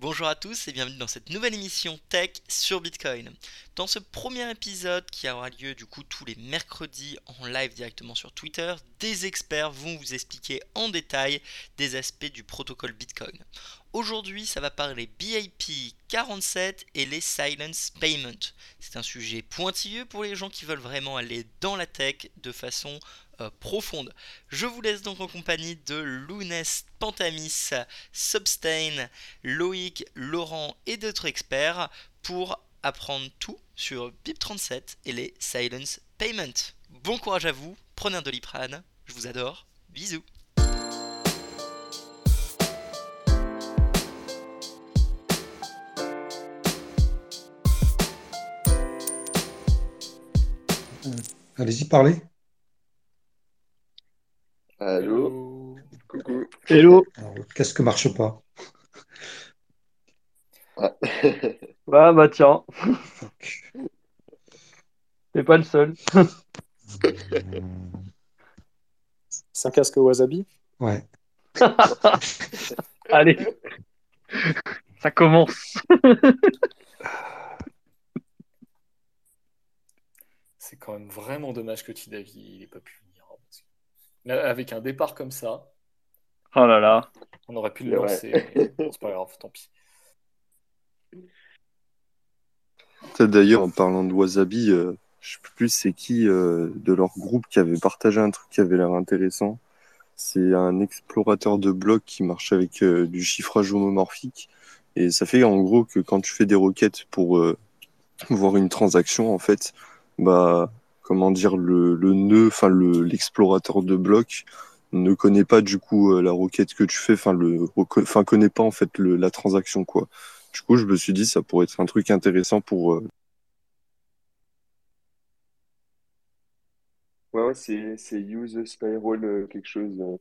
Bonjour à tous et bienvenue dans cette nouvelle émission Tech sur Bitcoin. Dans ce premier épisode qui aura lieu du coup tous les mercredis en live directement sur Twitter, des experts vont vous expliquer en détail des aspects du protocole Bitcoin. Aujourd'hui, ça va parler BIP 47 et les silence payments. C'est un sujet pointilleux pour les gens qui veulent vraiment aller dans la tech de façon euh, profonde. Je vous laisse donc en compagnie de Lounès, Pantamis, Substain, Loïc, Laurent et d'autres experts pour apprendre tout sur BIP37 et les Silence Payment. Bon courage à vous, prenez un doliprane, je vous adore, bisous Allez-y, parlez. Allô. Coucou. Hello. Qu'est-ce que marche pas? Ah. bah tiens. C'est pas le seul. C'est un casque wasabi? Ouais. Allez. Ça commence. C'est quand même vraiment dommage que Tidavi n'ait pas pu avec un départ comme ça. Oh là là. On aurait pu le lancer. c'est pas grave, tant pis. D'ailleurs, en parlant de Wasabi, euh, je sais plus c'est qui euh, de leur groupe qui avait partagé un truc qui avait l'air intéressant. C'est un explorateur de blocs qui marche avec euh, du chiffrage homomorphique. Et ça fait en gros que quand tu fais des requêtes pour voir une transaction, en fait, bah, comment dire, le, le nœud, enfin l'explorateur de blocs ne connaît pas du coup euh, la requête que tu fais, enfin le, enfin connaît pas en fait le, la transaction quoi. Du coup, je me suis dit ça pourrait être un truc intéressant pour. Euh, ouais, ouais c'est use spiral euh, quelque chose.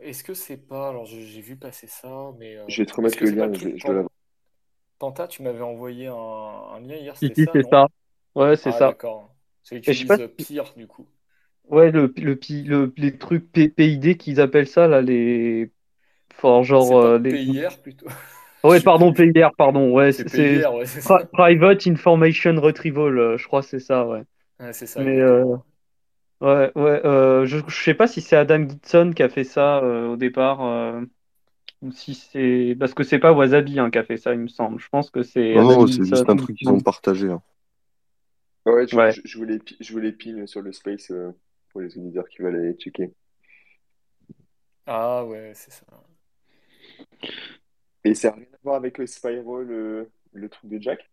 Est-ce que c'est pas alors j'ai vu passer ça, mais. je vais te remettre le lien. Je, je Panta, tu m'avais envoyé un, un, lien hier, c'était ça, ça. Ouais, c'est ah, ça. D'accord. C'est utilise pas... pire du coup. Ouais, le, le, les trucs PID qu'ils appellent ça, là, les. Enfin, genre. Euh, les... PIR plutôt. Ouais, pardon, PIR, pardon. Ouais, c'est ouais, Private Information Retrieval, euh, je crois, c'est ça, ouais. ouais c'est ça. Mais. Euh... Ouais, ouais. Euh, je, je sais pas si c'est Adam Gitson qui a fait ça euh, au départ. Ou si c'est. Parce que c'est pas Wasabi hein, qui a fait ça, il me semble. Je pense que c'est. Non, c'est juste un truc qu'ils ont partagé. Hein. Ouais, je, je voulais pile sur le space euh, pour les auditeurs qui veulent aller checker. Ah ouais, c'est ça. Et ça n'a rien à voir avec le Spiral, le, le truc de Jack?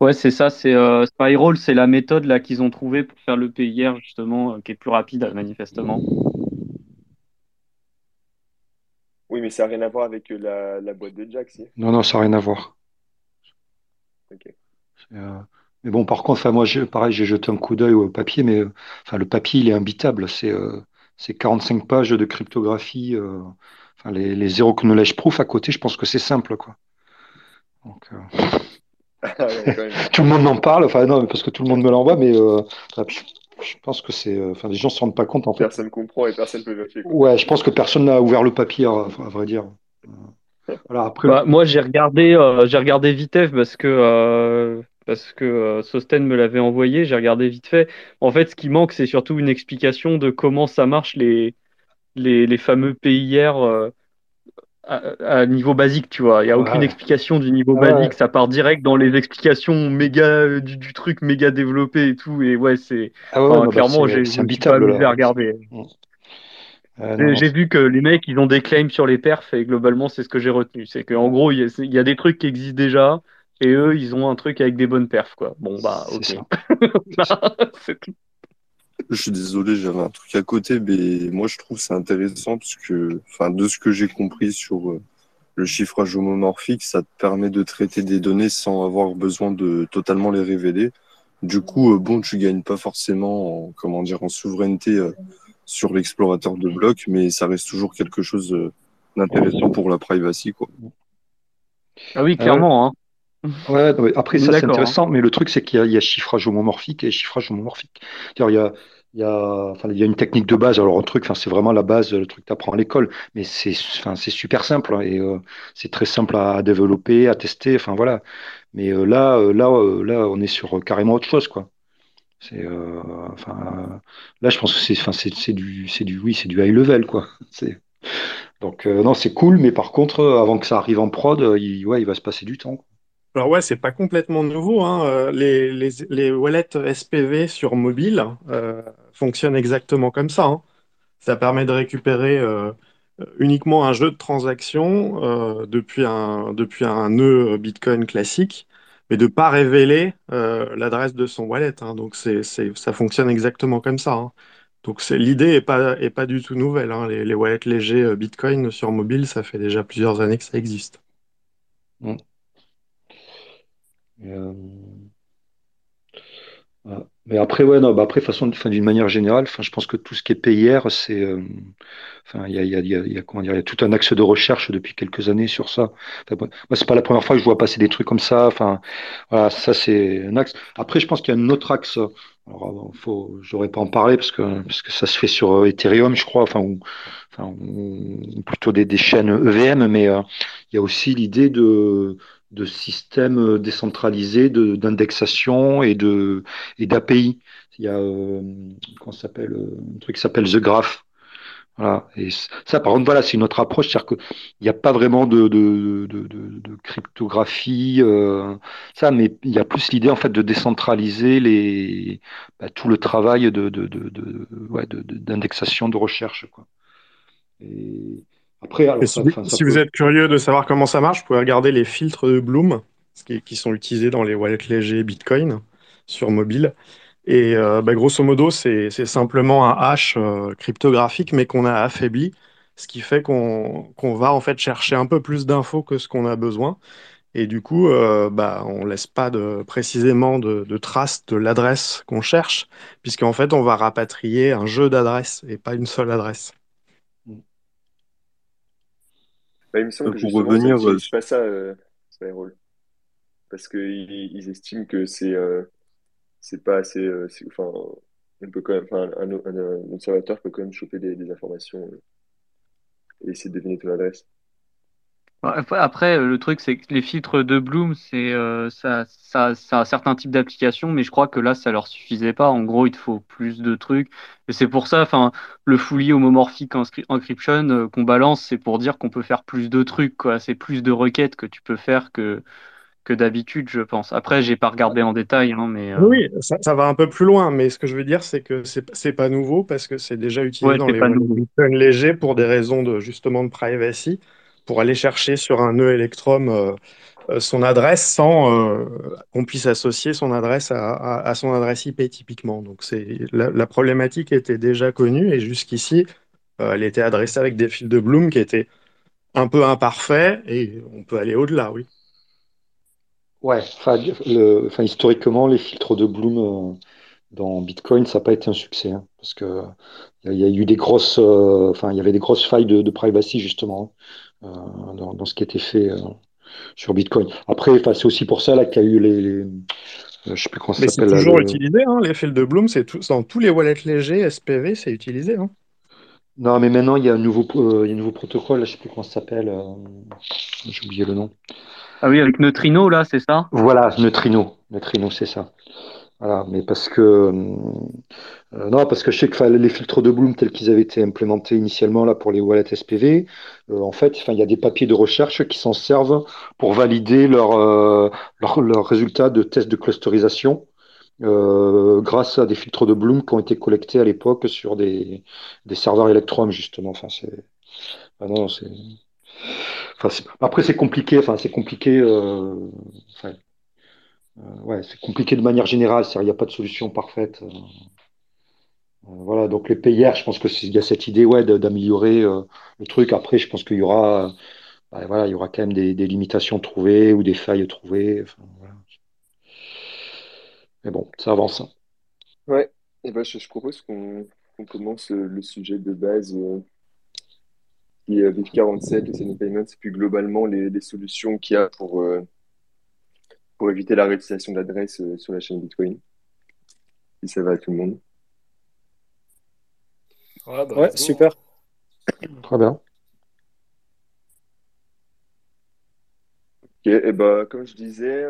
Ouais, c'est ça. C'est euh, Spiral, c'est la méthode là qu'ils ont trouvée pour faire le PIR justement, euh, qui est plus rapide manifestement. Oui, mais ça n'a rien à voir avec la, la boîte de Jack, si Non, non, ça n'a rien à voir. Ok. Euh, mais bon, par contre, moi, pareil, j'ai jeté un coup d'œil au papier, mais euh, enfin, le papier, il est imbitable. C'est 45 euh, pages de cryptographie. enfin, les, les zéro knowledge proof à côté, je pense que c'est simple, quoi. Donc, ah tout le monde en parle, enfin non, parce que tout le monde me l'envoie, mais je, pense que c'est, enfin, les gens se rendent pas compte en fait. Personne comprend et personne peut vérifier. Ouais, je pense que personne n'a ouvert le papier, à vrai dire. Bah, moi, j'ai regardé, euh, j'ai regardé Vitef parce que euh, parce que euh, Sosten me l'avait envoyé. J'ai regardé vite fait. En fait, ce qui manque, c'est surtout une explication de comment ça marche les les, les fameux PIR à, niveau basique. Tu vois, il y a aucune explication du niveau basique. Ça part direct dans les explications méga du, truc méga développé et tout. Et ouais, c'est ah bah, clairement, j'ai pas amusé à regarder. Euh, j'ai vu que les mecs, ils ont des claims sur les perfs et globalement, c'est ce que j'ai retenu. C'est qu'en gros, il y, a des trucs qui existent déjà et eux, ils ont un truc avec des bonnes perfs, quoi. Bon, bah, ok. Je suis désolé, j'avais un truc à côté, mais moi, je trouve c'est intéressant parce que, enfin, de ce que j'ai compris sur euh, le chiffrage homomorphique, ça te permet de traiter des données sans avoir besoin de totalement les révéler. Du coup, euh, bon, tu gagnes pas forcément en, comment dire, en souveraineté sur l'explorateur de blocs, mais ça reste toujours quelque chose euh, d'intéressant pour la privacy. Quoi. Ah oui, clairement. Hein. Ouais, après, ça c'est intéressant, hein. mais le truc c'est qu'il y, a chiffrage homomorphique et chiffrage homomorphique. Il y a, Il y a, enfin, il y a une technique de base. Alors, un truc, enfin, c'est vraiment la base, le truc que tu apprends à l'école. Mais c'est, enfin, c'est super simple hein, et euh, c'est très simple à, développer, à tester. Enfin, voilà. Mais euh, là, euh, là, là, on est sur carrément autre chose, quoi. C'est, enfin, là, je pense que c'est, enfin, c'est, du, c'est du, oui, c'est du high level, quoi. C'est, donc, non, c'est cool. Mais par contre, avant que ça arrive en prod, il, ouais, il va se passer du temps. Alors ouais, c'est pas complètement nouveau. Hein. Euh, les, les, les, wallets SPV sur mobile euh, fonctionnent exactement comme ça. Hein. Ça permet de récupérer euh, uniquement un jeu de transactions euh, depuis, un, depuis un nœud Bitcoin classique, mais de pas révéler l'adresse de son wallet. Hein. Donc ça fonctionne exactement comme ça. Hein. Donc l'idée est pas, est pas du tout nouvelle. Hein. Les, wallets légers Bitcoin sur mobile, ça fait déjà plusieurs années que ça existe. Mm. Euh, après, ouais, non, bah après, façon, d'une manière générale, enfin, je pense que tout ce qui est PIR, c'est, euh, enfin, il y a, y a, y a, comment dire, il y a tout un axe de recherche depuis quelques années sur ça. Moi, c'est pas la première fois que je vois passer des trucs comme ça. Enfin, voilà, ça, c'est un axe. Après, je pense qu'il y a un autre axe. Alors, faut, j'aurais pas en parler parce que parce que ça se fait sur euh, Ethereum, je crois, enfin, ou, enfin, plutôt des, des chaînes EVM, mais il y a aussi l'idée de de systèmes euh, décentralisés d'indexation et de et d'API. Il y a euh, s'appelle euh, un truc qui s'appelle The Graph. Voilà. Et ça, par contre, voilà, c'est une autre approche, c'est-à-dire qu'il n'y a pas vraiment de, de, de, de cryptographie, euh, ça, mais il y a plus l'idée en fait de décentraliser les, bah, tout le travail de, de, de, ouais, d'indexation, de, recherche, quoi. Et, après, si, vous êtes curieux de savoir comment ça marche, vous pouvez regarder les filtres de Bloom qui, sont utilisés dans les wallets légers Bitcoin sur mobile. Et euh, bah, grosso modo, c'est simplement un hash euh, cryptographique, mais qu'on a affaibli, ce qui fait qu'on va en fait chercher un peu plus d'infos que ce qu'on a besoin. Et du coup, euh, bah, on laisse pas de, précisément de, de traces de l'adresse qu'on cherche, puisqu'en fait, on va rapatrier un jeu d'adresses et pas une seule adresse. Bah, il me semble que pour revenir, ça euh, pas ça, euh, Parce qu'ils ils estiment que c'est euh, c'est pas assez. Euh, enfin, on peut quand même, enfin, un, un, observateur peut quand même choper des, des informations et essayer de deviner ton adresse. Après, le truc, c'est que les filtres de Bloom, c'est euh, ça, ça, ça a certains types d'applications, mais je crois que là, ça leur suffisait pas. En gros, il te faut plus de trucs. Et c'est pour ça, enfin, le fully homomorphic encryption euh, qu'on balance, c'est pour dire qu'on peut faire plus de trucs, quoi. C'est plus de requêtes que tu peux faire que, que d'habitude, je pense. Après, j'ai pas regardé en détail, hein, mais. Euh, oui, ça, ça, va un peu plus loin, mais ce que je veux dire, c'est que c'est pas nouveau parce que c'est déjà utilisé dans les légers pour des raisons de justement de privacy pour aller chercher sur un nœud Electrum euh, euh, son adresse sans euh, qu'on puisse associer son adresse à, son adresse IP typiquement. Donc la, problématique était déjà connue et jusqu'ici elle était adressée avec des fils de Bloom qui étaient un peu imparfaits et on peut aller au-delà, oui. Ouais, historiquement les filtres de Bloom dans Bitcoin ça n'a pas été un succès hein, parce que il y, a eu des grosses, enfin il y avait des grosses failles de, de privacy justement. Hein. Euh, dans, dans, ce qui a été fait euh, sur Bitcoin. Après, c'est aussi pour ça qu'il y a eu les, les euh, je sais plus comment ça s'appelle. C'est toujours utilisé, hein, les fils de Bloom, c'est dans tous les wallets légers, SPV, c'est utilisé. Hein. Non, mais maintenant, il y a un nouveau, euh, il y a un nouveau protocole, je sais plus comment ça s'appelle, euh, j'ai oublié le nom. Ah oui, avec Neutrino, là, c'est ça? Voilà, Neutrino, Neutrino, c'est ça. Voilà, mais parce que euh, non, parce que je sais que les filtres de Bloom tels qu'ils avaient été implémentés initialement là pour les wallets SPV, euh, en fait, il y a des papiers de recherche qui s'en servent pour valider leurs euh, leur, résultats de tests de clusterisation grâce à des filtres de Bloom qui ont été collectés à l'époque sur des, des serveurs Electrum justement. Enfin, c'est ah non, c'est Enfin, après c'est compliqué. Enfin, c'est compliqué. Enfin, euh, ouais, c'est compliqué de manière générale, il n'y a pas de solution parfaite. Euh, euh, voilà, donc les PR, je pense qu'il y a cette idée ouais, d'améliorer le truc. Après, je pense qu'il y aura, bah, voilà, il y aura quand même des, limitations trouvées ou des failles trouvées. Mais bon, ça avance. Hein. Ouais, et ben, je, propose qu'on commence le sujet de base qui est 47 le Send Payments, et puis globalement les solutions qu'il y a pour pour éviter la réutilisation d'adresses euh, sur la chaîne Bitcoin. Si ça va à tout le monde. Ouais, bah, super. Très bien. Ok, et bah, comme je disais,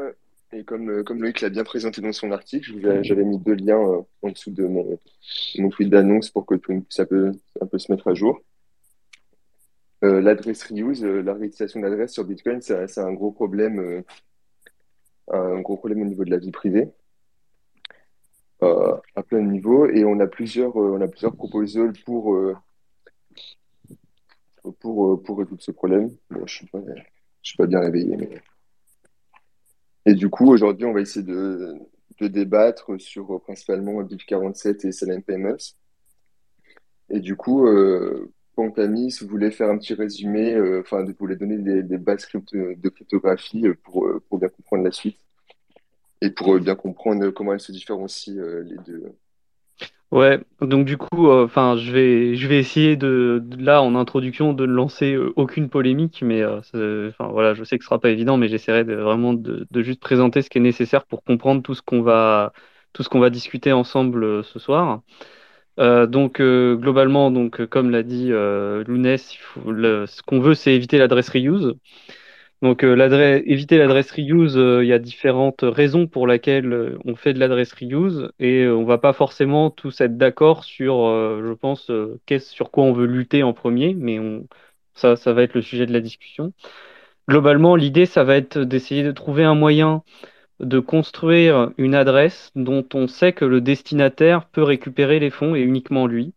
et comme, euh, comme Loïc l'a bien présenté dans son article, j'avais mis deux liens euh, en dessous de mon, mon tweet d'annonce pour que ça peut un peu se mettre à jour. Euh, l'adresse reuse, la réutilisation d'adresse sur Bitcoin, c'est un gros problème, un gros problème au niveau de la vie privée. à plein de niveaux et on a plusieurs on a plusieurs proposals pour pour pour résoudre ce problème je suis pas je suis pas bien réveillé mais et du coup, aujourd'hui, on va essayer de, débattre sur euh, principalement BIP 47 et Selenium Payments. Et du coup, euh, si vous voulez faire un petit résumé, euh, enfin, vous voulez donner des, bases de cryptographie euh, pour, bien comprendre la suite et pour bien comprendre comment elles se différencient les deux. Ouais, donc du coup, euh, enfin, je vais, je vais essayer de, là en introduction de ne lancer euh, aucune polémique, mais euh, enfin voilà, je sais que ce sera pas évident, mais j'essaierai de, vraiment de, de juste présenter ce qui est nécessaire pour comprendre tout ce qu'on va, tout ce qu'on va discuter ensemble ce soir. Donc globalement, donc comme l'a dit Lounès, il faut, ce qu'on veut, c'est éviter l'adresse reuse. Donc, euh, éviter l'adresse reuse, euh, il y a différentes raisons pour lesquelles euh, on fait de l'adresse reuse et on va pas forcément tous être d'accord sur, je pense, sur quoi on veut lutter en premier, mais ça, ça va être le sujet de la discussion. Globalement, l'idée, ça va être d'essayer de trouver un moyen de construire une adresse dont on sait que le destinataire peut récupérer les fonds et uniquement lui.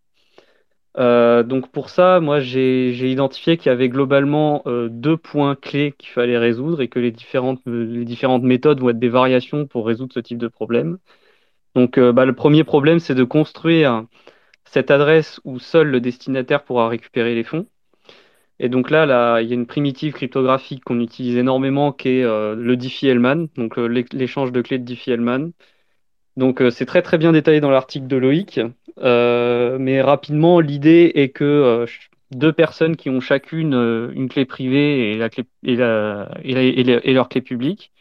Euh, donc pour ça, moi j'ai identifié qu'il y avait globalement euh, deux points clés qu'il fallait résoudre et que les différentes, les différentes méthodes vont être des variations pour résoudre ce type de problème. Donc euh, bah, le premier problème, c'est de construire cette adresse où seul le destinataire pourra récupérer les fonds. Et donc là, il y a une primitive cryptographique qu'on utilise énormément qui est le Diffie-Hellman, donc l'échange de clés de Diffie-Hellman. Donc euh, c'est très très bien détaillé dans l'article de Loïc, euh, mais rapidement l'idée est que euh, deux personnes qui ont chacune une clé privée et, leur clé publique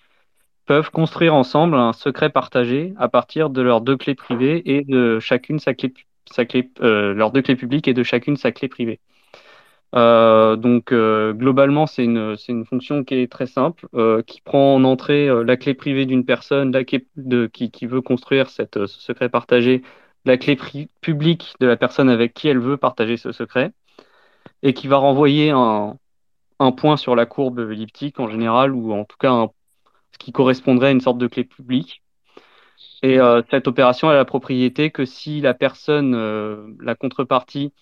peuvent construire ensemble un secret partagé à partir de leurs deux clés privées et de chacune sa clé, sa clé deux clés publiques et de chacune sa clé privée. Euh, donc euh, globalement, c'est une, une, fonction qui est très simple, euh, qui prend en entrée la clé privée d'une personne, qui, veut construire cette, ce secret partagé, la clé publique de la personne avec qui elle veut partager ce secret, et qui va renvoyer un, un point sur la courbe elliptique en général, ou en tout cas ce qui correspondrait à une sorte de clé publique. Et cette opération a la propriété que si la personne, la contrepartie,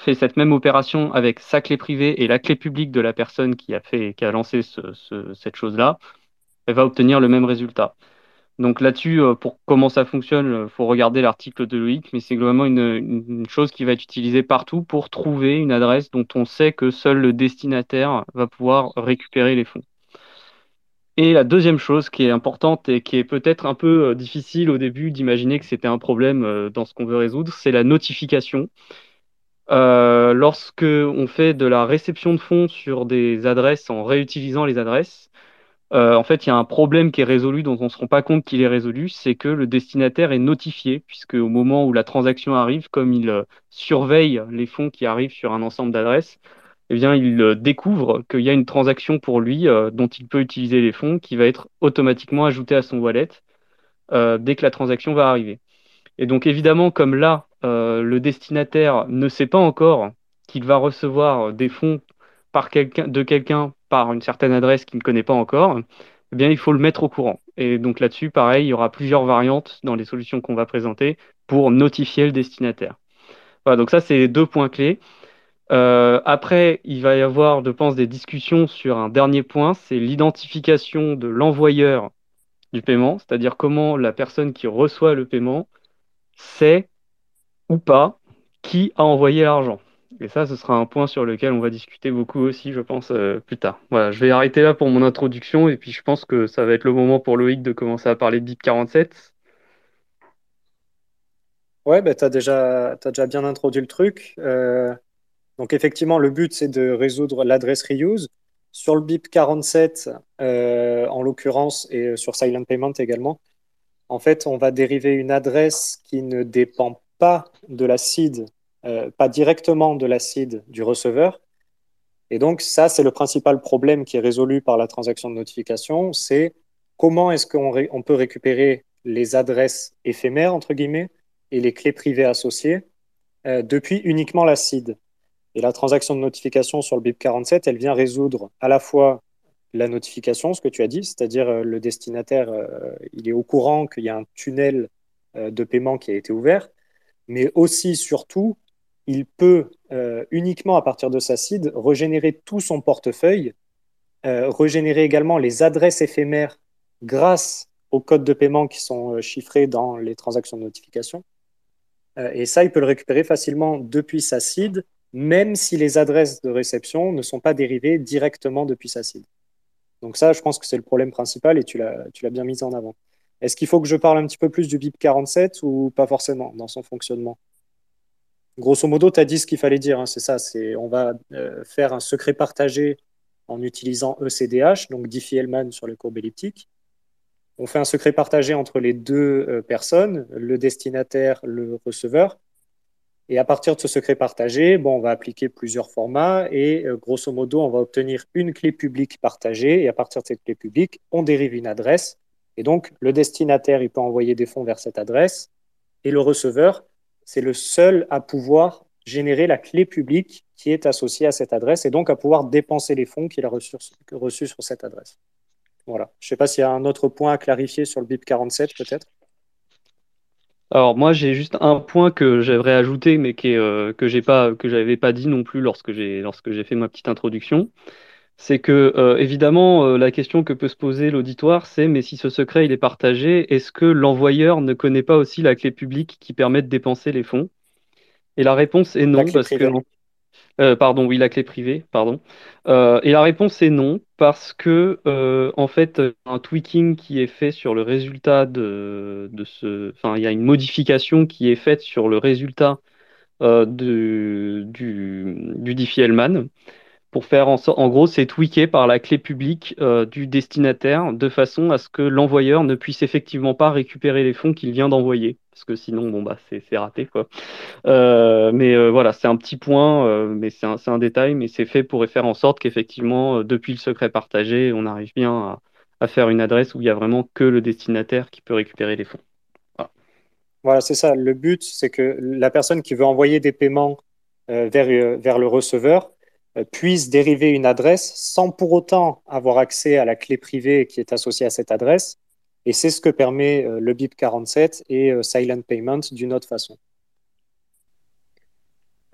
fait cette même opération avec sa clé privée et la clé publique de la personne qui a fait, qui a lancé cette chose-là, elle va obtenir le même résultat. Donc là-dessus, euh, pour comment ça fonctionne, il euh, faut regarder l'article de Loïc, mais c'est globalement une, chose qui va être utilisée partout pour trouver une adresse dont on sait que seul le destinataire va pouvoir récupérer les fonds. Et la deuxième chose qui est importante et qui est peut-être un peu euh, difficile au début d'imaginer que c'était un problème dans ce qu'on veut résoudre, c'est la notification. Euh, lorsque on fait de la réception de fonds sur des adresses en réutilisant les adresses, euh, en fait, il y a un problème qui est résolu dont on ne se rend pas compte qu'il est résolu, c'est que le destinataire est notifié, puisque au moment où la transaction arrive, comme il euh, surveille les fonds qui arrivent sur un ensemble d'adresses, eh bien, il découvre qu'il y a une transaction pour lui dont il peut utiliser les fonds qui va être automatiquement ajoutée à son wallet dès que la transaction va arriver. Et donc, évidemment, comme là, euh, le destinataire ne sait pas encore qu'il va recevoir des fonds de quelqu'un par une certaine adresse qu'il ne connaît pas encore, eh bien, il faut le mettre au courant. Et donc là-dessus, pareil, il y aura plusieurs variantes dans les solutions qu'on va présenter pour notifier le destinataire. Voilà, donc ça, c'est les deux points clés. Euh, après, il va y avoir, je pense, des discussions sur un dernier point, c'est l'identification de l'envoyeur du paiement, c'est-à-dire comment la personne qui reçoit le paiement sait ou pas qui a envoyé l'argent. Et ça, ce sera un point sur lequel on va discuter beaucoup aussi, je pense, euh, plus tard. Voilà, je vais arrêter là pour mon introduction et puis je pense que ça va être le moment pour Loïc de commencer à parler de BIP 47. Ouais, bah, tu as, déjà, déjà bien introduit le truc. Euh, donc effectivement, le but, c'est de résoudre l'adresse reuse. Sur le BIP 47, euh, en l'occurrence, et sur Silent Payment également, en fait, on va dériver une adresse qui ne dépend pas de la seed pas directement de l'acide du receveur. Et donc, ça, c'est le principal problème qui est résolu par la transaction de notification, c'est comment est-ce qu'on peut récupérer les adresses éphémères, entre guillemets, et les clés privées associées depuis uniquement l'acide. Et la transaction de notification sur le BIP47, elle vient résoudre à la fois la notification, ce que tu as dit, c'est-à-dire euh, le destinataire, euh, il est au courant qu'il y a un tunnel euh, de paiement qui a été ouvert, mais aussi, surtout, il peut uniquement à partir de sa CID régénérer tout son portefeuille, régénérer également les adresses éphémères grâce aux codes de paiement qui sont chiffrés dans les transactions de notification. et ça, il peut le récupérer facilement depuis sa CID, même si les adresses de réception ne sont pas dérivées directement depuis sa CID. Donc ça, je pense que c'est le problème principal et tu l'as bien mis en avant. Est-ce qu'il faut que je parle un petit peu plus du BIP 47 ou pas forcément dans son fonctionnement? Grosso modo, tu as dit ce qu'il fallait dire, hein, c'est ça, c'est on va euh, faire un secret partagé en utilisant ECDH, donc Diffie-Hellman sur les courbes elliptiques. On fait un secret partagé entre les deux euh, personnes, le destinataire, le receveur, et à partir de ce secret partagé, bon, on va appliquer plusieurs formats et euh, grosso modo, on va obtenir une clé publique partagée. Et à partir de cette clé publique, on dérive une adresse. Et donc, le destinataire, il peut envoyer des fonds vers cette adresse. Et le receveur, c'est le seul à pouvoir générer la clé publique qui est associée à cette adresse et donc à pouvoir dépenser les fonds qu'il a reçus, sur cette adresse. Voilà. Je ne sais pas s'il y a un autre point à clarifier sur le BIP 47 peut-être. Alors moi j'ai juste un point que j'aimerais ajouter mais euh, que j'ai pas que j'avais pas dit non plus lorsque j'ai lorsque j'ai fait ma petite introduction. C'est que euh, évidemment euh, la question que peut se poser l'auditoire c'est mais si ce secret il est partagé, est-ce que l'envoyeur ne connaît pas aussi la clé publique qui permet de dépenser les fonds? Et la réponse est non parce que euh, pardon, oui, la clé privée, pardon. Euh, et la réponse est non, parce que, euh, en fait, un tweaking qui est fait sur le résultat de, ce. Enfin, il y a une modification qui est faite sur le résultat du, du Diffie-Hellman pour faire en sorte, en gros, c'est tweaké par la clé publique du destinataire de façon à ce que l'envoyeur ne puisse effectivement pas récupérer les fonds qu'il vient d'envoyer parce que sinon, bon, bah, c'est raté. Euh, mais euh, voilà, c'est un petit point, euh, mais c'est un, détail, mais c'est fait pour faire en sorte qu'effectivement, depuis le secret partagé, on arrive bien à, faire une adresse où il n'y a vraiment que le destinataire qui peut récupérer les fonds. Voilà, voilà c'est ça. Le but, c'est que la personne qui veut envoyer des paiements vers le receveur puisse dériver une adresse sans pour autant avoir accès à la clé privée qui est associée à cette adresse et c'est ce que permet euh, le BIP 47 et euh, Silent Payment d'une autre façon.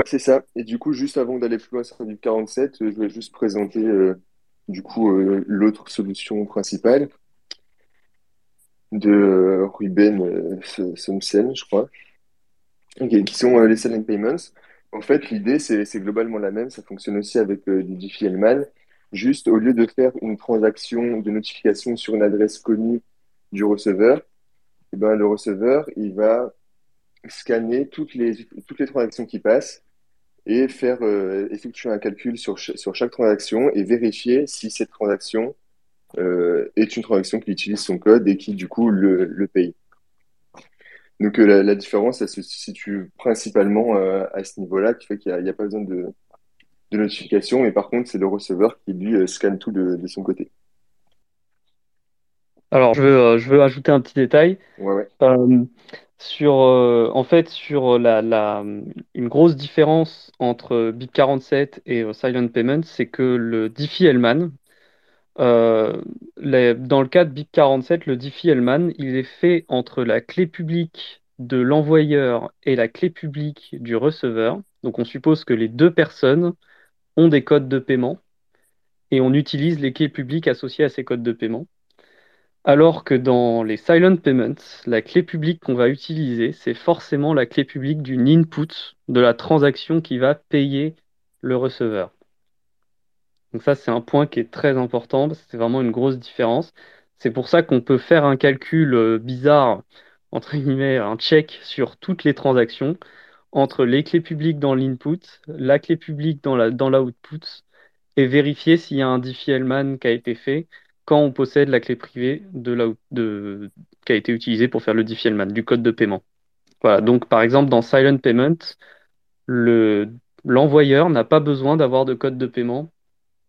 C'est ça. Et du coup, juste avant d'aller plus loin sur le BIP 47, euh, je vais juste présenter du coup l'autre solution principale de Ruben Somsen, je crois, qui sont les Silent Payments. En fait, l'idée, c'est globalement la même. Ça fonctionne aussi avec Diffie-Hellman. Juste, au lieu de faire une transaction de notification sur une adresse connue du receveur, eh ben, le receveur, il va scanner toutes les, transactions qui passent et faire euh, effectuer un calcul sur, chaque transaction et vérifier si cette transaction euh, est une transaction qui utilise son code et qui du coup le paye. Donc euh, la, différence, elle se situe principalement à ce niveau-là, qui fait qu'il n'y a, a, pas besoin de, de notification, mais par contre c'est le receveur qui lui scanne tout de, de son côté. Alors, je veux, euh, je veux ajouter un petit détail. Euh, sur, euh, en fait, sur la, la, une grosse différence entre BIP47 et Silent Payment, c'est que le Diffie-Hellman, dans le cas de BIP47, le Diffie-Hellman, il est fait entre la clé publique de l'envoyeur et la clé publique du receveur. Donc, on suppose que les deux personnes ont des codes de paiement et on utilise les clés publiques associées à ces codes de paiement. Alors que dans les silent payments, la clé publique qu'on va utiliser, c'est forcément la clé publique d'une input de la transaction qui va payer le receveur. Donc ça, c'est un point qui est très important, c'est vraiment une grosse différence. C'est pour ça qu'on peut faire un calcul euh, bizarre, entre guillemets, un check sur toutes les transactions entre les clés publiques dans l'input, la clé publique dans l'output, et vérifier s'il y a un Diffie-Hellman qui a été fait quand on possède la clé privée de, qui a été utilisée pour faire le Diffie-Hellman, du code de paiement. Voilà, donc par exemple dans Silent Payment, l'envoyeur n'a pas besoin d'avoir de code de paiement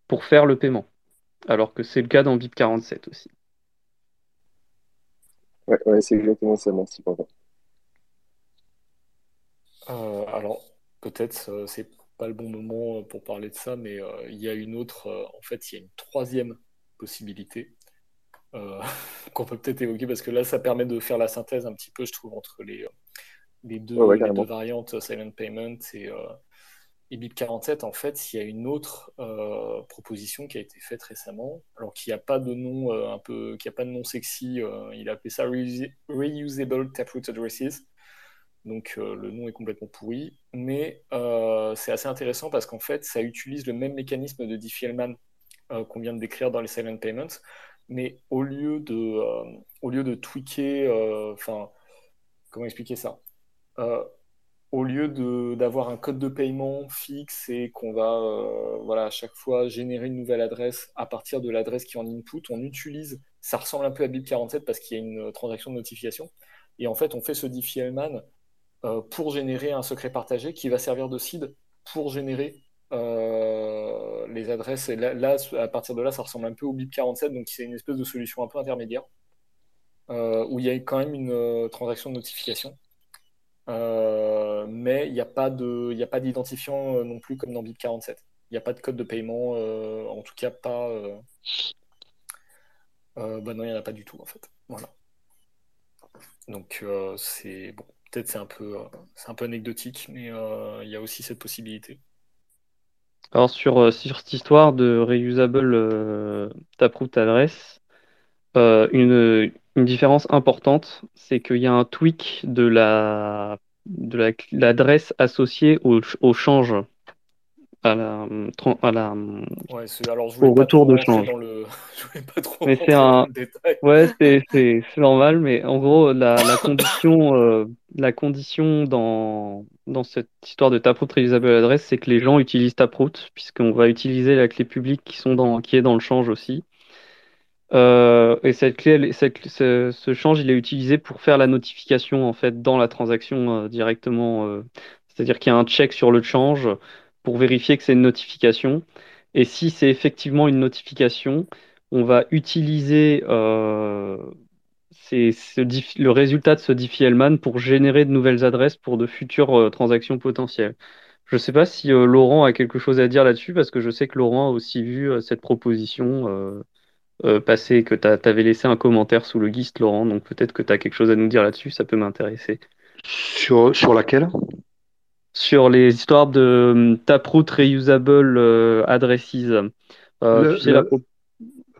pour faire le paiement, alors que c'est le cas dans BIP47 aussi. Ouais, c'est exactement ça, merci euh, alors, peut-être, euh, c'est pas le bon moment pour parler de ça, mais euh, il y a une autre, en fait, il y a une troisième possibilité qu'on peut peut-être évoquer parce que là, ça permet de faire la synthèse un petit peu, je trouve, entre les, les, deux, les deux, variantes Silent Payment et, et BIP47, en fait, il y a une autre euh, proposition qui a été faite récemment, alors qu'il n'y a pas de nom euh, un peu, qui a pas de nom sexy. Euh, il a appelé ça Reusable Taproot Addresses. Donc le nom est complètement pourri, mais c'est assez intéressant parce qu'en fait, ça utilise le même mécanisme de Diffie-Hellman qu'on vient de décrire dans les silent payments, mais au lieu de, au lieu de tweaker, enfin, comment expliquer ça? Au lieu d'avoir un code de paiement fixe et qu'on va euh, voilà, à chaque fois générer une nouvelle adresse à partir de l'adresse qui est en input, on utilise, ça ressemble un peu à BIP47 parce qu'il y a une transaction de notification, et en fait on fait ce diffie-hellman euh, pour générer un secret partagé qui va servir de seed pour générer euh, les adresses. Et là, à partir de là, ça ressemble un peu au BIP47, donc c'est une espèce de solution un peu intermédiaire, où il y a quand même une transaction de notification. Euh, mais il n'y a pas d'identifiant euh, non plus comme dans BIP47. Il n'y a pas de code de paiement, euh, en tout cas pas. bah non, il n'y en a pas du tout en fait. Voilà. Donc c'est bon, peut-être c'est un peu c'est un peu anecdotique, mais il y a aussi cette possibilité. Alors sur, sur cette histoire de reusable taproot adresse, une, une différence importante, c'est qu'il y a un tweak de la de l'adresse associée au, au, change à la, à la ouais, alors, je au retour de change. Le... Je pas trop mais c'est un ouais c'est normal mais en gros la, la condition euh, la condition dans dans cette histoire de Taproot Reusable Address c'est que les gens utilisent Taproot puisqu'on va utiliser la clé publique qui sont dans qui est dans le change aussi euh, et cette clé, ce, change, il est utilisé pour faire la notification en fait dans la transaction euh, directement. Euh, c'est-à-dire qu'il y a un check sur le change pour vérifier que c'est une notification. Et si c'est effectivement une notification, on va utiliser le résultat de ce Diffie-Hellman pour générer de nouvelles adresses pour de futures transactions potentielles. Je ne sais pas si Laurent a quelque chose à dire là-dessus, parce que je sais que Laurent a aussi vu cette proposition euh, passé que tu avais laissé un commentaire sous le GIST, Laurent, donc peut-être que tu as quelque chose à nous dire là-dessus, ça peut m'intéresser. Sur, sur laquelle? Sur les histoires de hum, Taproot Reusable euh, Addresses. Euh, tu sais,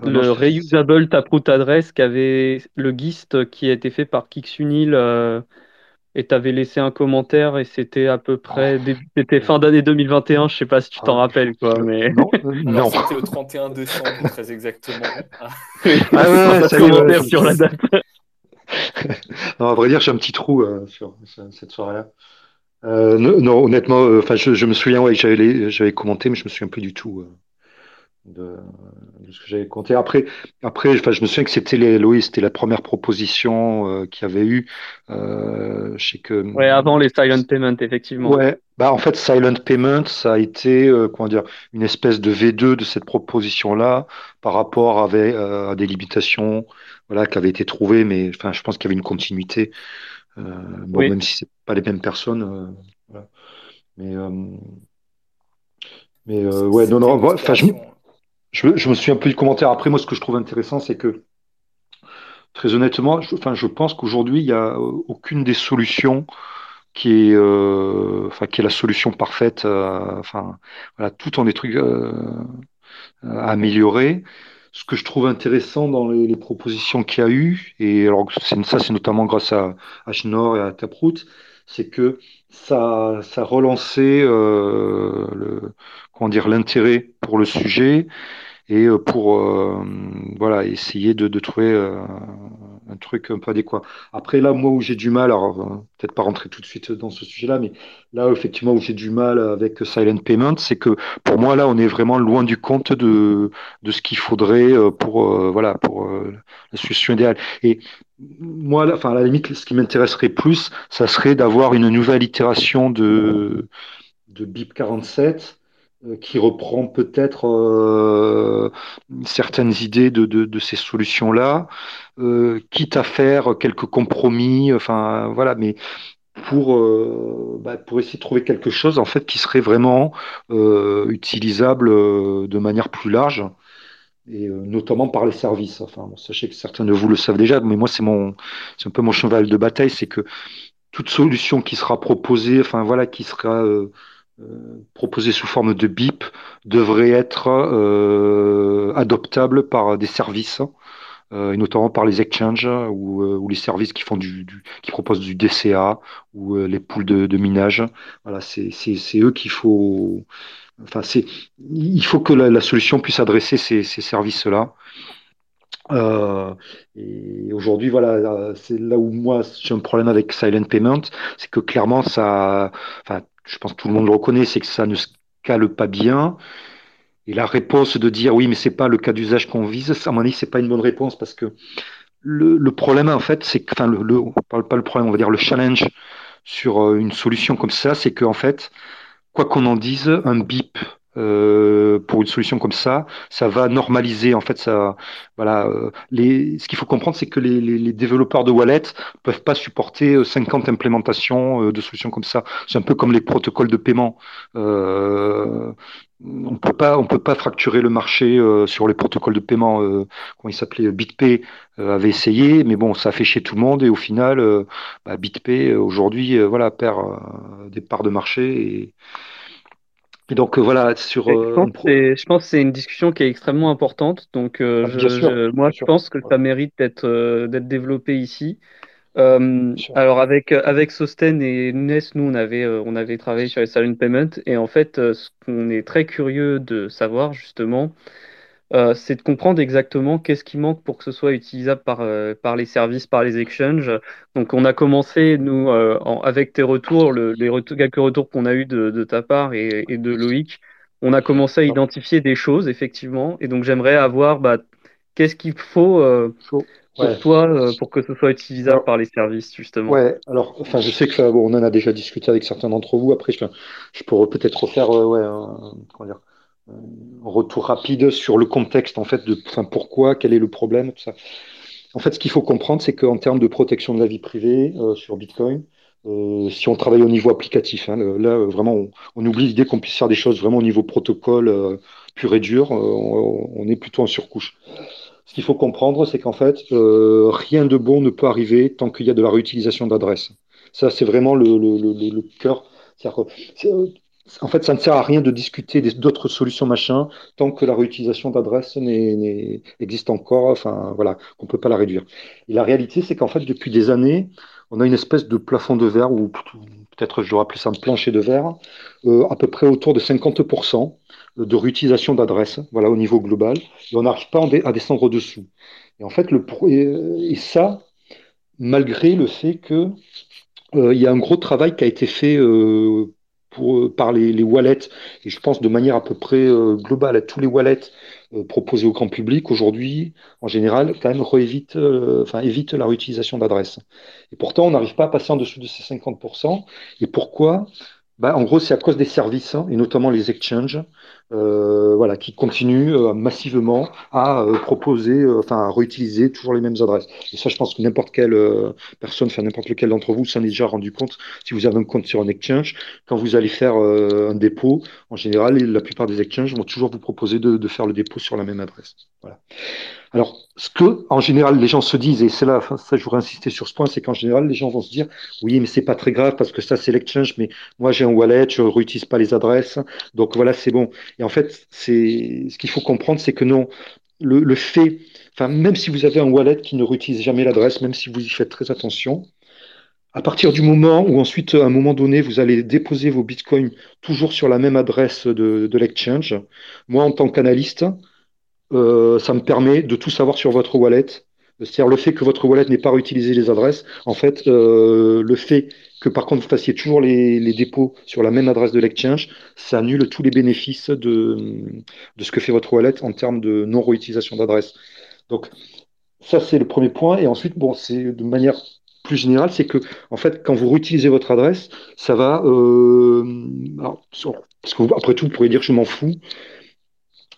le, Reusable Taproot Address qu'avait le GIST qui a été fait par Kixunil et tu avais laissé un commentaire et c'était à peu près oh. c'était fin d'année 2021, je sais pas si tu t'en ah, rappelles quoi mais non, non. c'était le 31 décembre très exactement. ah ouais, ça commentaire sur la date. non, à vrai dire, j'ai un petit trou euh, sur cette soirée-là. Euh, non, honnêtement, euh, enfin, je, je, me souviens ouais, que j'avais commenté, mais je me souviens plus du tout de, ce que j'avais compté. Après, après enfin, je me souviens que c'était les Loïs, c'était la première proposition euh, qu'il y avait eu. Euh, je sais que. Ouais, avant les silent payments, effectivement. Ouais, bah en fait, silent payment, ça a été euh, comment dire, une espèce de V2 de cette proposition-là par rapport avec, à des limitations, voilà, qui avaient été trouvées, mais enfin, je pense qu'il y avait une continuité. bon, même si c'est pas les mêmes personnes. Voilà. Mais mais ouais, non, non, enfin, je, je, me suis un peu du commentaire. Après, moi, ce que je trouve intéressant, c'est que, très honnêtement, je, enfin, je pense qu'aujourd'hui, il n'y a aucune des solutions qui est, euh, enfin, qui est la solution parfaite. Euh, enfin, voilà, tout en des trucs euh, à améliorer. Ce que je trouve intéressant dans les, propositions qu'il y a eu, et alors ça, c'est notamment grâce à H-Nord et à Taproot, c'est que ça, ça relancé le, comment dire, l'intérêt pour le sujet et euh, pour euh, voilà essayer de, de trouver euh, un truc un peu adéquat. Après là, moi où j'ai du mal, alors peut-être pas rentrer tout de suite dans ce sujet-là, mais là effectivement où j'ai du mal avec Silent Payment, c'est que pour moi là on est vraiment loin du compte de, de ce qu'il faudrait pour voilà pour la solution idéale. Et moi, enfin à la limite, ce qui m'intéresserait plus, ça serait d'avoir une nouvelle itération de de BIP47 qui reprend peut-être certaines idées de, ces solutions-là, quitte à faire quelques compromis, enfin voilà, mais pour, bah, pour essayer de trouver quelque chose en fait qui serait vraiment utilisable de manière plus large et euh, notamment par les services. Enfin, sachez que certains de vous le savent déjà, mais moi c'est mon, c'est un peu mon cheval de bataille, c'est que toute solution qui sera proposée, enfin voilà, qui sera euh, euh, proposée sous forme de BIP, devrait être adoptable par des services. et notamment par les exchanges ou, ou les services qui font du, qui proposent du DCA ou les poules de, de minage. Voilà, c'est, eux qu'il faut Enfin, c'est, il faut que la, solution puisse adresser ces, services-là. Euh, et aujourd'hui, voilà, c'est là où moi j'ai un problème avec Silent Payment, c'est que clairement ça, enfin, je pense que tout le monde le reconnaît, c'est que ça ne se cale pas bien. Et la réponse de dire oui, mais c'est pas le cas d'usage qu'on vise, à mon avis, c'est pas une bonne réponse parce que le, problème en fait, c'est que, enfin, le, on parle pas le problème, on va dire le challenge sur euh, une solution comme ça, c'est qu'en fait, quoi qu'on en dise, un bip euh, pour une solution comme ça, ça va normaliser en fait ça. Voilà, euh, les, ce qu'il faut comprendre, c'est que les, les, développeurs de wallet peuvent pas supporter 50 euh, implémentations de solutions comme ça. C'est un peu comme les protocoles de paiement. on peut pas, on peut pas fracturer le marché sur les protocoles de paiement. comment il s'appelait BitPay avait essayé, mais bon, ça a fait chier tout le monde et au final, bah, BitPay aujourd'hui, voilà, perd des parts de marché et et donc euh, voilà, sur. Euh, je, pense que c'est une discussion qui est extrêmement importante. Donc euh, ah, moi, je pense que ça mérite d'être d'être développé ici. alors avec avec Sosten et Nunes, nous on avait on avait travaillé sur les Salon Payment et en fait, ce qu'on est très curieux de savoir justement, euh, c'est de comprendre exactement qu'est-ce qui manque pour que ce soit utilisable par, euh, par les services, par les exchanges. Donc, on a commencé, nous, euh, avec tes retours, les quelques retours qu'on a eu de, ta part et, de Loïc, on a commencé à identifier des choses, effectivement. Et donc, j'aimerais avoir bah, qu'est-ce qu'il faut pour toi pour que ce soit utilisable par les services, justement. Ouais, alors, enfin, je sais que on en a déjà discuté avec certains d'entre vous. Après, je, je pourrais peut-être refaire ouais, comment dire, retour rapide sur le contexte, en fait, de enfin, pourquoi, quel est le problème, tout ça. En fait, ce qu'il faut comprendre, c'est qu'en termes de protection de la vie privée euh, sur Bitcoin, euh, si on travaille au niveau applicatif, hein, là, vraiment, on, oublie l'idée qu'on puisse faire des choses vraiment au niveau protocole pur et dur, on, est plutôt en surcouche. Ce qu'il faut comprendre, c'est qu'en fait, rien de bon ne peut arriver tant qu'il y a de la réutilisation d'adresses. Ça, c'est vraiment le, le, le, le cœur. En fait, ça ne sert à rien de discuter d'autres solutions machin tant que la réutilisation d'adresses existe encore, enfin voilà, qu'on peut pas la réduire. Et la réalité, c'est qu'en fait, depuis des années, on a une espèce de plafond de verre, ou peut-être je dois appeler ça un plancher de verre, euh, à peu près autour de 50% de réutilisation d'adresses, voilà, au niveau global, et on n'arrive pas à descendre dessous. Et en fait, le, et ça, malgré le fait que euh, y a un gros travail qui a été fait euh, euh, par les, wallets, et je pense de manière à peu près euh, globale à tous les wallets euh, proposés au grand public aujourd'hui, en général, quand même réévite, enfin, évite la réutilisation d'adresses. Et pourtant, on n'arrive pas à passer en dessous de ces 50%. Et pourquoi? Bah, en gros, c'est à cause des services, hein, et notamment les exchanges, voilà, qui continuent euh, massivement à euh, proposer, enfin à réutiliser toujours les mêmes adresses. Et ça, je pense que n'importe quelle personne, enfin n'importe lequel d'entre vous s'en est déjà rendu compte. Si vous avez un compte sur un exchange, quand vous allez faire un dépôt, en général, la plupart des exchanges vont toujours vous proposer de, de faire le dépôt sur la même adresse. Voilà. Alors, ce que, en général, les gens se disent, et c'est là, ça, je voudrais insister sur ce point, c'est qu'en général, les gens vont se dire, oui, mais c'est pas très grave parce que ça, c'est l'exchange, mais moi, j'ai un wallet, je réutilise pas les adresses, donc voilà, c'est bon. Et en fait, c'est, ce qu'il faut comprendre, c'est que non, le, fait, enfin, même si vous avez un wallet qui ne réutilise jamais l'adresse, même si vous y faites très attention, à partir du moment où ensuite, à un moment donné, vous allez déposer vos bitcoins toujours sur la même adresse de, de l'exchange, moi, en tant qu'analyste, euh, ça me permet de tout savoir sur votre wallet. C'est-à-dire le fait que votre wallet n'ait pas réutilisé les adresses. En fait, euh, le fait que par contre vous fassiez toujours les, dépôts sur la même adresse de l'exchange, ça annule tous les bénéfices de, de ce que fait votre wallet en termes de non-réutilisation d'adresse. Donc ça, c'est le premier point. Et ensuite, bon, c'est de manière plus général, c'est que, en fait, quand vous réutilisez votre adresse, ça va. Euh, parce que après tout, vous pourriez dire je m'en fous.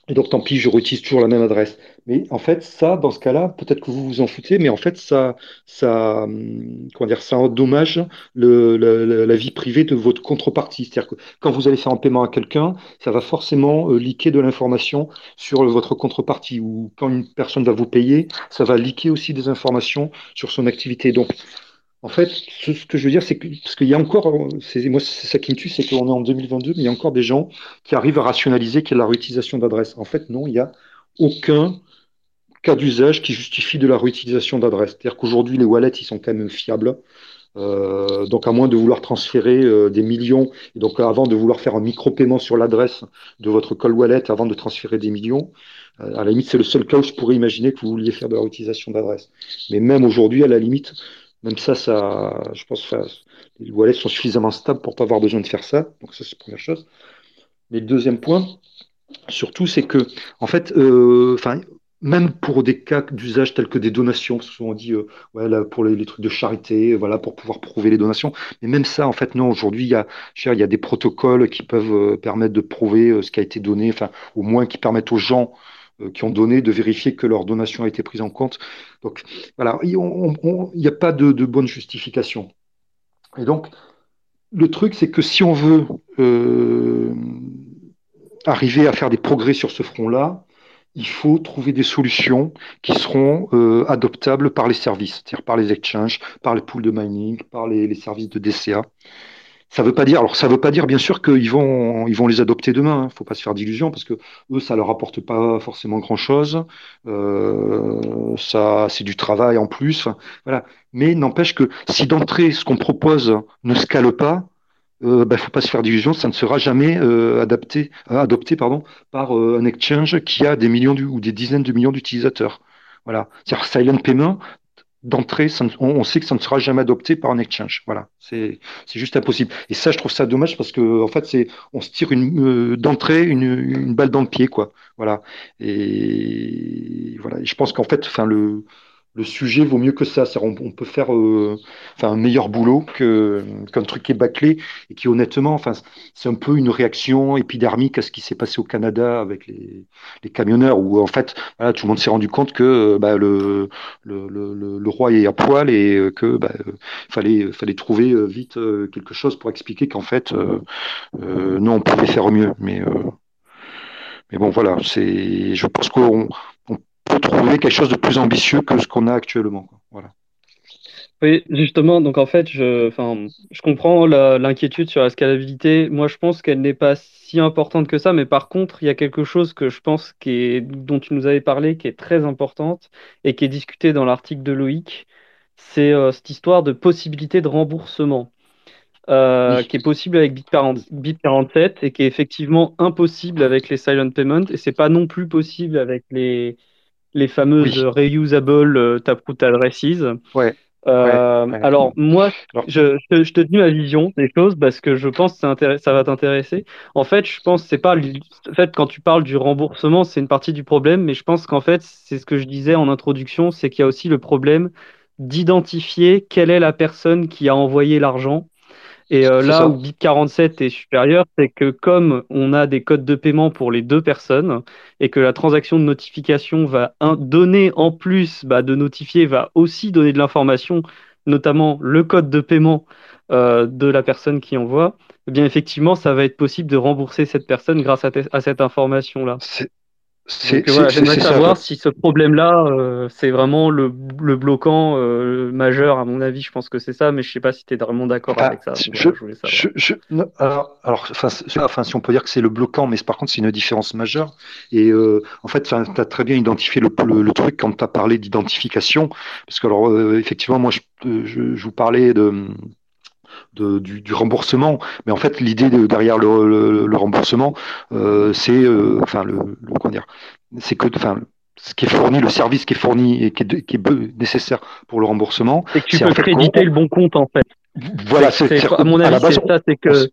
Et donc, tant pis, je réutilise toujours la même adresse. Mais en fait, ça, dans ce cas-là, peut-être que vous vous en foutez, mais en fait, ça, ça, hum, comment dire, ça endommage la vie privée de votre contrepartie. C'est-à-dire que quand vous allez faire un paiement à quelqu'un, ça va forcément euh, liquer de l'information sur votre contrepartie. Ou quand une personne va vous payer, ça va liquer aussi des informations sur son activité. Donc, en fait, ce, que je veux dire, c'est que, parce qu'il y a encore, moi, c'est ça qui me tue, c'est qu'on est en 2022, mais il y a encore des gens qui arrivent à rationaliser qu'il y a la réutilisation d'adresses. En fait, non, il n'y a aucun cas d'usage qui justifie de la réutilisation d'adresses. C'est-à-dire qu'aujourd'hui, les wallets, ils sont quand même fiables. Euh, donc, à moins de vouloir transférer euh, des millions, et donc avant de vouloir faire un micro-paiement sur l'adresse de votre call wallet avant de transférer des millions, euh, à la limite, c'est le seul cas où je pourrais imaginer que vous vouliez faire de la réutilisation d'adresses. Mais même aujourd'hui, à la limite, même ça, ça, je pense que les wallets sont suffisamment stables pour pas avoir besoin de faire ça. Donc ça, c'est la première chose. Mais le deuxième point, surtout, c'est que, en fait, euh, même pour des cas d'usage tels que des donations, parce que dit, euh, pour les, trucs de charité, voilà, pour pouvoir prouver les donations. Mais même ça, en fait, non, aujourd'hui, il y a, des protocoles qui peuvent euh, permettre de prouver ce qui a été donné, au moins qui permettent aux gens qui ont donné, de vérifier que leur donation a été prise en compte. Donc voilà, il n'y a pas de, bonne justification. Et donc, le truc, c'est que si on veut euh, arriver à faire des progrès sur ce front-là, il faut trouver des solutions qui seront euh, adoptables par les services, c'est-à-dire par les exchanges, par les pools de mining, par les services de DCA. Ça veut pas dire, alors ça veut pas dire bien sûr qu'ils vont, ils vont les adopter demain. Hein. Faut pas se faire d'illusions parce que eux, ça leur apporte pas forcément grand chose. Euh, ça, c'est du travail en plus. voilà. Mais n'empêche que si d'entrée ce qu'on propose ne scale pas, euh, bah, faut pas se faire d'illusions, ça ne sera jamais euh, adapté, euh, adopté pardon, par euh, un exchange qui a des millions ou des dizaines de millions d'utilisateurs. Voilà. C'est-à-dire silent payment, d'entrée, on, sait que ça ne sera jamais adopté par un exchange. Voilà, c'est juste impossible. Et ça, je trouve ça dommage parce que en fait, c'est on se tire une euh, d'entrée une, une, balle dans le pied, quoi. Voilà. Et voilà. Et je pense qu'en fait, enfin le le sujet vaut mieux que ça. On, on, peut faire euh, un meilleur boulot qu'un truc qui est bâclé et qui, honnêtement, enfin, c'est un peu une réaction épidermique à ce qui s'est passé au Canada avec les, camionneurs, où en fait, voilà, tout le monde s'est rendu compte que bah, le, le, le, le, roi est à poil et que bah, fallait, fallait trouver vite quelque chose pour expliquer qu'en fait, euh, non, on pouvait faire mieux. Mais, mais bon, voilà, je pense qu'on trouver quelque chose de plus ambitieux que ce qu'on a actuellement. Voilà. Oui, justement, donc en fait, je, enfin, je comprends l'inquiétude sur la scalabilité. Moi, je pense qu'elle n'est pas si importante que ça, mais par contre, il y a quelque chose que je pense qui est, dont tu nous avais parlé, qui est très importante et qui est discutée dans l'article de Loïc. C'est euh, cette histoire de possibilité de remboursement. Euh, qui est possible avec BIP47 et qui est effectivement impossible avec les silent payments et c'est pas non plus possible avec les, les fameuses reusable euh, taproot addresses. Ouais. Euh, alors moi, je, je, te dis ma vision des choses parce que je pense que ça va t'intéresser. En fait, je pense c'est pas en fait quand tu parles du remboursement, c'est une partie du problème, mais je pense qu'en fait c'est ce que je disais en introduction, c'est qu'il y a aussi le problème d'identifier quelle est la personne qui a envoyé l'argent et euh, là où BIP47 est supérieur, c'est que comme on a des codes de paiement pour les deux personnes et que la transaction de notification va donner en plus bah, de notifier, va aussi donner de l'information, notamment le code de paiement euh, de la personne qui envoie, eh bien effectivement, ça va être possible de rembourser cette personne grâce à, à cette information-là. J'aimerais savoir si ce problème-là, euh, c'est vraiment le, le bloquant euh, majeur, à mon avis. Je pense que c'est ça, mais je ne sais pas si tu es vraiment d'accord ah, avec ça. Je, je, alors, si on peut dire que c'est le bloquant, mais par contre, c'est une différence majeure. Et euh, en fait, tu as très bien identifié le, le, truc quand tu as parlé d'identification. Parce que, alors, effectivement, moi, je, vous parlais de du, remboursement. Mais en fait, l'idée derrière le, remboursement, euh, c'est euh, enfin le, dire, c'est que enfin ce qui est fourni, le service qui est fourni et qui est, nécessaire pour le remboursement. C'est que tu peux créditer le bon compte en fait. Voilà, c'est à mon avis, c'est ça, c'est que.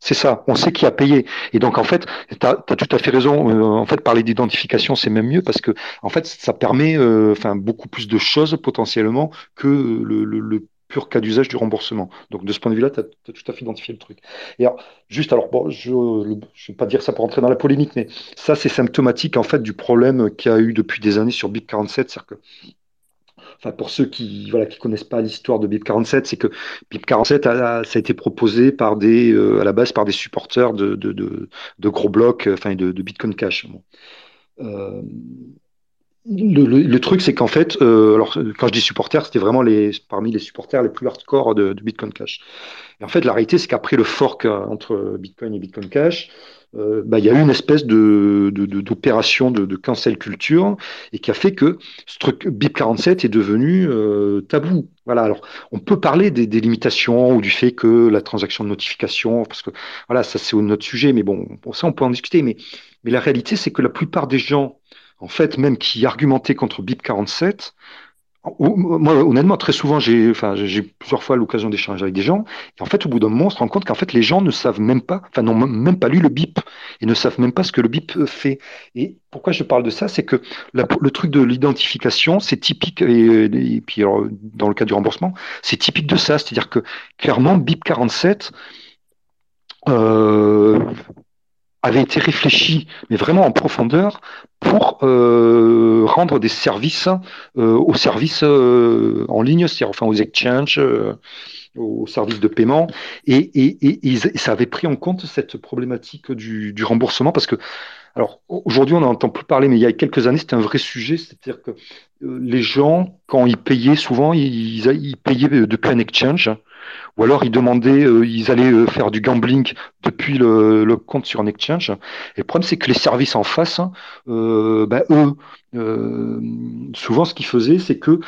C'est ça, on sait qui a payé. Et donc, en fait, tu as, tout à fait raison. Euh, en fait, parler d'identification, c'est même mieux parce que, en fait, ça permet enfin beaucoup plus de choses potentiellement que le, cas d'usage du remboursement. Donc de ce point de vue-là, tu as, tout à fait identifié le truc. Et alors, juste, alors, bon, je ne vais pas dire ça pour entrer dans la polémique, mais ça, c'est symptomatique en fait du problème qu'il y a eu depuis des années sur BIP47. C'est-à-dire que Enfin, pour ceux qui voilà qui connaissent pas l'histoire de BIP47, c'est que BIP47 a, ça a été proposé par des euh, à la base par des supporters de, de, gros blocs, enfin de, Bitcoin Cash. Euh, le, truc, c'est qu'en fait, euh, alors quand je dis supporters, c'était vraiment les, parmi les supporters les plus hardcore de, de Bitcoin Cash. Et en fait, la réalité, c'est qu'après le fork entre Bitcoin et Bitcoin Cash, euh, bah, il y a eu une espèce de, d'opération de, de, cancel culture et qui a fait que ce truc BIP 47 est devenu euh, tabou. Voilà. Alors, on peut parler des, des, limitations ou du fait que la transaction de notification, parce que voilà, ça c'est autre sujet, mais bon, pour ça on peut en discuter. Mais, mais la réalité, c'est que la plupart des gens, en fait, même qui argumentaient contre BIP 47, moi, honnêtement, très souvent, j'ai enfin, plusieurs fois l'occasion d'échanger avec des gens. Et en fait, au bout d'un moment, on se rend compte qu'en fait, les gens ne savent même pas, enfin, n'ont même pas lu le BIP et ne savent même pas ce que le BIP euh, fait. Et pourquoi je parle de ça C'est que le truc de l'identification, c'est typique, et, puis dans le cas du remboursement, c'est typique de ça. C'est-à-dire que clairement, BIP 47, euh, avait été réfléchi, mais vraiment en profondeur, pour euh, rendre des services euh, aux services euh, en ligne, c'est-à-dire enfin aux exchanges, aux services de paiement, et, et, ça avait pris en compte cette problématique du, remboursement parce que alors aujourd'hui on n'en entend plus parler, mais il y a quelques années c'était un vrai sujet, c'est-à-dire que les gens quand ils payaient souvent ils, ils payaient depuis un exchange ou alors ils demandaient, euh, ils allaient euh, faire du gambling depuis le, le, compte sur un exchange. Et le problème, c'est que les services en face, hein, euh, ben, eux, euh, souvent ce qu'ils faisaient, c'est que,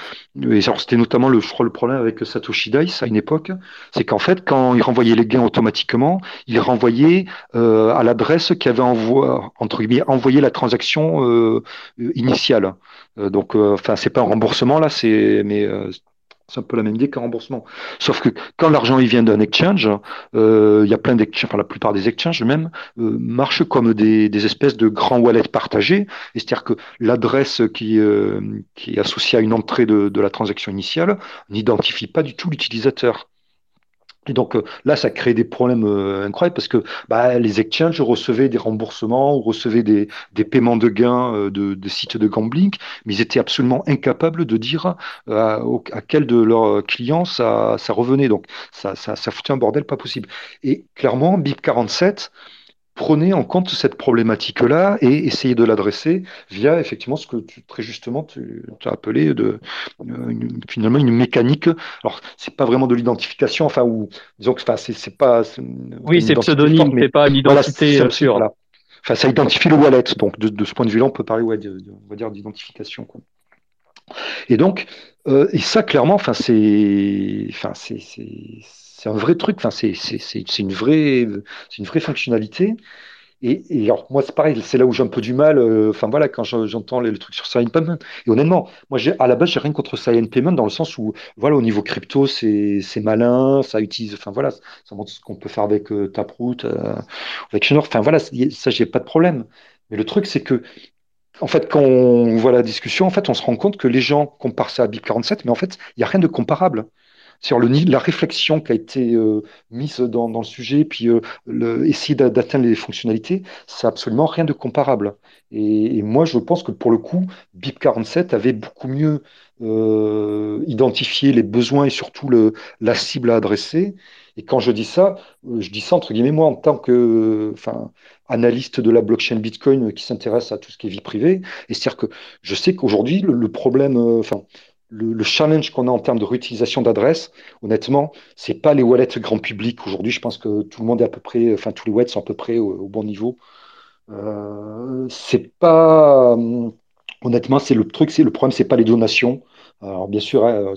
et c'était notamment le, je crois, le problème avec Satoshi Dice à une époque, c'est qu'en fait, quand ils renvoyaient les gains automatiquement, ils renvoyaient euh, à l'adresse qui avait envoyé, entre guillemets, envoyé la transaction euh, initiale. donc, enfin, c'est pas un remboursement là, c'est mais c'est un peu la même idée qu'un remboursement. Sauf que quand l'argent il vient d'un exchange, euh, il y a plein d'exchanges, enfin la plupart des exchanges même, euh, marchent comme des, des, espèces de grands wallets partagés. C'est-à-dire que l'adresse qui, euh, qui est associée à une entrée de, de la transaction initiale n'identifie pas du tout l'utilisateur. Et donc euh, là, ça crée des problèmes euh, incroyables parce que bah, les exchanges recevaient des remboursements ou recevaient des, des paiements de gains euh, de, de, sites de gambling, mais ils étaient absolument incapables de dire à, à quel de leurs clients ça, ça revenait. Donc ça, ça, ça foutait un bordel pas possible. Et clairement, BIP47, prenez en compte cette problématique-là et essayez de l'adresser via effectivement ce que tu, très justement tu, as appelé de euh, finalement une mécanique. Alors c'est pas vraiment de l'identification, enfin ou disons que enfin, c'est pas oui c'est pseudonyme, mais pas l'identité voilà, sûre. Enfin ça identifie le wallet, donc de, de ce point de vue-là on peut parler ouais, de, on va dire d'identification. Et donc euh, et ça clairement, enfin c'est enfin c'est c'est un vrai truc. Enfin, c'est une vraie, une vraie fonctionnalité. Et, alors, moi, c'est pareil, c'est là où j'ai un peu du mal. Euh, enfin, voilà, quand j'entends les, trucs sur Silent Payment. Et honnêtement, moi, à la base, j'ai rien contre Silent Payment dans le sens où, voilà, au niveau crypto, c'est malin, ça utilise, enfin, voilà, ça montre ce qu'on peut faire avec euh, Taproot, euh, avec Schnorr. Enfin, voilà, ça, j'ai pas de problème. Mais le truc, c'est que, en fait, quand on voit la discussion, en fait, on se rend compte que les gens comparent ça à BIP47, mais en fait, il n'y a rien de comparable sur le, la réflexion qui a été euh, mise dans, dans, le sujet, puis euh, le, essayer d'atteindre les fonctionnalités, c'est absolument rien de comparable. Et, et, moi, je pense que pour le coup, BIP47 avait beaucoup mieux euh, identifié les besoins et surtout le, la cible à adresser. Et quand je dis ça, euh, je dis ça entre guillemets, moi, en tant que enfin, analyste de la blockchain Bitcoin qui s'intéresse à tout ce qui est vie privée. Et c'est-à-dire que je sais qu'aujourd'hui, le, le, problème, enfin, le, challenge qu'on a en termes de réutilisation d'adresses, honnêtement, c'est pas les wallets grand public. Aujourd'hui, je pense que tout le monde est à peu près, enfin tous les wallets sont à peu près au, bon niveau. Euh, c'est pas, honnêtement, c'est le truc, c'est le problème, c'est pas les donations. Alors bien sûr, hein,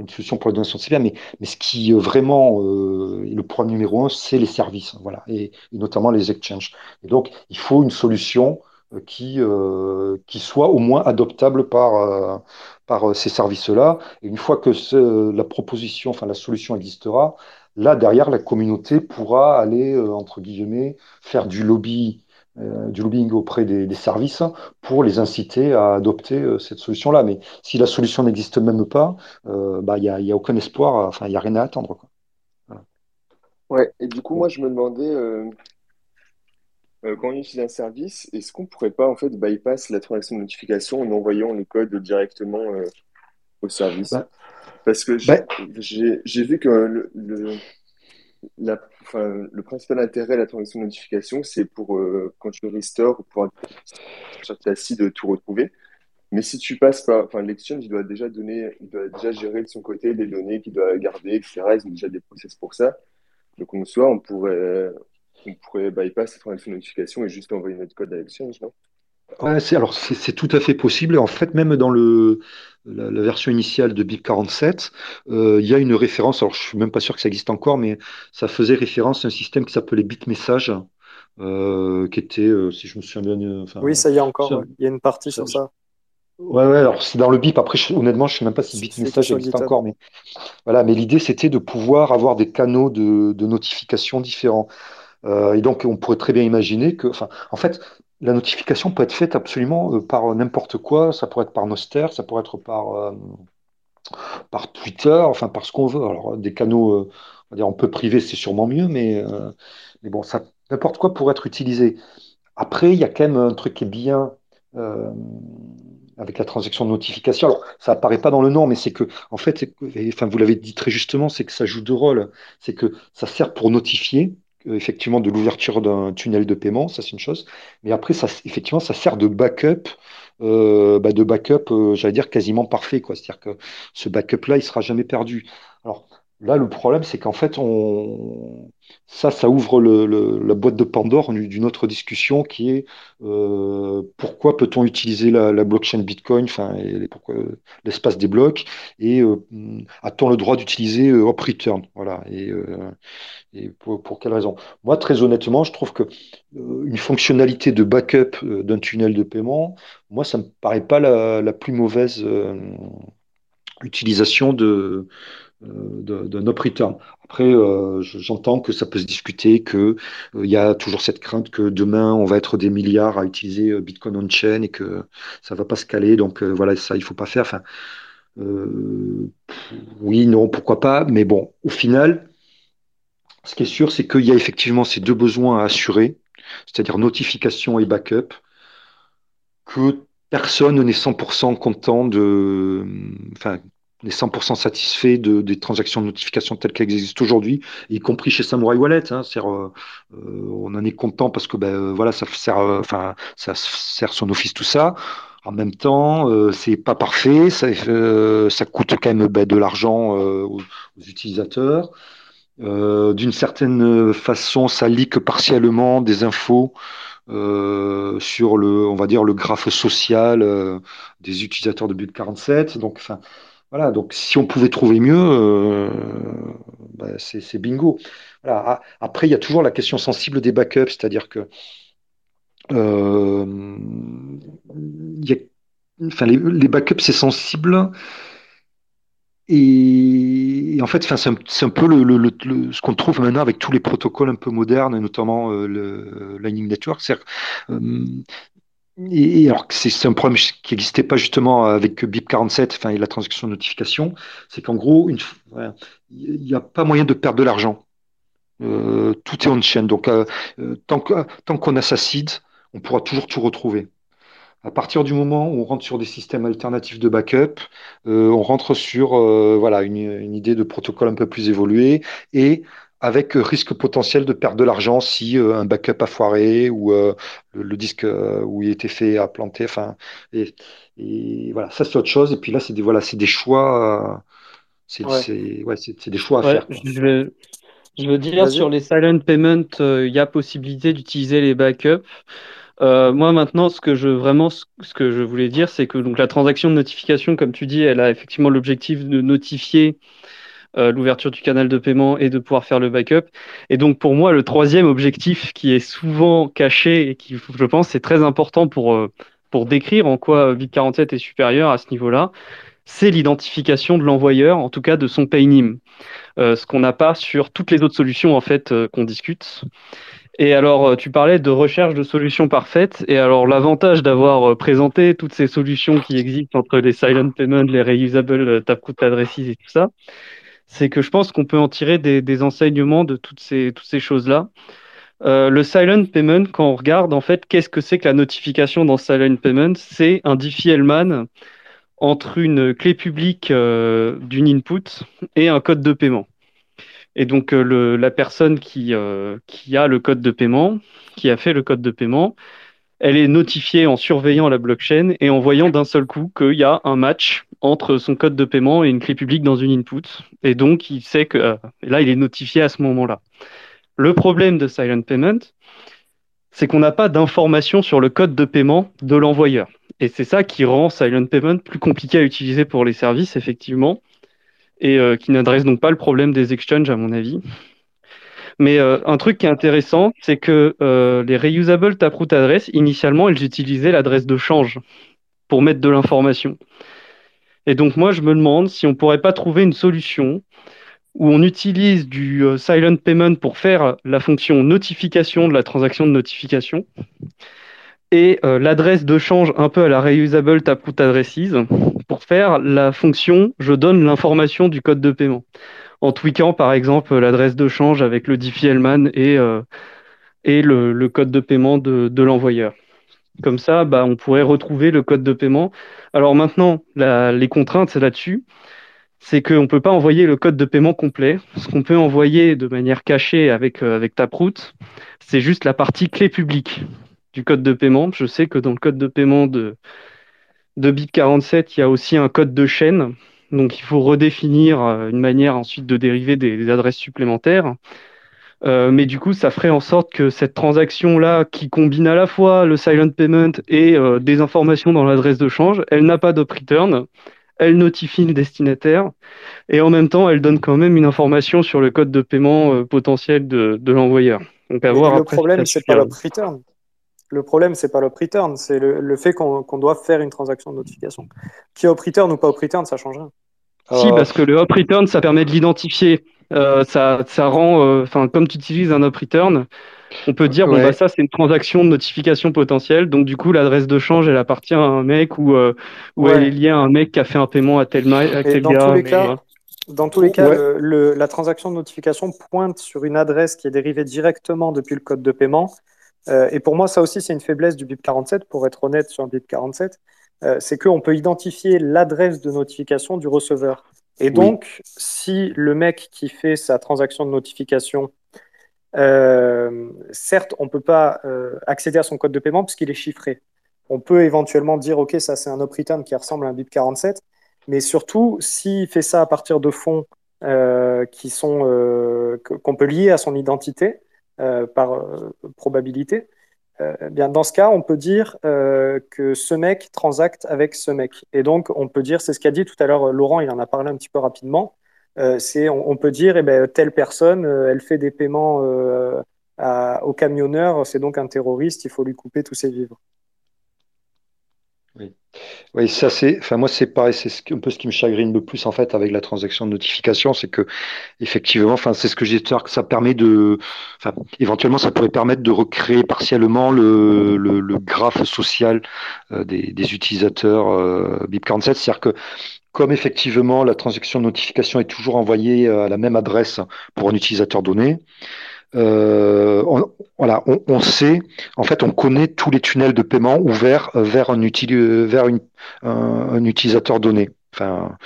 une solution pour les donations c'est bien, mais, ce qui euh, vraiment euh, le point numéro un, c'est les services, voilà, et, notamment les exchanges. Et donc, il faut une solution qui, euh, qui soit au moins adoptable par, euh, par ces services-là. Et une fois que la proposition, enfin la solution existera, là derrière la communauté pourra aller entre guillemets faire du lobby du lobbying auprès des, services pour les inciter à adopter cette solution-là. Mais si la solution n'existe même pas, bah, il n'y a, y a, aucun espoir, enfin, il n'y a rien à attendre. Quoi. Ouais, et du coup, moi, je me demandais, quand on utilise un service, est-ce qu'on ne pourrait pas en fait bypass la transaction de notification en envoyant le code directement au service? Bah, Parce que bah j'ai vu que le, le, la, le principal intérêt de la transaction de notification, c'est pour euh, quand tu restore, pour sur ta site de tout retrouver. Mais si tu passes par, enfin, l'exchange, il doit déjà donner, il doit déjà gérer de son côté des données qu'il doit garder, etc. Ils ont déjà des process pour ça. Donc, en soi, on pourrait, on pourrait bypass de notification et juste envoyer notre code à l'exchange, non? Ouais, c'est, alors c'est tout à fait possible. En fait, même dans le, la, version initiale de BIP47, euh, il y a une référence, alors je suis même pas sûr que ça existe encore, mais ça faisait référence à un système qui s'appelait BitMessage, euh, qui était, euh, si je me souviens bien... oui, ça y est encore, il y a une partie sur ça. Ouais, ouais, alors c'est dans le BIP. Après, honnêtement, je ne sais même pas si BitMessage existe encore, mais voilà. Mais l'idée, c'était de pouvoir avoir des canaux de, de notification différents. Et donc, on pourrait très bien imaginer que, enfin, en fait, la notification peut être faite absolument euh, par n'importe quoi. Ça pourrait être par Noster, ça pourrait être par, euh, par Twitter, enfin par ce qu'on veut. Alors, des canaux, euh, on va dire un peu privés, c'est sûrement mieux, mais, mais bon, ça, n'importe quoi pourrait être utilisé. Après, il y a quand même un truc qui est bien avec la transaction de notification. Alors, ça apparaît pas dans le nom, mais c'est que, en fait, enfin, vous l'avez dit très justement, c'est que ça joue deux rôles. C'est que ça sert pour notifier, effectivement de l'ouverture d'un tunnel de paiement, ça c'est une chose. Mais après, ça, effectivement, ça sert de backup, euh, bah, de backup, euh, j'allais dire quasiment parfait, quoi. C'est-à-dire que ce backup-là, il sera jamais perdu. Alors là, le problème, c'est qu'en fait, ça, ça ouvre la boîte de Pandore d'une autre discussion qui est euh, pourquoi peut-on utiliser la, blockchain Bitcoin, enfin, l'espace des blocs, et a-t-on le droit d'utiliser Hop Return, voilà. Et et pour, pour quelle raison? Moi, très honnêtement, je trouve que euh, une fonctionnalité de backup euh, d'un tunnel de paiement, moi, ça me paraît pas la, plus mauvaise euh, utilisation de d'un up return. Après, j'entends que ça peut se discuter, qu'il il y a toujours cette crainte que demain on va être des milliards à utiliser Bitcoin on chain et que ça va pas se caler. Donc voilà, ça il faut pas faire. Enfin, oui, non, pourquoi pas. Mais bon, au final, ce qui est sûr, c'est qu'il y a effectivement ces deux besoins à assurer, c'est-à-dire notification et backup, que personne n'est 100% content de, enfin, n'est 100% satisfait de, des transactions de notification telles qu'elles existent aujourd'hui, y compris chez Samurai Wallet. Hein, euh, euh, on en est content parce que ben, euh, voilà, ça sert, enfin, ça sert son office tout ça. En même temps, euh, c'est pas parfait, ça, coûte quand même ben, de l'argent aux, utilisateurs. Euh, d'une certaine façon, ça que partiellement des infos euh, sur le, on va dire, le graphe social euh, des utilisateurs de BUT 47. Donc, enfin, voilà. Donc, si on pouvait trouver mieux, bah, c'est bingo. Après, il y a toujours la question sensible des backups, c'est-à-dire que a, enfin, les, backups, c'est sensible et, en fait, c'est un, peu ce qu'on trouve maintenant avec tous les protocoles un peu modernes, notamment euh, Network. Euh, et, alors c'est un problème qui n'existait pas justement avec BIP47 enfin, et la transaction de notification, c'est qu'en gros, il n'y a pas moyen de perdre de l'argent. Euh, tout est on chain. Donc, tant qu'on a sa seed, on pourra toujours tout retrouver. À partir du moment où on rentre sur des systèmes alternatifs de backup, euh, on rentre sur euh, voilà, une, idée de protocole un peu plus évolué et avec risque potentiel de perdre de l'argent si euh, un backup a foiré ou le, disque où il était fait a planté. Enfin, et, voilà, ça c'est autre chose. Et puis là, c'est des, voilà, des choix. c'est des choix à faire. Je veux, je veux dire, sur les silent payments, il y a possibilité d'utiliser les backups. Euh, moi maintenant, ce que je vraiment, ce que je voulais dire, c'est que donc la transaction de notification, comme tu dis, elle a effectivement l'objectif de notifier euh, l'ouverture du canal de paiement et de pouvoir faire le backup. Et donc pour moi, le troisième objectif qui est souvent caché et qui, je pense, est très important pour euh, pour décrire en quoi Bit47 est supérieur à ce niveau-là, c'est l'identification de l'envoyeur, en tout cas de son paynim, ce qu'on n'a pas sur toutes les autres solutions en fait qu'on discute. Et alors, euh, tu parlais de recherche de solutions parfaites. Et alors, l'avantage d'avoir euh, présenté toutes ces solutions qui existent entre les silent payments, les reusable euh, taproot addresses et tout ça, c'est que je pense qu'on peut en tirer des, enseignements de toutes ces, choses-là. le silent payment, quand on regarde, en fait, qu'est-ce que c'est que la notification dans silent payment? C'est un Diffie-Hellman entre une clé publique d'une input et un code de paiement. Et donc, euh, la personne euh, qui a le code de paiement, qui a fait le code de paiement, elle est notifiée en surveillant la blockchain et en voyant d'un seul coup qu'il y a un match entre son code de paiement et une clé publique dans une input. Et donc, il sait que euh, là, il est notifié à ce moment-là. Le problème de Silent Payment, c'est qu'on n'a pas d'informations sur le code de paiement de l'envoyeur. Et c'est ça qui rend Silent Payment plus compliqué à utiliser pour les services, effectivement et euh, qui n'adresse donc pas le problème des exchanges, à mon avis. Mais euh, un truc qui est intéressant, c'est que les reusable taproot address, initialement, elles utilisaient l'adresse de change pour mettre de l'information. Et donc moi, je me demande si on pourrait pas trouver une solution où on utilise du silent payment pour faire la fonction notification de la transaction de notification et l'adresse de change un peu à la reusable taproot addresses pour faire la fonction je donne l'information du code de paiement. En tweakant par exemple l'adresse de change avec le Diffie-Hellman et, euh, et le, code de paiement de, l'envoyeur. Comme ça, bah, on pourrait retrouver le code de paiement. Alors maintenant, les contraintes là-dessus, c'est qu'on ne peut pas envoyer le code de paiement complet. Ce qu'on peut envoyer de manière cachée avec, euh, avec Taproot, c'est juste la partie clé publique du code de paiement. Je sais que dans le code de paiement de, de BIP47, il y a aussi un code de chaîne. Donc il faut redéfinir euh, une manière ensuite de dériver des, adresses supplémentaires. Euh, mais du coup, ça ferait en sorte que cette transaction-là, qui combine à la fois le silent payment et euh, des informations dans l'adresse de change, elle n'a pas d'op return, elle notifie le destinataire, et en même temps, elle donne quand même une information sur le code de paiement potentiel de, l'envoyeur. Donc, le problème, c'est pas l'op return le problème, c'est pas le return, c'est le, fait qu'on doit faire une transaction de notification. Qui est op return ou pas op return, ça change rien. Si, parce que le op return, ça permet de l'identifier. Euh, ça, ça rend, euh, enfin, comme tu utilises un op return, on peut dire, bon, bah, ça, c'est une transaction de notification potentielle. Donc, du coup, l'adresse de change, elle appartient à un mec ou, euh, elle est liée à un mec qui a fait un paiement à tel, à tel dans Tous les cas, dans tous les cas, la transaction de notification pointe sur une adresse qui est dérivée directement depuis le code de paiement. Euh, et pour moi, ça aussi, c'est une faiblesse du BIP 47, pour être honnête sur un BIP 47, euh, c'est qu'on peut identifier l'adresse de notification du receveur. Et donc, si le mec qui fait sa transaction de notification, euh, certes, on ne peut pas accéder à son code de paiement puisqu'il est chiffré. On peut éventuellement dire, OK, ça c'est un op return qui ressemble à un BIP 47, mais surtout, s'il fait ça à partir de fonds qui sont qu'on peut lier à son identité, euh, par euh, probabilité, euh, eh bien dans ce cas, on peut dire que ce mec transacte avec ce mec. Et donc, on peut dire, c'est ce qu'a dit tout à l'heure Laurent, il en a parlé un petit peu rapidement, c'est on, peut dire, eh ben, telle personne, elle fait des paiements au camionneur, c'est donc un terroriste, il faut lui couper tous ses vivres. Oui. Ça c'est, enfin moi c'est pareil, c'est un peu ce qui me chagrine le plus en fait avec la transaction de notification, c'est que effectivement, enfin c'est ce que j'ai que ça permet de, enfin éventuellement ça pourrait permettre de recréer partiellement le, le, graphe social euh, des, des, utilisateurs euh, BIP47, c'est-à-dire que comme effectivement la transaction de notification est toujours envoyée à la même adresse pour un utilisateur donné, euh, on, voilà, on, sait, en fait, on connaît tous les tunnels de paiement ouverts euh, vers un, euh, un, utilisateur donné, enfin,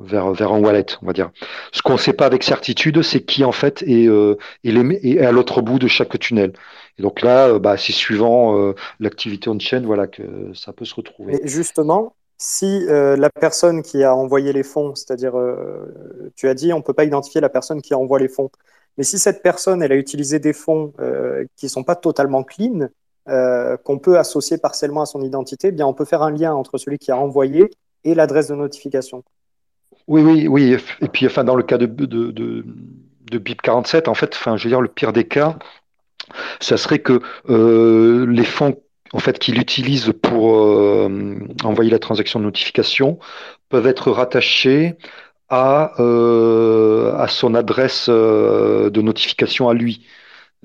vers, vers un wallet, on va dire. Ce qu'on ne sait pas avec certitude, c'est qui en fait est, est, à l'autre bout de chaque tunnel. Et donc là, bah, c'est suivant l'activité on-chain, voilà, que ça peut se retrouver. Et justement, si la personne qui a envoyé les fonds, c'est-à-dire, tu as dit, on ne peut pas identifier la personne qui envoie les fonds. Mais si cette personne, elle a utilisé des fonds euh, qui ne sont pas totalement clean, euh, qu'on peut associer partiellement à son identité, eh bien on peut faire un lien entre celui qui a envoyé et l'adresse de notification. Oui, oui, oui. Et puis, enfin, dans le cas de, de, de, BIP47, en fait, enfin, je veux dire, le pire des cas, ça serait que euh, les fonds en fait, qu'il utilise pour envoyer la transaction de notification peuvent être rattachés à, euh, à son adresse euh, de notification à lui.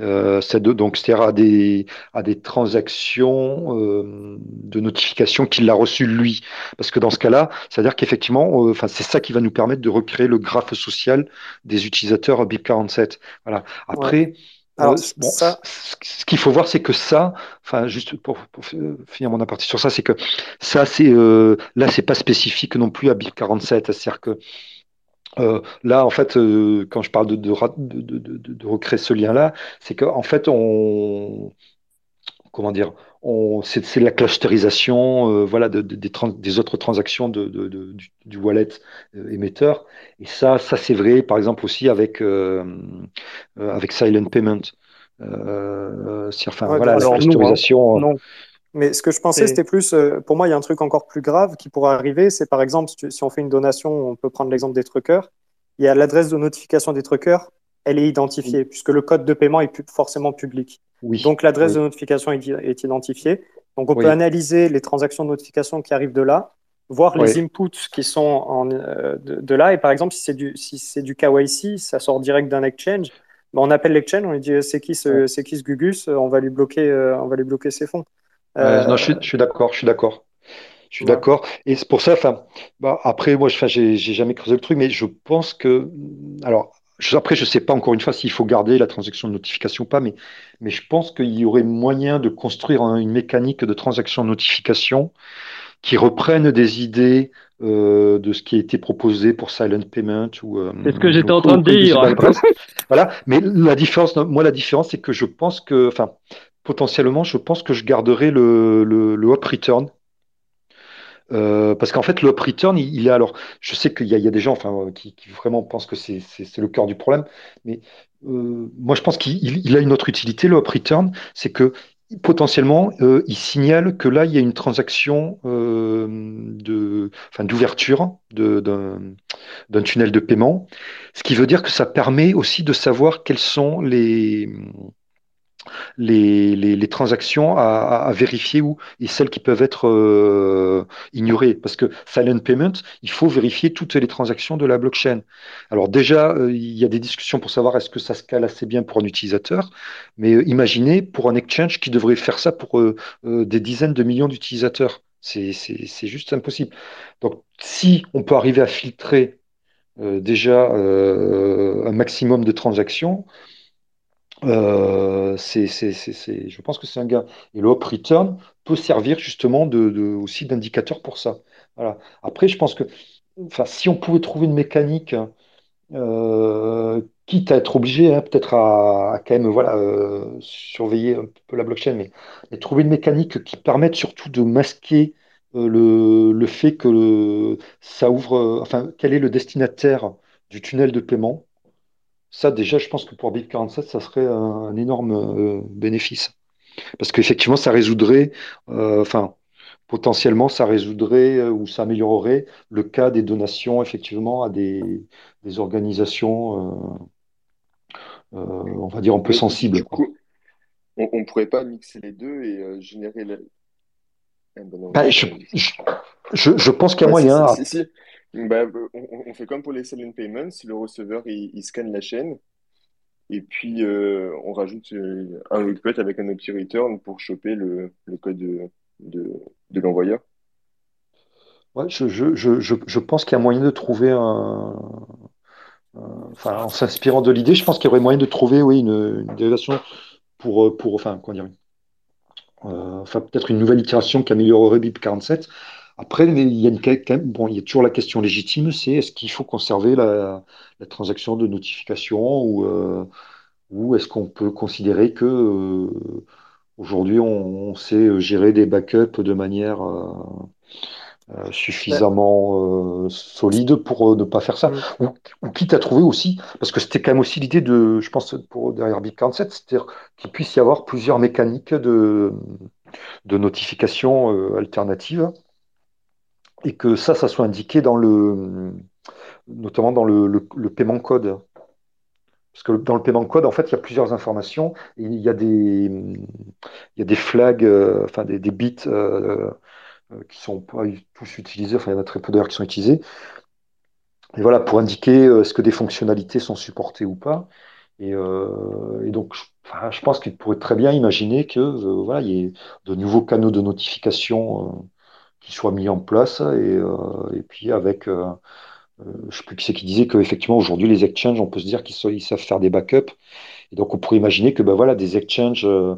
Euh, donc, c'est-à-dire à des, à des transactions euh, de notification qu'il a reçues lui. Parce que dans ce cas-là, c'est-à-dire qu'effectivement, euh, enfin, c'est ça qui va nous permettre de recréer le graphe social des utilisateurs BIP47. Voilà. Après, Alors, ça... ce qu'il faut voir, c'est que ça, enfin, juste pour, finir mon aparté sur ça, c'est que ça, c'est là, c'est pas spécifique non plus à BIP47. C'est-à-dire que euh, là, en fait, euh, quand je parle de, de, de, recréer ce lien-là, c'est qu'en fait, on, comment dire, c'est, la clusterisation, euh, voilà, des, des, autres transactions de, du, du, wallet émetteur. Et ça, ça c'est vrai, par exemple aussi avec avec Silent Payment. enfin, voilà, la hein. clusterisation. non. Mais ce que je pensais, c'était plus, pour moi, il y a un truc encore plus grave qui pourrait arriver. C'est par exemple, si, on fait une donation, on peut prendre l'exemple des truckers. Il y a l'adresse de notification des truckers, elle est identifiée, puisque le code de paiement est forcément public. Oui. Donc l'adresse de notification est, identifiée. Donc on peut analyser les transactions de notification qui arrivent de là, voir les inputs qui sont en, euh, de, là. Et par exemple, si c'est du, si du KYC, ça sort direct d'un exchange. Ben, on appelle l'exchange, on lui dit c'est qui ce, c'est qui ce Gugus, on va lui bloquer, euh, on va lui bloquer ses fonds. Euh, non, je suis, d'accord, je suis d'accord. Je suis d'accord. Et c'est pour ça, enfin, bah, après, moi, je j'ai jamais creusé le truc, mais je pense que, alors, après, je ne sais pas encore une fois s'il faut garder la transaction de notification ou pas, mais, mais je pense qu'il y aurait moyen de construire une mécanique de transaction de notification qui reprenne des idées euh, de ce qui a été proposé pour Silent Payment ou. Euh, c'est ce que j'étais en train de dire. voilà. Mais la différence, moi, la différence, c'est que je pense que, enfin, potentiellement, je pense que je garderai le, le, hop return. Euh, parce qu'en fait, le hop return, il, est alors. Je sais qu'il y, a des gens enfin, qui, qui vraiment pensent que c'est le cœur du problème, mais euh, moi je pense qu'il a une autre utilité, le hop return, c'est que potentiellement, euh, il signale que là, il y a une transaction euh, de, enfin, d'ouverture d'un tunnel de paiement, ce qui veut dire que ça permet aussi de savoir quels sont les les, transactions à, vérifier ou et celles qui peuvent être euh, ignorées. Parce que silent payment, il faut vérifier toutes les transactions de la blockchain. Alors déjà, euh, il y a des discussions pour savoir est-ce que ça se cale assez bien pour un utilisateur, mais euh, imaginez pour un exchange qui devrait faire ça pour des dizaines de millions d'utilisateurs. C'est juste impossible. Donc si on peut arriver à filtrer déjà un maximum de transactions, euh, je pense que c'est un gain. Et le hop return peut servir justement aussi d'indicateur pour ça. Après, je pense que si on pouvait trouver une mécanique, euh, quitte à être obligé, hein, peut-être à, quand même voilà, euh, surveiller un peu la blockchain, mais, trouver une mécanique qui permette surtout de masquer le, le, fait que ça ouvre, enfin, quel est le destinataire du tunnel de paiement ça, déjà, je pense que pour BIP47, ça serait un, énorme euh, bénéfice. Parce qu'effectivement, ça résoudrait, euh, enfin, potentiellement, ça résoudrait euh, ou ça améliorerait le cas des donations, effectivement, à des, organisations, on va dire, un peu sensibles. on ne pourrait pas mixer les deux et générer la... Ah, ben je, pense qu'il y a moyen. Bah, on, fait comme pour les silent payments, le receveur il, scanne la chaîne et puis euh, on rajoute euh, un request avec un petit return pour choper le, code de, de, l'envoyeur. Ouais, je, je, je, je pense qu'il y a moyen de trouver un. en s'inspirant de l'idée, je pense qu'il y aurait moyen de trouver oui, une, une dérivation pour, pour. Enfin, euh, Enfin, peut-être une nouvelle itération qui améliorerait BIP 47 après, il y, a une, bon, il y a toujours la question légitime, c'est est-ce qu'il faut conserver la, transaction de notification ou, euh, ou est-ce qu'on peut considérer que euh, aujourd'hui on, sait gérer des backups de manière euh, suffisamment solide pour ne pas faire ça? Ou, quitte à trouver aussi, parce que c'était quand même aussi l'idée de, je pense, pour derrière BIP47, c'est-à-dire qu'il puisse y avoir plusieurs mécaniques de, de notification alternatives et que ça, ça soit indiqué dans le, notamment dans le, paiement code. Parce que dans le paiement code, en fait, il y a plusieurs informations. il y a des, il y a des flags, euh, enfin des, bits euh, euh, qui sont pas tous utilisés. Enfin, il y en a très peu d'ailleurs qui sont utilisés. Et voilà, pour indiquer est-ce que des fonctionnalités sont supportées ou pas. Et, donc, enfin, je pense qu'il pourrait très bien imaginer que voilà, il y ait de nouveaux canaux de notification qui soient mis en place et, et puis avec je ne sais plus qui c'est qui disait qu'effectivement aujourd'hui les exchanges, on peut se dire qu'ils savent faire des backups. Et donc on pourrait imaginer que ben voilà, des exchanges, euh,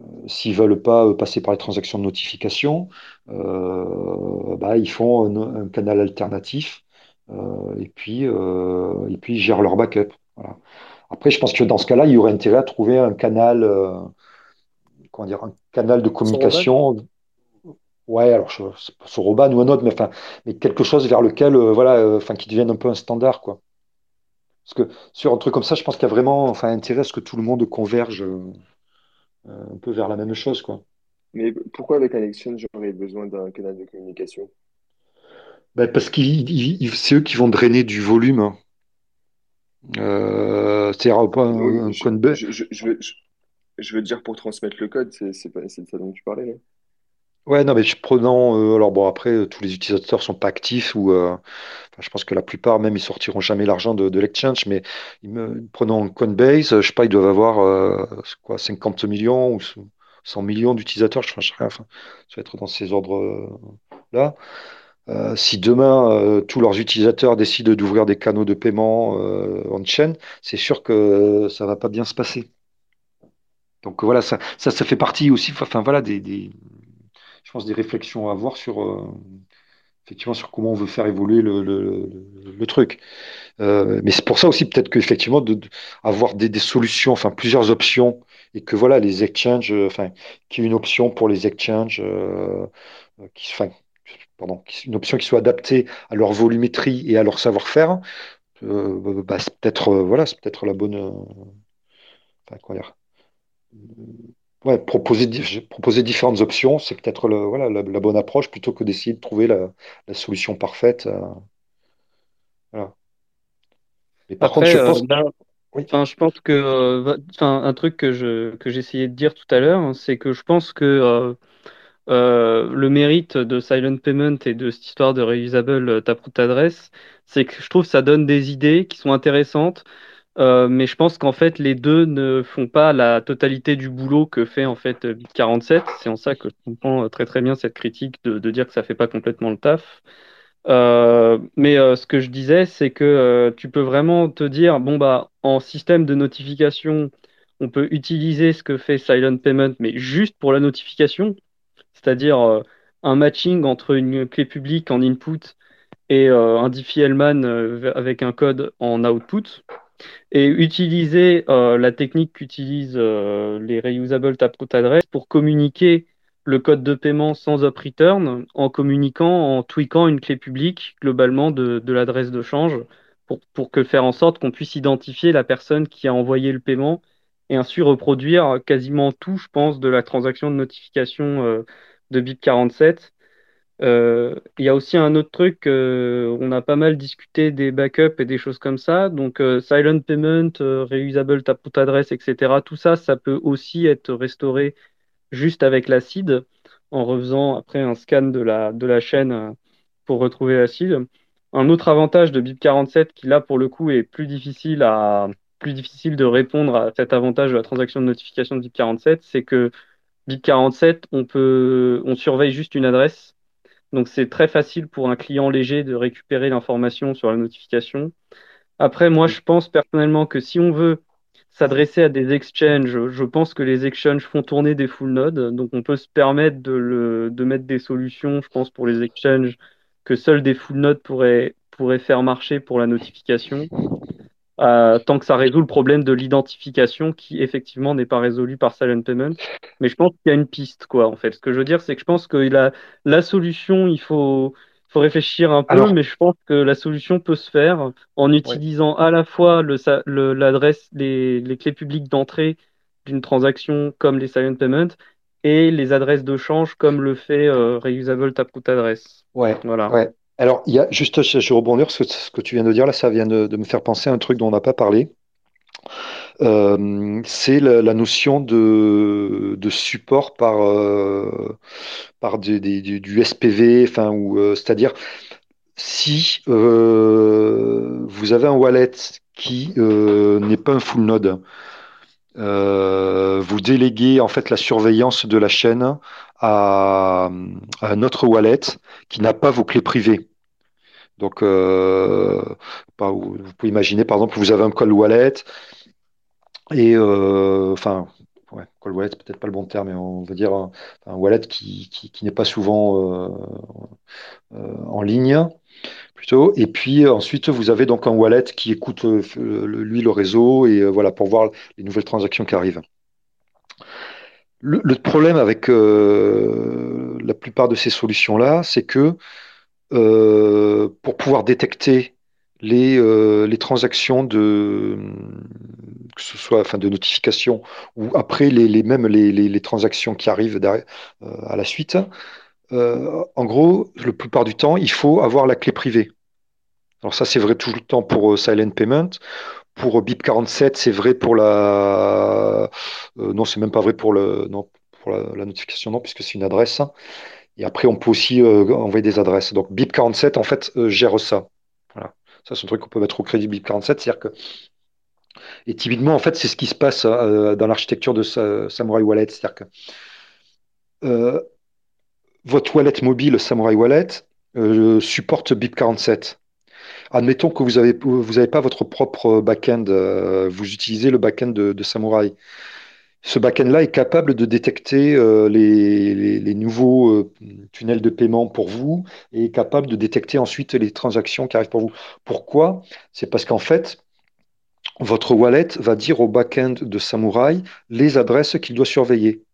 euh, s'ils ne veulent pas euh, passer par les transactions de notification, bah, ils font un, canal alternatif et, puis, et puis ils gèrent leur backup. Voilà. Après, je pense que dans ce cas-là, il y aurait intérêt à trouver un canal, comment dire, un canal de communication. Ouais, alors sur, sur Roban ou un autre, mais, enfin, mais quelque chose vers lequel, euh, voilà, euh, enfin, qui devienne un peu un standard, quoi. Parce que sur un truc comme ça, je pense qu'il y a vraiment enfin, intérêt à ce que tout le monde converge euh, un peu vers la même chose, quoi. Mais pourquoi avec un exchange, j'aurais besoin d'un canal de communication? Ben, parce que c'est eux qui vont drainer du volume. Hein. c'est-à-dire pas un, je, de je, je, je veux, je veux dire pour transmettre le code, c'est de ça dont tu parlais, là. Ouais, non, mais je prenant. euh, alors bon, après, euh, tous les utilisateurs sont pas actifs ou. euh, je pense que la plupart, même, ils sortiront jamais l'argent de, l'exchange, mais prenant Coinbase, je sais pas, ils doivent avoir quoi, 50 millions ou 100 millions d'utilisateurs, je ne sais rien. Ça va être dans ces ordres-là. Si demain, tous leurs utilisateurs décident d'ouvrir des canaux de paiement euh, on-chain, c'est sûr que ça va pas bien se passer. Donc voilà, ça, ça, fait partie aussi, enfin voilà, des- je pense, des réflexions à avoir sur, euh, effectivement, sur comment on veut faire évoluer le, truc. Euh, mais c'est pour ça aussi peut-être qu'effectivement, de, de- avoir des, solutions, enfin plusieurs options, et que voilà, les exchanges, euh, enfin, qu'il y ait une option pour les exchanges, qui, enfin, pardon, une option qui soit adaptée à leur volumétrie et à leur savoir-faire, bah, c'est peut-être, voilà, peut-être la bonne, enfin, dire, ouais, proposer, proposer différentes options, c'est peut-être le, voilà, la, la bonne approche plutôt que d'essayer de trouver la, la solution parfaite. euh, voilà. Mais par contre, je pense, euh, oui. enfin, je pense que euh, enfin, un truc que je que j'essayais de dire tout à l'heure, c'est que je pense que euh, le mérite de Silent Payment et de cette histoire de reusable taproot adresse, c'est que je trouve que ça donne des idées qui sont intéressantes. Euh, mais je pense qu'en fait, les deux ne font pas la totalité du boulot que fait en fait Bit47. C'est en ça que je comprends euh, très très bien cette critique de, dire que ça fait pas complètement le taf. Euh, mais euh, ce que je disais, c'est que euh, tu peux vraiment te dire, bon bah, en système de notification, on peut utiliser ce que fait Silent Payment, mais juste pour la notification, c'est-à-dire euh, un matching entre une clé publique en input et euh, un Diffie-Hellman avec un code en output et utiliser euh, la technique qu'utilisent euh, les reusable taproot address pour communiquer le code de paiement sans up return en communiquant, en tweakant une clé publique globalement de, l'adresse de change pour, que faire en sorte qu'on puisse identifier la personne qui a envoyé le paiement et ainsi reproduire quasiment tout, je pense, de la transaction de notification euh, de BIP47 euh, il y a aussi un autre truc, euh, on a pas mal discuté des backups et des choses comme ça. Donc, euh, silent payment, reusable taproot address, etc. Tout ça, ça peut aussi être restauré juste avec l'acide en refaisant après un scan de la, de la chaîne pour retrouver l'acide. Un autre avantage de BIP47 qui là pour le coup est plus difficile à plus difficile de répondre à cet avantage de la transaction de notification de BIP47, c'est que BIP47, on peut on surveille juste une adresse donc c'est très facile pour un client léger de récupérer l'information sur la notification. Après, moi, je pense personnellement que si on veut s'adresser à des exchanges, je pense que les exchanges font tourner des full nodes. Donc on peut se permettre de, mettre des solutions, je pense, pour les exchanges que seuls des full nodes pourraient faire marcher pour la notification. Euh, tant que ça résout le problème de l'identification qui effectivement n'est pas résolu par Silent Payment. Mais je pense qu'il y a une piste, quoi, en fait. Ce que je veux dire, c'est que je pense que la, la solution, il faut, faut réfléchir un peu, mais je pense que la solution peut se faire en utilisant à la fois l'adresse, le, l'adresse les, les clés publiques d'entrée d'une transaction comme les Silent Payment et les adresses de change comme le fait euh, Reusable Taproot Address. Ouais, voilà. Ouais. Alors, il y a juste, je rebondir sur ce que tu viens de dire là, ça vient de, me faire penser à un truc dont on n'a pas parlé. Euh, c'est la, notion de, support par, euh, du, SPV, enfin, ou euh, c'est-à-dire si vous avez un wallet qui n'est pas un full node, vous déléguez en fait la surveillance de la chaîne à, un autre wallet qui n'a pas vos clés privées. Donc, vous pouvez imaginer, par exemple, vous avez un call wallet et, enfin, ouais, call wallet, peut-être pas le bon terme, mais on va dire un, wallet qui, n'est pas souvent en ligne Et puis ensuite, vous avez donc un wallet qui écoute lui le réseau et voilà pour voir les nouvelles transactions qui arrivent. Le, problème avec euh, la plupart de ces solutions-là, c'est que euh, pour pouvoir détecter les, euh, les, transactions de que ce soit enfin, de notification ou après les, les les, les, transactions qui arrivent à la suite, en gros, la plupart du temps, il faut avoir la clé privée. Alors ça, c'est vrai tout le temps pour Silent Payment. Pour BIP47, c'est vrai pour la. Euh, non, c'est même pas vrai pour, le... non, pour la, notification, non, puisque c'est une adresse. Et après, on peut aussi euh, envoyer des adresses. Donc, BIP47, en fait, euh, gère ça. Voilà. Ça, c'est un truc qu'on peut mettre au crédit BIP47. C'est-à-dire que. Et typiquement, en fait, c'est ce qui se passe dans l'architecture de Samurai Wallet. C'est-à-dire que votre wallet mobile Samurai Wallet supporte BIP47. Admettons que vous n'avez pas votre propre back-end, euh, vous utilisez le back-end de, Samurai. Ce back-end-là est capable de détecter euh, les, nouveaux euh, tunnels de paiement pour vous et est capable de détecter ensuite les transactions qui arrivent pour vous. Pourquoi? C'est parce qu'en fait, votre wallet va dire au back-end de Samurai les adresses qu'il doit surveiller.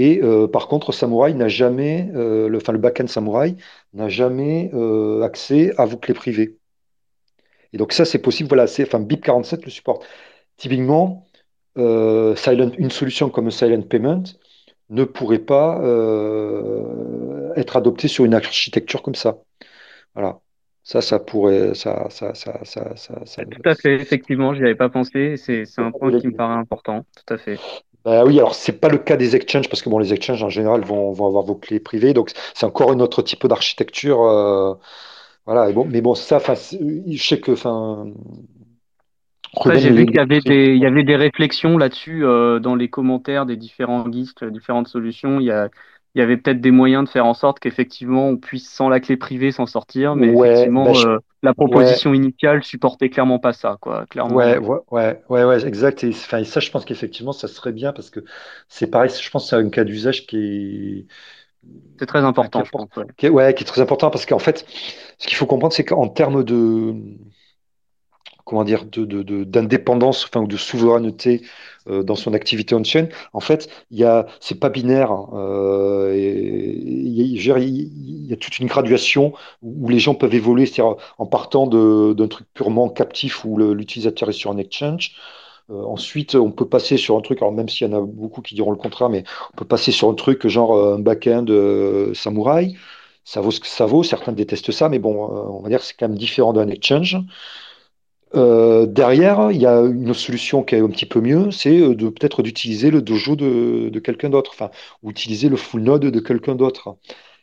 Et par contre, Samurai n'a jamais, le, enfin le back-end Samurai n'a jamais accès à vos clés privées. Et donc ça, c'est possible. Voilà, c'est, enfin, BIP47 le supporte. Typiquement, euh, silent, une solution comme Silent Payment ne pourrait pas euh, être adoptée sur une architecture comme ça. Voilà. Ça, ça pourrait. Ça, ça, ça, ça, ça, tout à fait, effectivement, je n'y avais pas pensé. C'est, c'est un point qui me paraît important. Tout à fait. Bah oui, alors c'est pas le cas des exchanges parce que bon, les exchanges en général vont, vont avoir vos clés privées, donc c'est encore un autre type d'architecture. Euh, voilà, bon, mais bon, ça, je sais que. j'ai vu qu'il y avait des, il y avait des réflexions là-dessus euh, dans les commentaires des différents guides, différentes solutions. Il y, a, il y avait peut-être des moyens de faire en sorte qu'effectivement on puisse sans la clé privée s'en sortir, mais effectivement bah, euh, la proposition initiale supportait clairement pas ça, quoi. Clairement. Ouais, ouais, ouais, ouais, exact. Et, ça, je pense qu'effectivement, ça serait bien parce que c'est pareil. Je pense que c'est un cas d'usage qui est c'est très important, je pense. Ouais. Qui, est, qui est très important parce qu'en fait, ce qu'il faut comprendre, c'est qu'en termes de comment dire d'indépendance, ou de souveraineté euh, dans son activité on-chain, en fait, il c'est pas binaire. Euh, il, y a, toute une graduation où les gens peuvent évoluer, c'est-à-dire en partant d'un truc purement captif où l'utilisateur est sur un exchange euh, ensuite, on peut passer sur un truc, alors même s'il y en a beaucoup qui diront le contraire, mais on peut passer sur un truc genre un back-end samouraï. Ça vaut ce que ça vaut, certains détestent ça, mais bon, on va dire que c'est quand même différent d'un exchange. Derrière, il y a une solution qui est un petit peu mieux, c'est de peut-être d'utiliser le dojo de, quelqu'un d'autre, enfin, ou utiliser le full node de quelqu'un d'autre.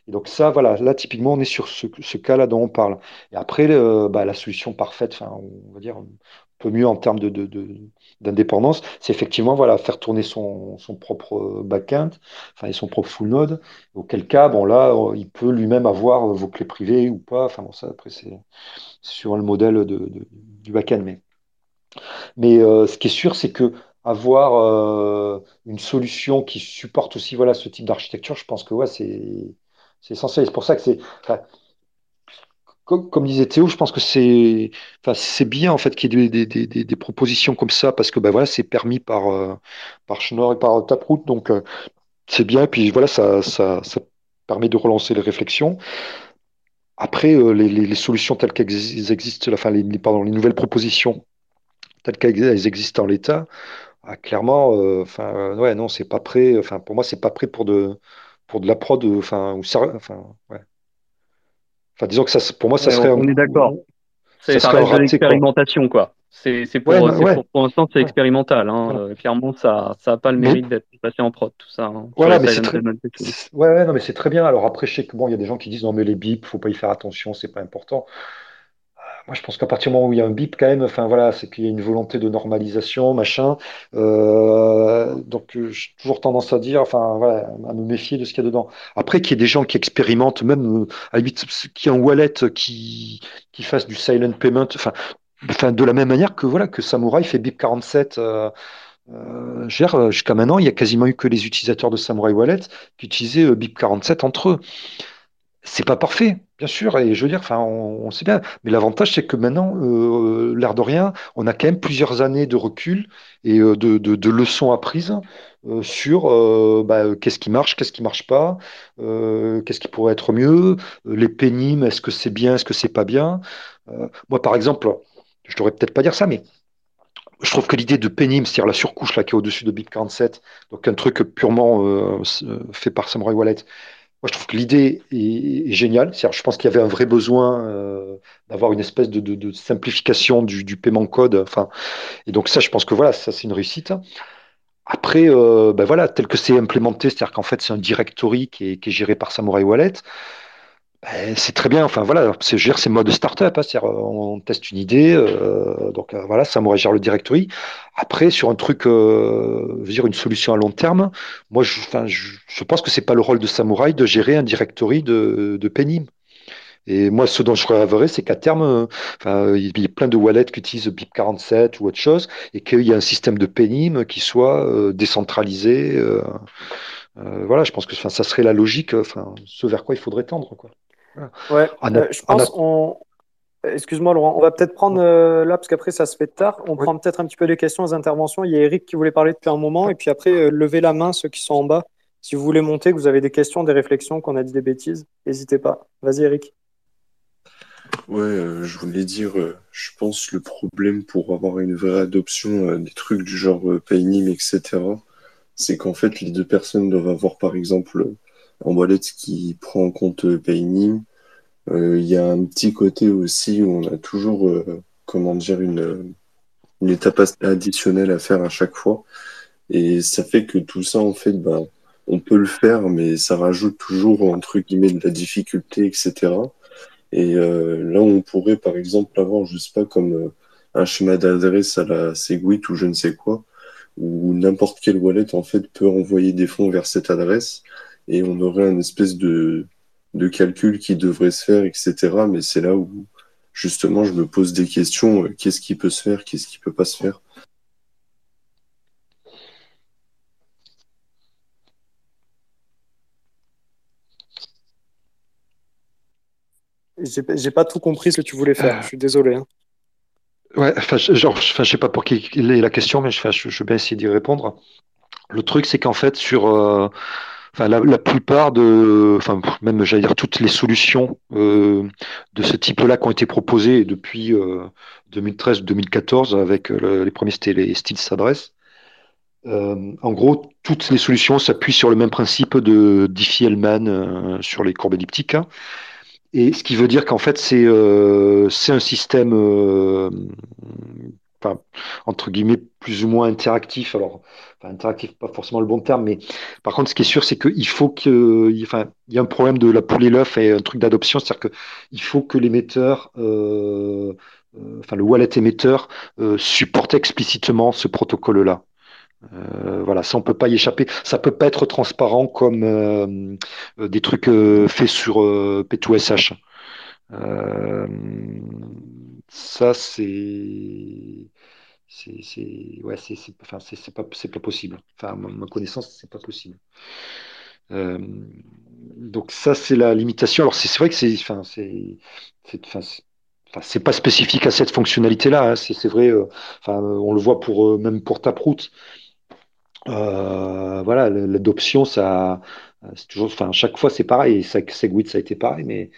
Et donc ça, voilà, là typiquement, on est sur ce, cas-là dont on parle. Et après, bah, la solution parfaite, enfin, on va dire un peu mieux en termes de, d'indépendance, c'est effectivement voilà, faire tourner son, son propre backend, enfin, et son propre full node, auquel cas, bon, là, euh, il peut lui-même avoir vos clés privées ou pas, enfin, bon, ça, après, c'est sur le modèle de, du backend. Mais, mais euh, ce qui est sûr, c'est que avoir euh, une solution qui supporte aussi voilà, ce type d'architecture, je pense que c'est essentiel. C'est pour ça que c'est comme, disait Théo, je pense que c'est c'est bien en fait qu'il y ait des, des, propositions comme ça parce que ben voilà, c'est permis par, euh, par Schnorr et par Taproot. Donc c'est bien. Et puis voilà, ça, ça, ça, permet de relancer les réflexions. Après, euh, les, les, solutions telles qu'elles existent, enfin les, pardon, les nouvelles propositions telles qu'elles existent en l'état, ah, clairement, enfin ouais, non, c'est pas prêt. Enfin pour moi, c'est pas prêt pour de pour de la prod. Enfin ou ça, enfin ouais. Enfin, disons que ça, pour moi, ça serait. On est d'accord. Ça, ça reste de l'expérimentation, quoi. C'est pour, pour, l'instant, c'est expérimental. Hein. Euh, clairement, ça n'a pas le mérite d'être passé en prod, tout ça. Hein, voilà, mais c'est très... ouais, non, mais c'est très bien. Alors après, je sais que bon, il y a des gens qui disent non, mais les bips, faut pas y faire attention, c'est pas important. moi, je pense qu'à partir du moment où il y a un bip, quand même, enfin voilà, c'est qu'il y a une volonté de normalisation, machin. Euh, donc, euh, j'ai toujours tendance à dire, enfin voilà, à me méfier de ce qu'il y a dedans. Après, qu'il y ait des gens qui expérimentent, même euh, à 8, qui en wallet, qui, qui fassent du silent payment, enfin, enfin, de la même manière que voilà, que Samurai fait bip 47. Euh, euh, jusqu'à maintenant, il y a quasiment eu que les utilisateurs de Samurai Wallet qui utilisaient BIP 47 entre eux c'est pas parfait, bien sûr, et je veux dire, enfin, on, sait bien, mais l'avantage, c'est que maintenant, euh, l'air de rien, on a quand même plusieurs années de recul et euh, de, leçons apprises euh, sur bah, qu'est-ce qui marche, qu'est-ce qui marche pas, qu'est-ce qui pourrait être mieux, les pénimes, est-ce que c'est bien, est-ce que c'est pas bien. moi, par exemple, je devrais peut-être pas dire ça, mais je trouve que l'idée de pénible, c'est-à-dire la surcouche là qui est au-dessus de Big 47, donc un truc purement fait par Samurai Wallet, moi, je trouve que l'idée est, géniale. Je pense qu'il y avait un vrai besoin euh, d'avoir une espèce de, simplification du, paiement code. Enfin, et donc ça, je pense que voilà, ça c'est une réussite. Après, euh, ben voilà, tel que c'est implémenté, c'est-à-dire qu'en fait c'est un directory qui est, géré par Samurai Wallet. Ben, c'est très bien. Enfin voilà, c'est c'est mode startup. Hein, c'est-à-dire on teste une idée, euh, donc voilà, Samurai gère le directory. Après, sur un truc, euh, dire une solution à long terme, moi, je, pense que c'est pas le rôle de Samurai de gérer un directory de, de Penny. Et moi, ce dont je rêverais, c'est qu'à terme, il y a plein de wallets qui utilisent BIP47 ou autre chose, et qu'il y ait un système de Penim qui soit euh, décentralisé. Euh, voilà, je pense que ça serait la logique, ce vers quoi il faudrait tendre. Quoi. Ouais, je pense qu'on Excuse-moi Laurent, on va peut-être prendre euh, là, parce qu'après ça se fait tard, on prend peut-être un petit peu des questions, des interventions. Il y a Eric qui voulait parler depuis un moment, et puis après, euh, levez la main ceux qui sont en bas. Si vous voulez monter, que vous avez des questions, des réflexions, qu'on a dit des bêtises, n'hésitez pas. Vas-y Eric. Ouais, euh, je voulais dire, je pense le problème pour avoir une vraie adoption des trucs du genre Paynim, etc., c'est qu'en fait les deux personnes doivent avoir par exemple un wallet qui prend en compte Paynim, euh, il y a un petit côté aussi où on a toujours, euh, comment dire, une, étape additionnelle à faire à chaque fois. Et ça fait que tout ça, en fait, bah, on peut le faire, mais ça rajoute toujours, entre guillemets, de la difficulté, etc. Et euh, là, on pourrait, par exemple, avoir, je sais pas, comme un schéma d'adresse à la Segwit ou je ne sais quoi, où n'importe quelle wallet, en fait, peut envoyer des fonds vers cette adresse, et on aurait une espèce de, de calcul qui devrait se faire, etc. Mais c'est là où justement je me pose des questions. Euh, qu'est-ce qui peut se faire Qu'est-ce qui peut pas se faire J'ai pas tout compris ce que tu voulais faire. Je suis désolé. Hein. Ouais, enfin, genre, je sais pas pour qui est la question, mais je, je, vais bien essayer d'y répondre. Le truc, c'est qu'en fait, sur, euh, la, plupart de, enfin, même j'allais dire toutes les solutions euh, de ce type-là qui ont été proposées depuis 2013-2014 euh, avec euh, les premiers les styles s'adressent. en gros, toutes les solutions s'appuient sur le même principe de Diffie-Hellman sur les courbes elliptiques. Hein. Et ce qui veut dire qu'en fait, c'est un système enfin, entre guillemets, plus ou moins interactif. Alors, enfin, interactif, pas forcément le bon terme, mais par contre, ce qui est sûr, c'est qu'il faut que, enfin, il y a un problème de la poule et l'œuf et un truc d'adoption, c'est-à-dire qu'il faut que l'émetteur, euh, euh, enfin, le wallet émetteur, euh, supporte explicitement ce protocole-là. Euh, voilà, ça on peut pas y échapper. Ça peut pas être transparent comme euh, des trucs faits sur P2SH. Ça, c'est. C'est ouais, c'est enfin, pas, pas possible. Enfin, ma, connaissance, c'est pas possible. Euh, donc ça, c'est la limitation. Alors c'est vrai que c'est enfin, c'est c'est pas spécifique à cette fonctionnalité-là. Hein. C'est vrai. Euh, enfin, on le voit pour euh, même pour Taproot. voilà, l'adoption, ça, c'est toujours. Enfin, chaque fois, c'est pareil. Segwit, ça a été pareil, mais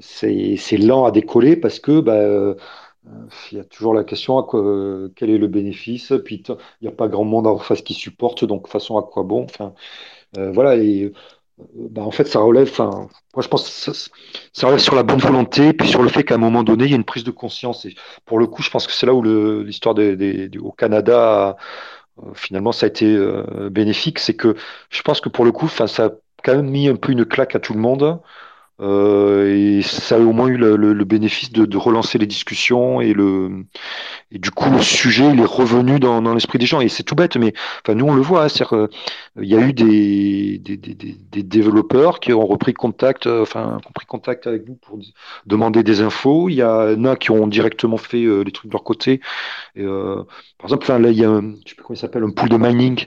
c'est lent à décoller parce que bah, euh, il y a toujours la question à quoi, quel est le bénéfice, puis il n'y a pas grand monde en face qui supporte, donc façon à quoi bon? Enfin, euh, voilà, et euh, bah, en fait, ça relève, enfin, moi je pense ça, relève sur la bonne volonté, puis sur le fait qu'à un moment donné, il y a une prise de conscience. Et pour le coup, je pense que c'est là où l'histoire au Canada, finalement, ça a été bénéfique. C'est que je pense que pour le coup, ça a quand même mis un peu une claque à tout le monde Euh, et ça a au moins eu le, bénéfice de, relancer les discussions et le et du coup le sujet il est revenu dans, l'esprit des gens. Et c'est tout bête mais enfin nous on le voit hein, euh, il y a eu des des, développeurs qui ont repris contact euh, enfin ont pris contact avec nous pour demander des infos. Il y en a qui ont directement fait les trucs de leur côté. Et, par exemple là il y a un, je sais pas comment il s'appelle un pool de mining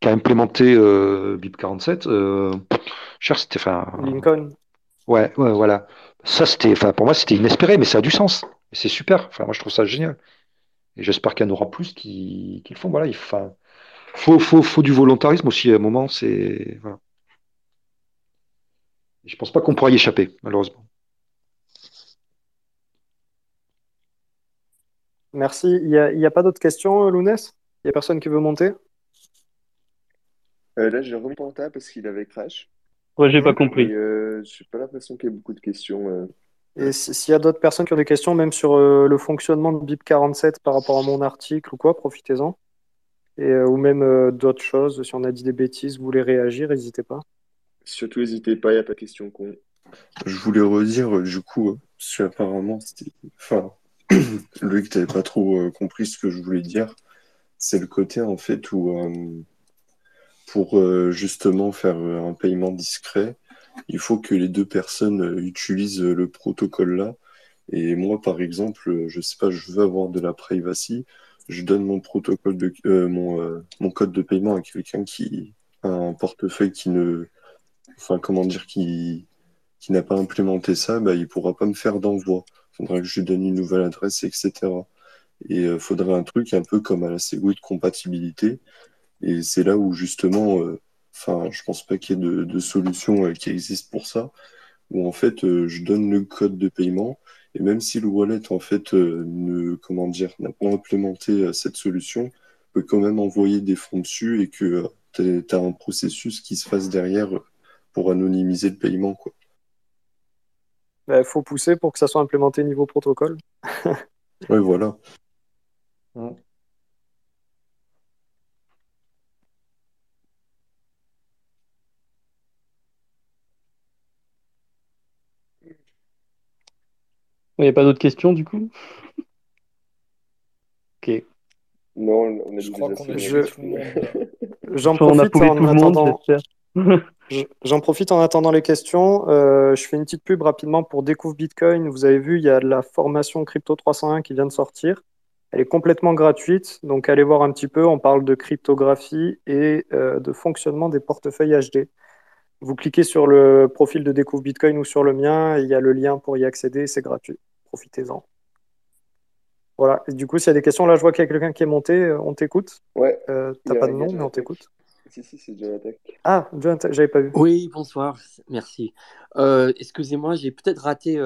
qui a implémenté BIP47 cher c'était Lincoln Ouais, ouais, voilà. Ça, c'était, enfin, pour moi, c'était inespéré, mais ça a du sens. Et c'est super. Enfin, moi, je trouve ça génial. Et j'espère qu'il y en aura plus qui, le font. Voilà, il faut, faut, faut, du volontarisme aussi à un moment. C'est, voilà. je pense pas qu'on pourra y échapper, malheureusement. Merci. Il n'y a, a, pas d'autres questions, Lounès? Il n'y a personne qui veut monter? Euh, Là, j'ai remis table parce qu'il avait crash. Ouais, j'ai pas compris. Euh, je n'ai pas l'impression qu'il y ait beaucoup de questions. Euh. Et s'il y a d'autres personnes qui ont des questions, même sur euh, le fonctionnement de BIP47 par rapport à mon article ou quoi, profitez-en. Et, ou même d'autres choses, si on a dit des bêtises, vous voulez réagir, n'hésitez pas. Surtout, n'hésitez pas, il n'y a pas de question con. Je voulais redire, du coup, parce qu'apparemment, c'était. Enfin, Luc, tu n'avais pas trop compris ce que je voulais dire. C'est le côté, en fait, où pour euh, justement faire euh, un paiement discret, il faut que les deux personnes euh, utilisent le protocole là. Et moi, par exemple, je sais pas, je veux avoir de la privacy, je donne mon protocole mon, code de paiement à quelqu'un qui a un portefeuille qui ne, enfin comment dire, qui n'a pas implémenté ça, bah, il pourra pas me faire d'envoi. Faudra que je lui donne une nouvelle adresse, etc. Et il faudrait un truc un peu comme à la Segwit de compatibilité, et c'est là où justement, euh, enfin, je pense pas qu'il y ait de, solution euh, qui existe pour ça, où en fait, euh, je donne le code de paiement, et même si le wallet, en fait, ne, comment dire, n'a pas implémenté cette solution, peut quand même envoyer des fonds dessus et que tu as un processus qui se fasse derrière pour anonymiser le paiement, quoi. Il bah, faut pousser pour que ça soit implémenté niveau protocole. ouais, voilà. Il n'y a pas d'autres questions du coup? Ok. Non, on a je crois qu'on a J'en profite en attendant. J'en profite en attendant les questions. Euh, je fais une petite pub rapidement pour Découvre Bitcoin. Vous avez vu, il y a la formation Crypto 301 qui vient de sortir. Elle est complètement gratuite, donc allez voir un petit peu. On parle de cryptographie et euh, de fonctionnement des portefeuilles HD. Vous cliquez sur le profil de Découvre Bitcoin ou sur le mien, il y a le lien pour y accéder, c'est gratuit. Profitez-en. Voilà. Et du coup, s'il y a des questions, là, je vois qu'il y a quelqu'un qui est monté. Euh, on t'écoute. Ouais. Euh, T'as pas de nom, mais on t'écoute. Si, si, c'est Jonathan. Ah, Jonathan, j'avais pas vu. Oui, bonsoir. Merci. Euh, excusez-moi, j'ai peut-être raté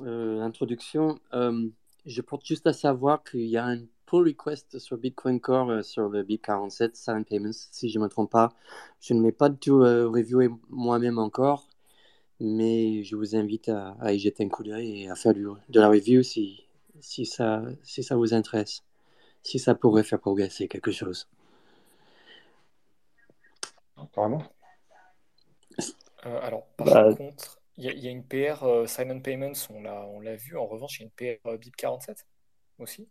l'introduction. je porte juste à savoir qu'il y a un pull request sur Bitcoin Core euh, sur le BIP47 Silent Payments, si je ne me trompe pas. Je ne l'ai pas du tout euh, reviewé moi-même encore, mais je vous invite à, y jeter un coup d'œil et à faire du, de la review si, si, ça, si ça vous intéresse, si ça pourrait faire progresser quelque chose. Apparemment. Euh, alors, par bah, contre, il y, a une PR Silent Payments, on l'a vu. En revanche, il y a une PR BIP47 aussi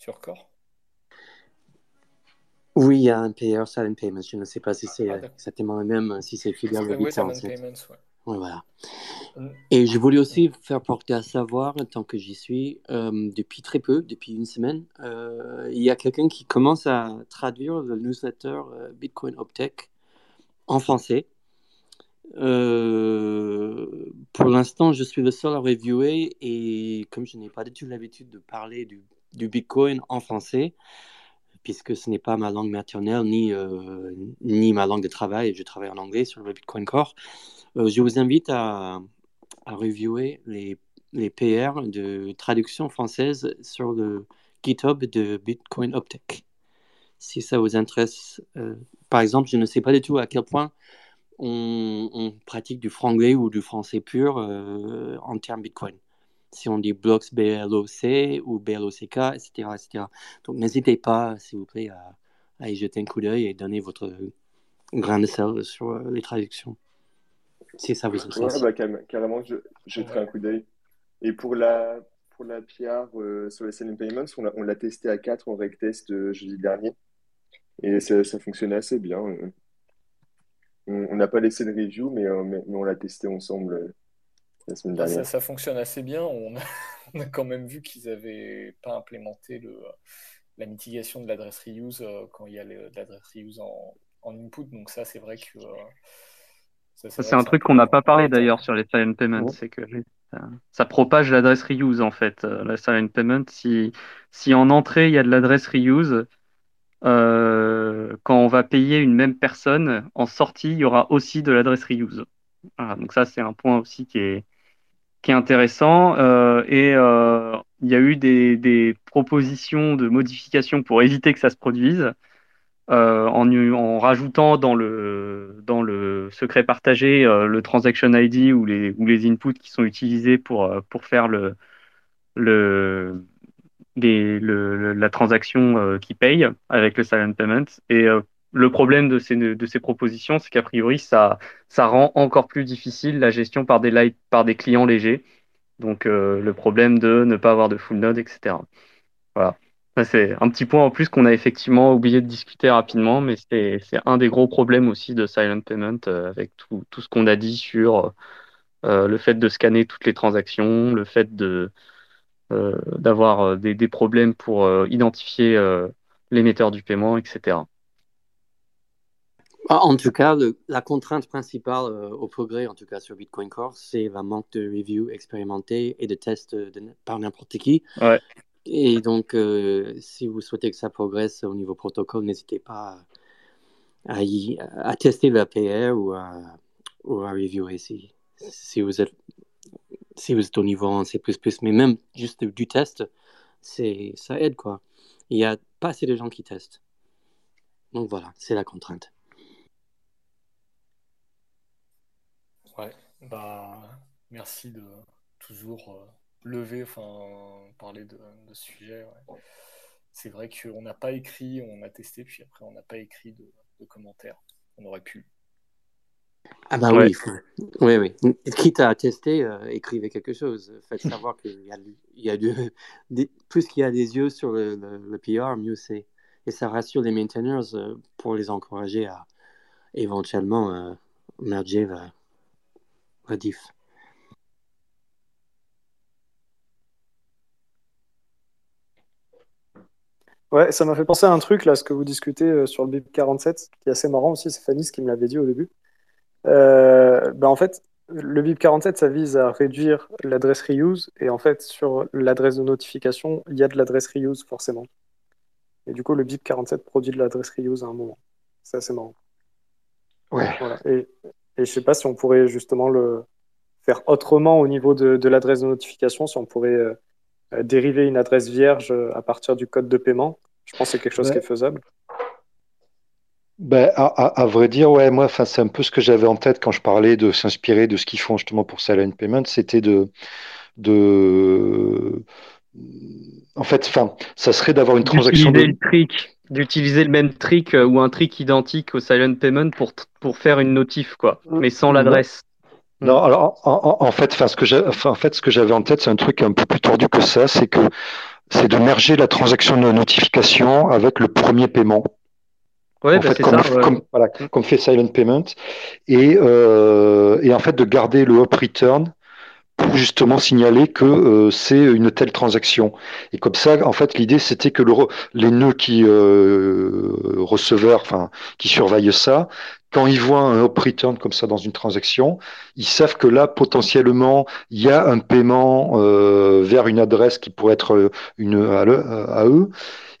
sur Core? Oui, il y a un PR Silent Payments. Je ne sais pas si c'est ah, exactement le même, si c'est filiale de oui, Payments, voilà. Mm. Et je voulais aussi faire porter à savoir, tant que j'y suis, euh, depuis très peu, depuis une semaine, euh, il y a quelqu'un qui commence à traduire le newsletter euh, Bitcoin Optech en français. pour l'instant, je suis le seul à reviewer et comme je n'ai pas du tout l'habitude de parler du du Bitcoin en français, puisque ce n'est pas ma langue maternelle ni, euh, ni ma langue de travail. Je travaille en anglais sur le Bitcoin Core. Euh, je vous invite à, à reviewer les, les PR de traduction française sur le GitHub de Bitcoin Optech. Si ça vous intéresse, euh, par exemple, je ne sais pas du tout à quel point on, on pratique du franglais ou du français pur en termes Bitcoin si on dit blocks BLOC ou BLOCK, etc. etc. Donc n'hésitez pas, s'il vous plaît, à, y jeter un coup d'œil et donner votre grain de sel sur euh, les traductions. si ça vous intéresse. Ouais, bah, carrément, je jetterai un coup d'œil. Et pour la, pour la PR euh, sur les selling payments, on l'a testé à 4 en rec test euh, jeudi dernier. Et ça, ça fonctionnait assez bien. On n'a pas laissé de review, mais, mais, on l'a testé ensemble la semaine bah, dernière. Ça, ça, fonctionne assez bien. On a, on a quand même vu qu'ils n'avaient pas implémenté le, la mitigation de l'adresse reuse euh, quand il y a l'adresse reuse en, en, input. Donc ça, c'est vrai que... Euh, c'est un truc qu'on n'a pas parlé d'ailleurs sur les silent payments, c'est que ça, propage l'adresse reuse en fait, euh, la silent payment. Si, si en entrée il y a de l'adresse reuse, quand on va payer une même personne, en sortie il y aura aussi de l'adresse reuse. donc ça c'est un point aussi qui est, qui est intéressant. Euh, et euh, il y a eu des, propositions de modifications pour éviter que ça se produise. Euh, en, en, rajoutant dans le, dans le secret partagé le transaction ID ou les, ou les inputs qui sont utilisés pour, pour faire le, le la transaction qui paye avec le silent payment. Et le problème de ces, de ces propositions, c'est qu'a priori, ça, ça rend encore plus difficile la gestion par des, light, par des clients légers. Donc, euh, le problème de ne pas avoir de full node, etc. Voilà. C'est un petit point en plus qu'on a effectivement oublié de discuter rapidement, mais c'est un des gros problèmes aussi de Silent Payment euh, avec tout, tout ce qu'on a dit sur euh, le fait de scanner toutes les transactions, le fait d'avoir des, des, problèmes pour identifier l'émetteur du paiement, etc. Ah, en tout cas, la contrainte principale euh, au progrès, en tout cas sur Bitcoin Core, c'est le manque de review expérimenté et de tests par n'importe qui. Et donc, euh, si vous souhaitez que ça progresse au niveau protocole, n'hésitez pas à, à, tester ou à, ou à reviewer si, si, vous êtes, si vous êtes au niveau en C++. Mais même juste du test, ça aide. quoi. Il n'y a pas assez de gens qui testent. Donc voilà, c'est la contrainte. Ouais, bah merci de toujours euh, lever, enfin parler de, ce sujet. C'est vrai qu'on n'a pas écrit, on a testé, puis après on n'a pas écrit de, commentaires. On aurait pu. Ah bah oui, oui, oui. Quitte à tester, euh, écrivez quelque chose. Faites savoir qu'il y a, il y a plus qu'il y a des yeux sur le, le, PR, mieux c'est. Et ça rassure les maintainers euh, pour les encourager à éventuellement merger Ouais, ça m'a fait penser à un truc, là, ce que vous discutez euh, sur le BIP 47, qui est assez marrant aussi, c'est Fanny qui me l'avait dit au début. Euh, bah, en fait, le BIP 47, ça vise à réduire l'adresse reuse, et en fait, sur l'adresse de notification, il y a de l'adresse reuse, forcément. Et du coup, le BIP 47 produit de l'adresse reuse à un moment. C'est assez marrant. Ouais. Et, et je sais pas si on pourrait justement le faire autrement au niveau de, l'adresse de notification, si on pourrait euh, euh, dériver une adresse vierge euh, à partir du code de paiement. Je pense que c'est quelque chose qui est faisable. Ben, à, vrai dire, ouais, moi, c'est un peu ce que j'avais en tête quand je parlais de s'inspirer de ce qu'ils font justement pour Silent Payment, c'était de, de, en fait, enfin, ça serait d'avoir une transaction. De... d'utiliser le même trick ou un trick identique au Silent Payment pour, pour faire une notif, quoi, mais sans l'adresse. Non, alors en, fait, ce que en fait, ce que j'avais en tête, c'est un truc un peu plus tordu que ça, c'est que c'est de merger la transaction de notification avec le premier paiement. Ouais, bah, fait, comme, ça, comme, voilà, comme, fait Silent Payment, et, euh, et en fait de garder le up return pour justement signaler que euh, c'est une telle transaction. Et comme ça, en fait, l'idée c'était que le, les nœuds qui euh, receveurs, enfin qui surveillent ça, quand ils voient un up return comme ça dans une transaction, ils savent que là potentiellement il y a un paiement euh, vers une adresse qui pourrait être une à, à, eux,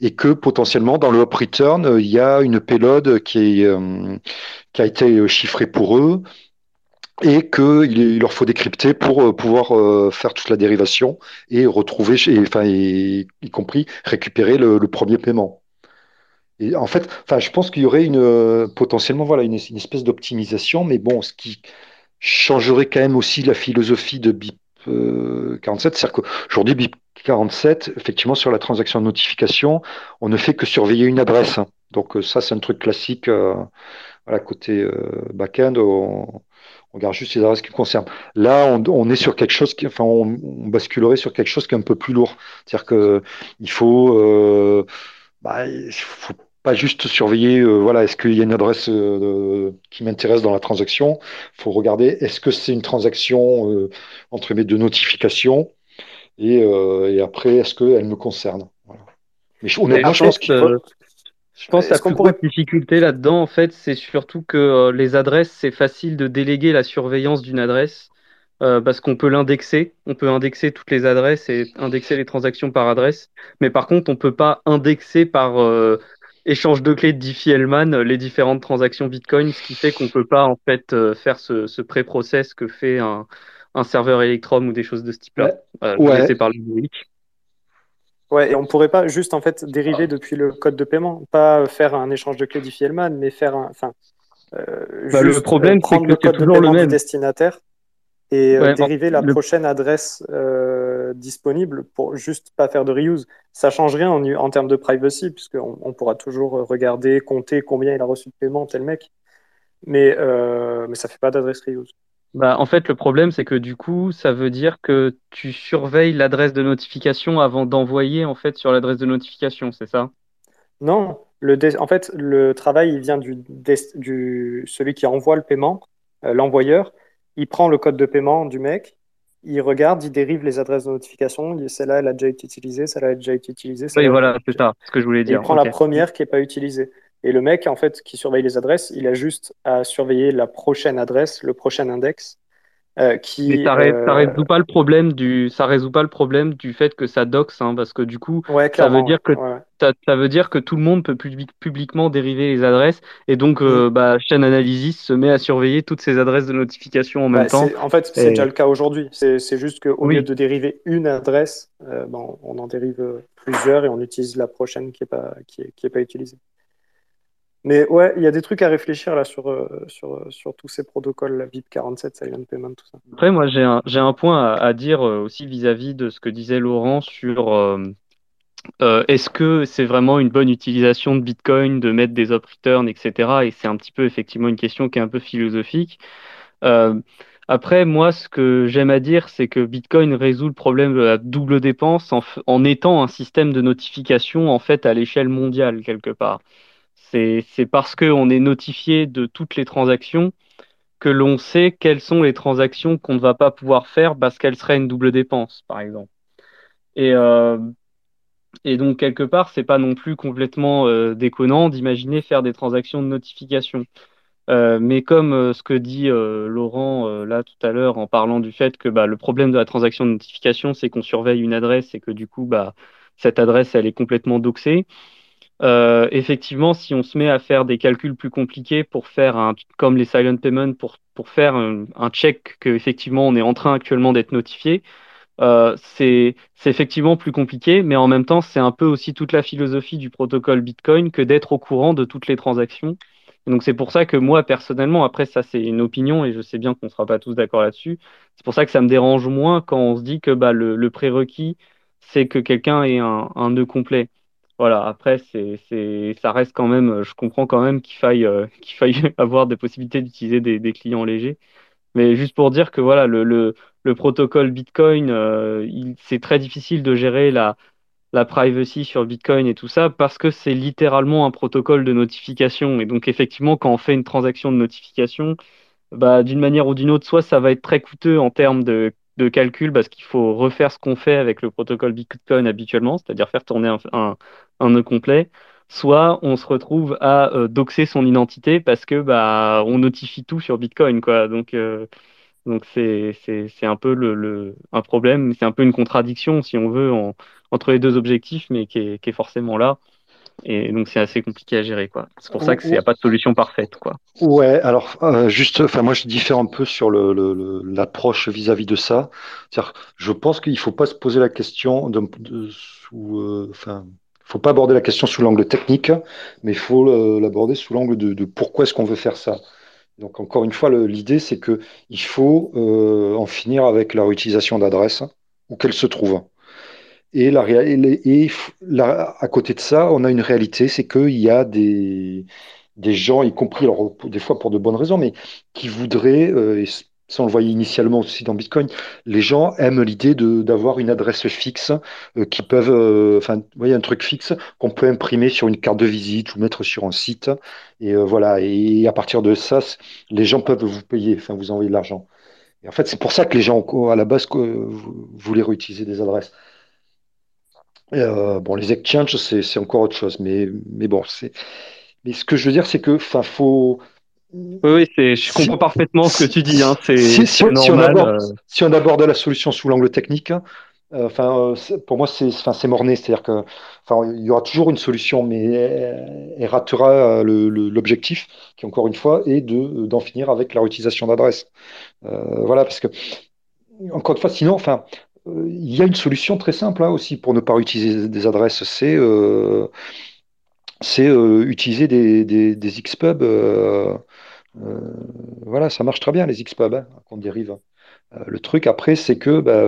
et que potentiellement dans le up return il y a une payload qui est euh, qui a été chiffrée pour eux et qu'il leur faut décrypter pour euh, pouvoir euh, faire toute la dérivation et retrouver, enfin, y compris récupérer le, premier paiement. Et en fait, enfin, je pense qu'il y aurait une, euh, potentiellement voilà, une, espèce d'optimisation, mais bon, ce qui changerait quand même aussi la philosophie de BIP 47, c'est-à-dire qu'aujourd'hui, BIP 47, effectivement, sur la transaction de notification, on ne fait que surveiller une adresse. Donc ça, c'est un truc classique voilà, côté back-end, on, regarde juste les adresses qui concernent. Là, on, est sur quelque chose qui, enfin, on, basculerait sur quelque chose qui est un peu plus lourd. C'est-à-dire que il faut, bah, il faut pas juste surveiller, voilà, est-ce qu'il y a une adresse qui m'intéresse dans la transaction. Il faut regarder, est-ce que c'est une transaction entre mes deux notifications et, et après, est-ce qu'elle me concerne? Mais honnêtement, je pense faut je pense que la plus difficulté là-dedans, en fait, c'est surtout que euh, les adresses, c'est facile de déléguer la surveillance d'une adresse euh, parce qu'on peut l'indexer. On peut indexer toutes les adresses et indexer les transactions par adresse. Mais par contre, on ne peut pas indexer par euh, échange de clés de Diffie-Hellman les différentes transactions Bitcoin, ce qui fait qu'on ne peut pas en fait faire ce, ce pré-process que fait un, un, serveur Electrum ou des choses de ce type-là. Ouais. par le Ouais, et on pourrait pas juste en fait dériver depuis le code de paiement, pas faire un échange de clés Diffie-Hellman, mais faire un, enfin, euh, bah, le problème, euh, prendre le code de paiement du destinataire et euh, dériver la prochaine adresse disponible pour juste pas faire de reuse. Ça change rien en, en termes de privacy, puisqu'on on pourra toujours regarder, compter combien il a reçu de paiement tel mec, mais mais ça fait pas d'adresse reuse. Bah, en fait, le problème, c'est que du coup, ça veut dire que tu surveilles l'adresse de notification avant d'envoyer en fait sur l'adresse de notification, c'est ça? Non, le en fait, le travail il vient du, du... celui qui envoie le paiement, euh, l'envoyeur. Il prend le code de paiement du mec, il regarde, il dérive les adresses de notification. Celle-là, elle a déjà été utilisée, celle-là, elle a déjà été utilisée. Oui, voilà, c'est ça, ce que je voulais dire. il prend la première qui n'est pas utilisée. Et le mec, en fait, qui surveille les adresses, il a juste à surveiller la prochaine adresse, le prochain index. Euh, qui, Mais ça, ne euh, résout pas le problème du, ça résout pas le problème du fait que ça doxe, hein, parce que du coup, ça veut dire que ça, veut dire que tout le monde peut publiquement dériver les adresses, et donc euh, mm. bah, Chain Analysis se met à surveiller toutes ces adresses de notification en même bah, temps. En fait, c'est déjà le cas aujourd'hui. C'est juste qu'au lieu de dériver une adresse, bon, on en dérive plusieurs et on utilise la prochaine qui n'est pas, qui est, qui est pas utilisée. Mais ouais, il y a des trucs à réfléchir là sur, euh, sur, euh, sur tous ces protocoles, la BIP47, Silent Payment, tout ça. Après, moi, j'ai un, un point à, dire euh, aussi vis-à-vis de ce que disait Laurent sur est-ce que c'est vraiment une bonne utilisation de Bitcoin de mettre des up returns, etc. Et c'est un petit peu effectivement une question qui est un peu philosophique. après, moi, ce que j'aime à dire, c'est que Bitcoin résout le problème de la double dépense en, en étant un système de notification en fait à l'échelle mondiale quelque part. C'est parce qu'on est notifié de toutes les transactions que l'on sait quelles sont les transactions qu'on ne va pas pouvoir faire parce qu'elles seraient une double dépense, par exemple. Et, euh, donc, quelque part, c'est pas non plus complètement euh, déconnant d'imaginer faire des transactions de notification. Euh, mais comme ce que dit Laurent là tout à l'heure en parlant du fait que bah, le problème de la transaction de notification, c'est qu'on surveille une adresse et que du coup, bah, cette adresse, elle est complètement doxée. Euh, effectivement, si on se met à faire des calculs plus compliqués pour faire un, comme les silent payments, pour, pour faire un, check qu'effectivement on est en train actuellement d'être notifié, euh, c'est effectivement plus compliqué, mais en même temps, c'est un peu aussi toute la philosophie du protocole Bitcoin que d'être au courant de toutes les transactions. donc c'est pour ça que moi, personnellement, après ça c'est une opinion et je sais bien qu'on ne sera pas tous d'accord là-dessus, c'est pour ça que ça me dérange moins quand on se dit que bah, le, le prérequis, c'est que quelqu'un ait un, un nœud complet. Voilà, après, c'est, ça reste quand même, je comprends quand même qu'il faille, euh, qu'il faille avoir des possibilités d'utiliser des, clients légers. Mais juste pour dire que voilà, le, le, protocole Bitcoin, euh, c'est très difficile de gérer la, la privacy sur Bitcoin et tout ça parce que c'est littéralement un protocole de notification. Et donc, effectivement, quand on fait une transaction de notification, bah, d'une manière ou d'une autre, soit ça va être très coûteux en termes de calcul parce qu'il faut refaire ce qu'on fait avec le protocole Bitcoin habituellement, c'est-à-dire faire tourner un, un, nœud complet, soit on se retrouve à euh, doxer son identité parce que bah on notifie tout sur Bitcoin quoi. Donc euh, donc c'est un peu le, un problème, c'est un peu une contradiction si on veut entre les deux objectifs, mais qui est forcément là. Et donc c'est assez compliqué à gérer quoi. C'est pour ça qu'il n'y a pas de solution parfaite quoi. Ouais, alors euh, juste, enfin moi je diffère un peu sur l'approche le, vis-à-vis de ça. je pense qu'il ne faut pas se poser la question de, sous, euh, enfin, faut pas aborder la question sous l'angle technique, mais il faut l'aborder sous l'angle de, pourquoi est-ce qu'on veut faire ça. Donc encore une fois, l'idée c'est que il faut euh, en finir avec la réutilisation d'adresses où qu'elles se trouvent. Et, la, et, à côté de ça, on a une réalité, c'est qu'il y a des, des gens, y compris alors, des fois pour de bonnes raisons, mais qui voudraient, et ça on le voyait initialement aussi dans Bitcoin, les gens aiment l'idée d'avoir une adresse fixe qui peuvent, enfin, vous voyez, un truc fixe qu'on peut imprimer sur une carte de visite ou mettre sur un site. Et voilà, et à partir de ça, les gens peuvent vous payer, enfin, vous envoyer de l'argent. Et en fait, c'est pour ça que les gens, à la base, voulaient réutiliser des adresses. Bon, les exchanges, c'est encore autre chose, mais, mais bon, c'est. Mais ce que je veux dire, c'est que, enfin, faut. Oui, oui je comprends parfaitement ce que tu dis. Hein, c'est si, normal. Euh. Si on, aborde, la solution sous l'angle technique, euh, enfin, pour moi, c'est enfin, morné. C'est-à-dire que, enfin, il y aura toujours une solution, mais elle, ratera l'objectif, qui encore une fois est d'en finir avec la réutilisation d'adresses. Euh, voilà, parce que, encore une fois, sinon, enfin, euh, il y a une solution très simple hein, aussi pour ne pas utiliser des adresses, c'est euh, c'est utiliser des, des, des voilà, ça marche très bien les Xpub hein, qu'on dérive. le truc après, c'est que bah,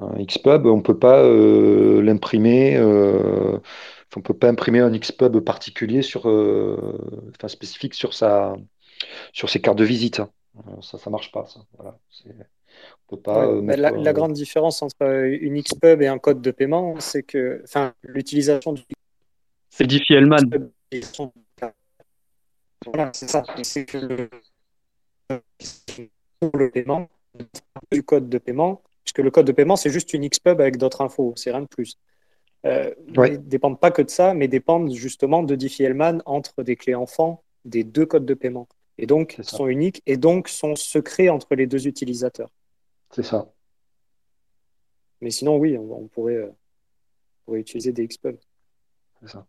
un Xpub, on peut pas l'imprimer. on peut pas imprimer un Xpub particulier sur, enfin spécifique sur sa, sur ses cartes de visite. Hein. Euh, ça, ça marche pas. Ça. On peut pas, euh, la, la, grande différence entre une Xpub et un code de paiement, c'est que, enfin, l'utilisation du. C'est Diffie-Hellman. Voilà, c'est ça. C'est que le, le paiement du code de paiement, puisque le code de paiement, c'est juste une Xpub avec d'autres infos, c'est rien de plus. Euh, ouais. dépendent pas que de ça, mais dépendent justement de Diffie-Hellman entre des clés enfants des deux codes de paiement et donc sont uniques et donc sont secrets entre les deux utilisateurs. C'est ça. Mais sinon, oui, on, pourrait, euh, pourrait, utiliser des Xpub. C'est ça.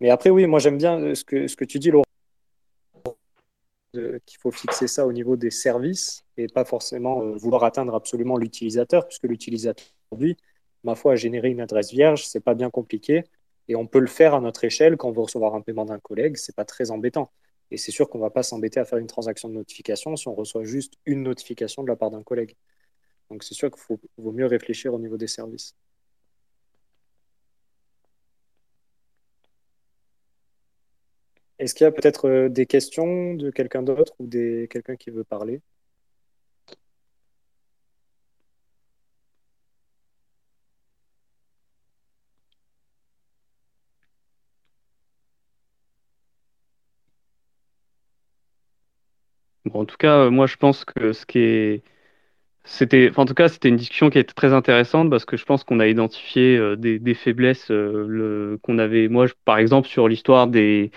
Mais après, oui, moi j'aime bien euh, ce que, ce que tu dis, Laurent, qu'il faut fixer ça au niveau des services et pas forcément euh, vouloir atteindre absolument l'utilisateur, puisque l'utilisateur aujourd'hui, ma foi, a généré une adresse vierge, c'est pas bien compliqué. Et on peut le faire à notre échelle quand on veut recevoir un paiement d'un collègue, c'est pas très embêtant. Et c'est sûr qu'on ne va pas s'embêter à faire une transaction de notification si on reçoit juste une notification de la part d'un collègue. Donc c'est sûr qu'il vaut mieux réfléchir au niveau des services. Est-ce qu'il y a peut-être euh, des questions de quelqu'un d'autre ou des quelqu'un qui veut parler? En tout cas, euh, moi, je pense que ce qui est. C'était, en tout cas, c'était une discussion qui était très intéressante parce que je pense qu'on a identifié euh, des, faiblesses euh, qu'on avait. Moi, par exemple, sur l'histoire du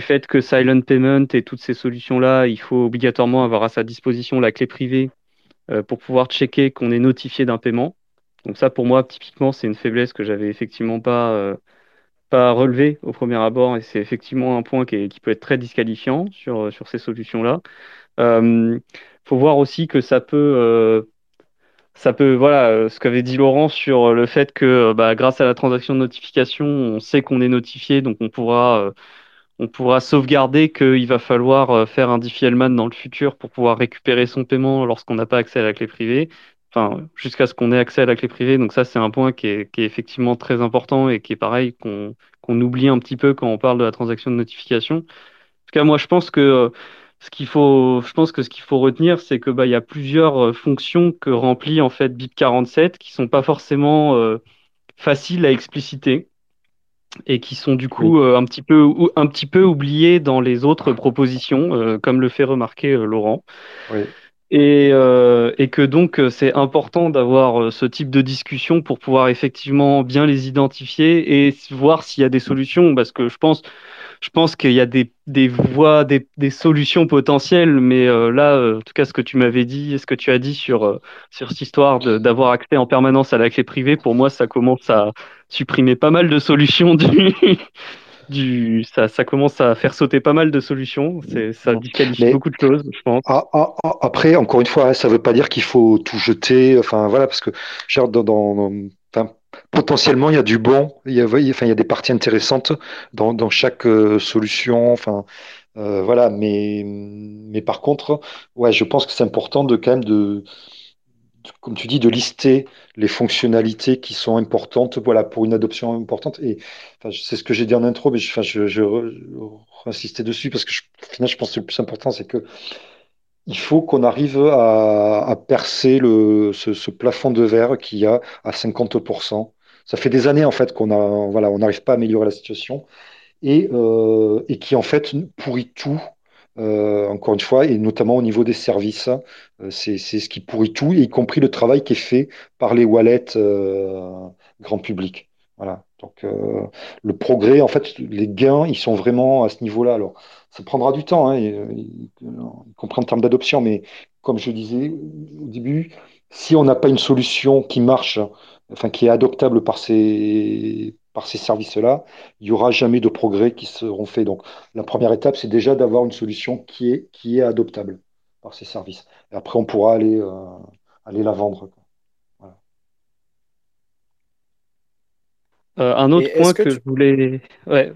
fait que Silent Payment et toutes ces solutions-là, il faut obligatoirement avoir à sa disposition la clé privée pour pouvoir checker qu'on est notifié d'un paiement. Donc ça, pour moi, typiquement, c'est une faiblesse que j'avais effectivement pas pas relevé au premier abord et c'est effectivement un point qui, peut être très disqualifiant sur, sur ces solutions-là. Il euh, faut voir aussi que ça peut, euh, ça peut, voilà, euh, ce qu'avait dit Laurent sur le fait que bah, grâce à la transaction de notification, on sait qu'on est notifié, donc on pourra, on pourra sauvegarder qu'il va falloir faire un Diffie-Hellman dans le futur pour pouvoir récupérer son paiement lorsqu'on n'a pas accès à la clé privée enfin, jusqu'à ce qu'on ait accès à la clé privée. Donc ça, c'est un point qui est, effectivement très important et qui est pareil qu'on oublie un petit peu quand on parle de la transaction de notification. En tout cas, moi, je pense que euh, ce qu'il faut, je pense que ce qu'il faut retenir, c'est que bah, il y a plusieurs euh, fonctions que remplit en fait BIP47 qui sont pas forcément euh, faciles à expliciter et qui sont du coup un petit peu un petit peu oubliées dans les autres propositions, comme le fait remarquer Laurent. Oui. Et, euh, et, que donc euh, c'est important d'avoir euh, ce type de discussion pour pouvoir effectivement bien les identifier et voir s'il y a des solutions. Parce que je pense je pense qu'il y a des, des voies des, des, solutions potentielles. Mais là en tout cas ce que tu m'avais dit ce que tu as dit sur sur cette histoire d'avoir accès en permanence à la clé privée pour moi ça commence à supprimer pas mal de solutions du du, ça, ça, commence à faire sauter pas mal de solutions. Ça disqualifie beaucoup de choses, je pense. Ah, ah, ah, après, encore une fois, hein, ça ne veut pas dire qu'il faut tout jeter. Enfin, voilà, parce que genre, dans, dans potentiellement, il y a du bon. Il y a, enfin, il y a des parties intéressantes dans, dans chaque euh, solution. Enfin, euh, voilà. Mais, mais par contre, ouais, je pense que c'est important de quand même de comme tu dis, de lister les fonctionnalités qui sont importantes voilà, pour une adoption importante. Et c'est ce que j'ai dit en intro, mais je, enfin, je, dessus parce que je, au final, je pense que le plus important, c'est que il faut qu'on arrive à, percer le, ce, plafond de verre qu'il y a à 50%. Ça fait des années en fait qu'on voilà, n'arrive pas à améliorer la situation et, euh, et qui en fait pourrit tout euh, encore une fois, et notamment au niveau des services. Euh, c'est ce qui pourrit tout, y compris le travail qui est fait par les wallets euh, grand public. Voilà. Donc, le progrès, en fait, les gains, ils sont vraiment à ce niveau-là. Alors, ça prendra du temps, hein, y compris en termes d'adoption, mais comme je disais au début, si on n'a pas une solution qui marche, enfin, qui est adoptable par ces, par ces services-là, il n'y aura jamais de progrès qui seront faits. Donc, la première étape, c'est déjà d'avoir une solution qui est, qui est adoptable par ces services. Et après, on pourra aller, euh, aller la vendre. Euh, un autre point que, je voulais. Ouais.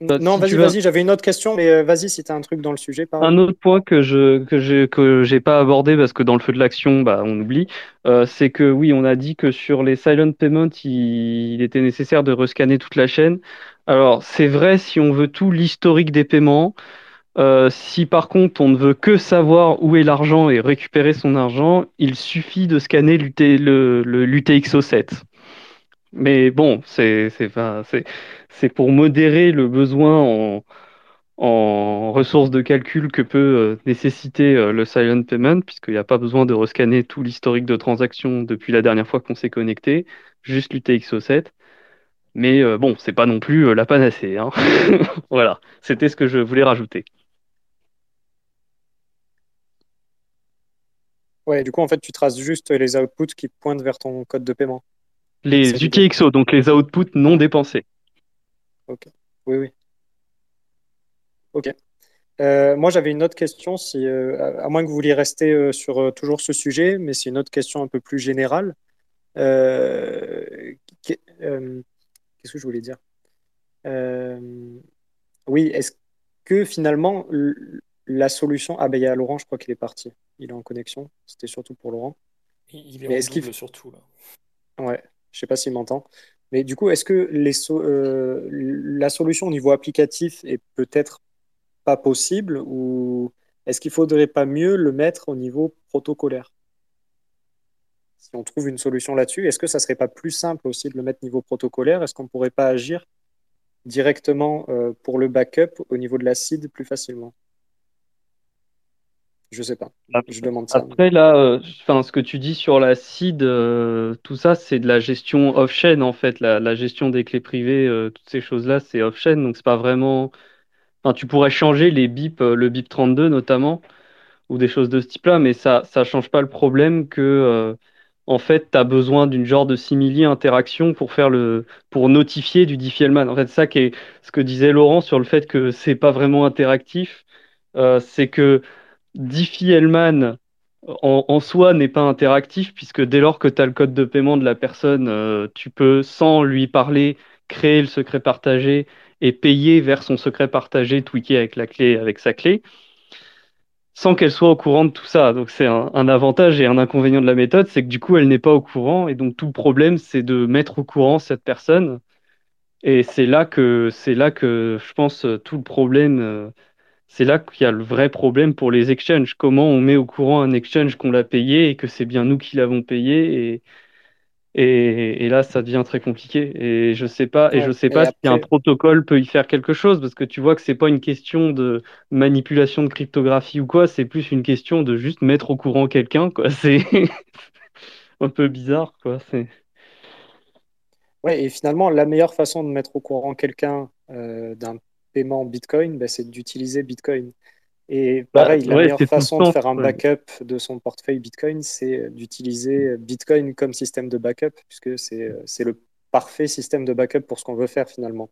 Non, vas-y, vas-y, j'avais une autre question, mais euh, vas-y si tu as un truc dans le sujet. Un autre point que je que j'ai que j'ai pas abordé parce que dans le feu de l'action, bah, on oublie, euh, c'est que oui, on a dit que sur les silent payments, il, était nécessaire de rescanner toute la chaîne. Alors, c'est vrai si on veut tout l'historique des paiements. Euh, si par contre on ne veut que savoir où est l'argent et récupérer son argent, il suffit de scanner le, le l'UTXO7. Mais bon, c'est pour modérer le besoin en, en ressources de calcul que peut euh, nécessiter euh, le silent payment, puisqu'il n'y a pas besoin de rescanner tout l'historique de transactions depuis la dernière fois qu'on s'est connecté, juste l'UTXO7. Mais euh, bon, c'est pas non plus la panacée. Hein. voilà, c'était ce que je voulais rajouter. Ouais, du coup, en fait, tu traces juste les outputs qui pointent vers ton code de paiement. Les UTXO, donc les outputs non dépensés. Ok. Oui, oui. Ok. Euh, moi, j'avais une autre question, si, euh, à moins que vous vouliez rester euh, sur toujours ce sujet, mais c'est une autre question un peu plus générale. Qu'est-ce que je voulais dire? Oui, est-ce que finalement, la solution. Ah, ben il y a Laurent, je crois qu'il est parti. Il est en connexion. C'était surtout pour Laurent. Il est en double surtout, là. Ouais. Je ne sais pas s'il m'entend. Mais du coup, est-ce que euh, la solution au niveau applicatif est peut-être pas possible ou est-ce qu'il faudrait pas mieux le mettre au niveau protocolaire? Si on trouve une solution là-dessus, est-ce que ça serait pas plus simple aussi de le mettre au niveau protocolaire? Est-ce qu'on ne pourrait pas agir directement euh, pour le backup au niveau de la CID plus facilement? Je sais pas. Je demande ça. Après, là, euh, ce que tu dis sur la CID, euh, tout ça, c'est de la gestion off-chain, en fait. La, gestion des clés privées, euh, toutes ces choses-là, c'est off-chain. Donc, c'est pas vraiment. Enfin, tu pourrais changer les bips, le BIP 32 notamment, ou des choses de ce type-là, mais ça ne change pas le problème que, en fait, tu as besoin d'une genre de simili interaction pour faire le pour notifier du diffielman. En fait, ça qui est ce que disait Laurent sur le fait que c'est pas vraiment interactif, c'est que Diffie-Hellman en, soi n'est pas interactif puisque dès lors que tu as le code de paiement de la personne, euh, tu peux, sans lui parler, créer le secret partagé et payer vers son secret partagé tweaké avec la clé, avec sa clé, sans qu'elle soit au courant de tout ça. Donc c'est un, avantage et un inconvénient de la méthode, c'est que du coup elle n'est pas au courant et donc tout le problème c'est de mettre au courant cette personne. Et c'est là que c'est là que je pense tout le problème euh, c'est là qu'il y a le vrai problème pour les exchanges. Comment on met au courant un exchange qu'on l'a payé et que c'est bien nous qui l'avons payé et, et, là, ça devient très compliqué. Et je sais pas, et je sais pas si un protocole peut y faire quelque chose parce que tu vois que c'est pas une question de manipulation de cryptographie ou quoi, c'est plus une question de juste mettre au courant quelqu'un. Quoi, c'est un peu bizarre, quoi. C'est. Ouais, et finalement, la meilleure façon de mettre au courant quelqu'un euh, d'un paiement Bitcoin, ben, c'est d'utiliser Bitcoin. Et bah, pareil, la meilleure façon de faire un backup de son portefeuille Bitcoin, c'est d'utiliser Bitcoin comme système de backup, puisque c'est le parfait système de backup pour ce qu'on veut faire finalement.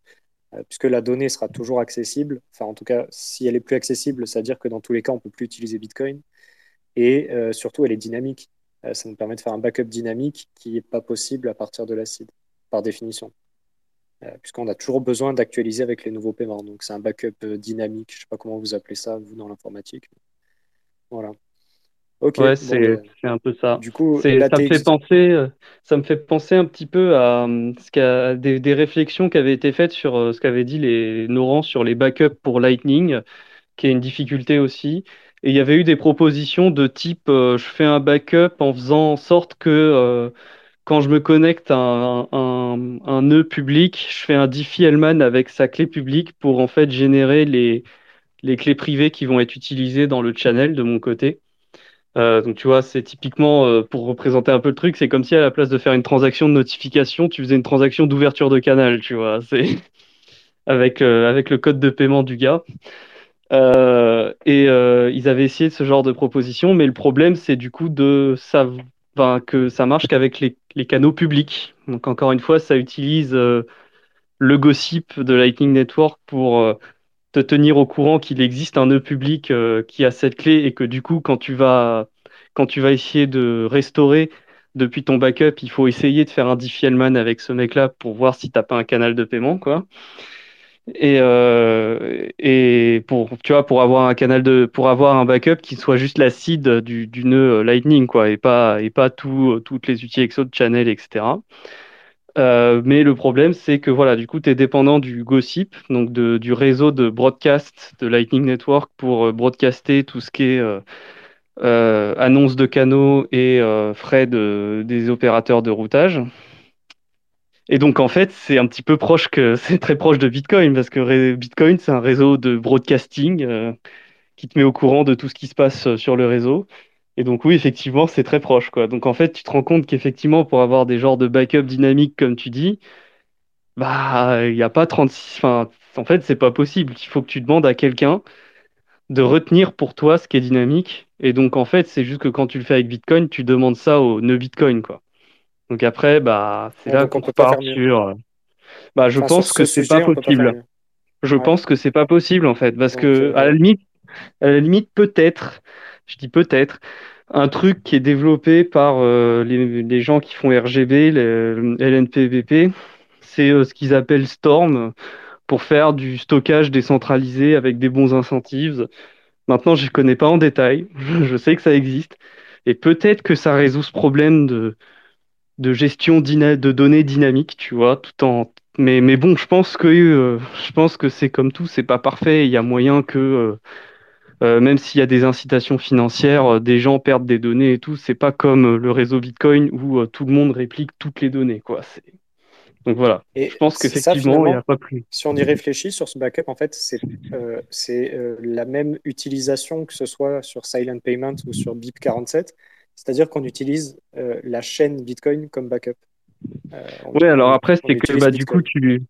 Euh, puisque la donnée sera toujours accessible. Enfin, en tout cas, si elle est plus accessible, c'est-à-dire que dans tous les cas, on ne peut plus utiliser Bitcoin. Et euh, surtout, elle est dynamique. Euh, ça nous permet de faire un backup dynamique qui n'est pas possible à partir de l'acide, par définition. Euh, puisqu'on a toujours besoin d'actualiser avec les nouveaux paiements. Donc c'est un backup euh, dynamique, je ne sais pas comment vous appelez ça, vous, dans l'informatique. Voilà. Ok. Ouais, c'est un peu ça. Du coup, ça me fait penser, ça me fait penser un petit peu à, ce des, des, réflexions qui avaient été faites sur ce qu'avaient dit les Norans sur les backups pour Lightning, qui est une difficulté aussi. Et il y avait eu des propositions de type, je fais un backup en faisant en sorte que quand je me connecte à un, nœud public, je fais un Diffie-Hellman avec sa clé publique pour en fait générer les, les clés privées qui vont être utilisées dans le channel de mon côté. Euh, donc tu vois, c'est typiquement euh, pour représenter un peu le truc, c'est comme si à la place de faire une transaction de notification, tu faisais une transaction d'ouverture de canal, tu vois. C'est avec euh, avec le code de paiement du gars. et ils avaient essayé ce genre de proposition, mais le problème c'est du coup de ça, que ça marche qu'avec les canaux publics. Donc encore une fois, ça utilise euh, le gossip de Lightning Network pour euh, te tenir au courant qu'il existe un nœud public euh, qui a cette clé et que du coup, quand tu vas, quand tu vas essayer de restaurer depuis ton backup, il faut essayer de faire un Diffie-Hellman avec ce mec-là pour voir si tu n'as pas un canal de paiement, quoi. Et, et pour tu vois pour avoir un canal de pour avoir un backup qui soit juste la seed du, nœud Lightning quoi et pas et pas tout, toutes les outils EXO de channel etc. mais le problème c'est que voilà du coup tu es dépendant du gossip donc du réseau de broadcast de Lightning Network pour broadcaster tout ce qui est euh, annonce de canaux et frais de, des opérateurs de routage. Et donc en fait, c'est un petit peu proche que c'est très proche de Bitcoin parce que Bitcoin c'est un réseau de broadcasting euh, qui te met au courant de tout ce qui se passe euh, sur le réseau. Et donc oui, effectivement, c'est très proche quoi. Donc en fait, tu te rends compte qu'effectivement pour avoir des genres de backup dynamiques comme tu dis, bah il n'y a pas 36 enfin en fait, c'est pas possible. Il faut que tu demandes à quelqu'un de retenir pour toi ce qui est dynamique. Et donc en fait, c'est juste que quand tu le fais avec Bitcoin, tu demandes ça au nœud Bitcoin quoi. Donc après, bah, c'est là qu'on part sur. Euh, bah, je pense que c'est pas possible. je pense que c'est pas possible en fait, parce que à la limite, à la limite peut-être, je dis peut-être, un truc qui est développé par euh, les, gens qui font RGB, les LNPVP, c'est euh, ce qu'ils appellent Storm pour faire du stockage décentralisé avec des bons incentives. Maintenant, je ne connais pas en détail, je sais que ça existe, et peut-être que ça résout ce problème de de gestion de données dynamiques, tu vois, tout en mais, mais bon, je pense que euh, je pense que c'est comme tout, c'est pas parfait. Il y a moyen que euh, euh, même s'il y a des incitations financières, des gens perdent des données et tout. C'est pas comme le réseau Bitcoin où tout le monde réplique toutes les données, quoi. Donc voilà. Et je pense qu'effectivement, il n'y a pas plus. Si on y réfléchit sur ce backup, en fait, c'est c'est la même utilisation que ce soit sur Silent Payment ou sur BIP47. C'est-à-dire qu'on utilise euh, la chaîne Bitcoin comme backup. Euh, oui, alors après, c'est que bah, du coup, tu,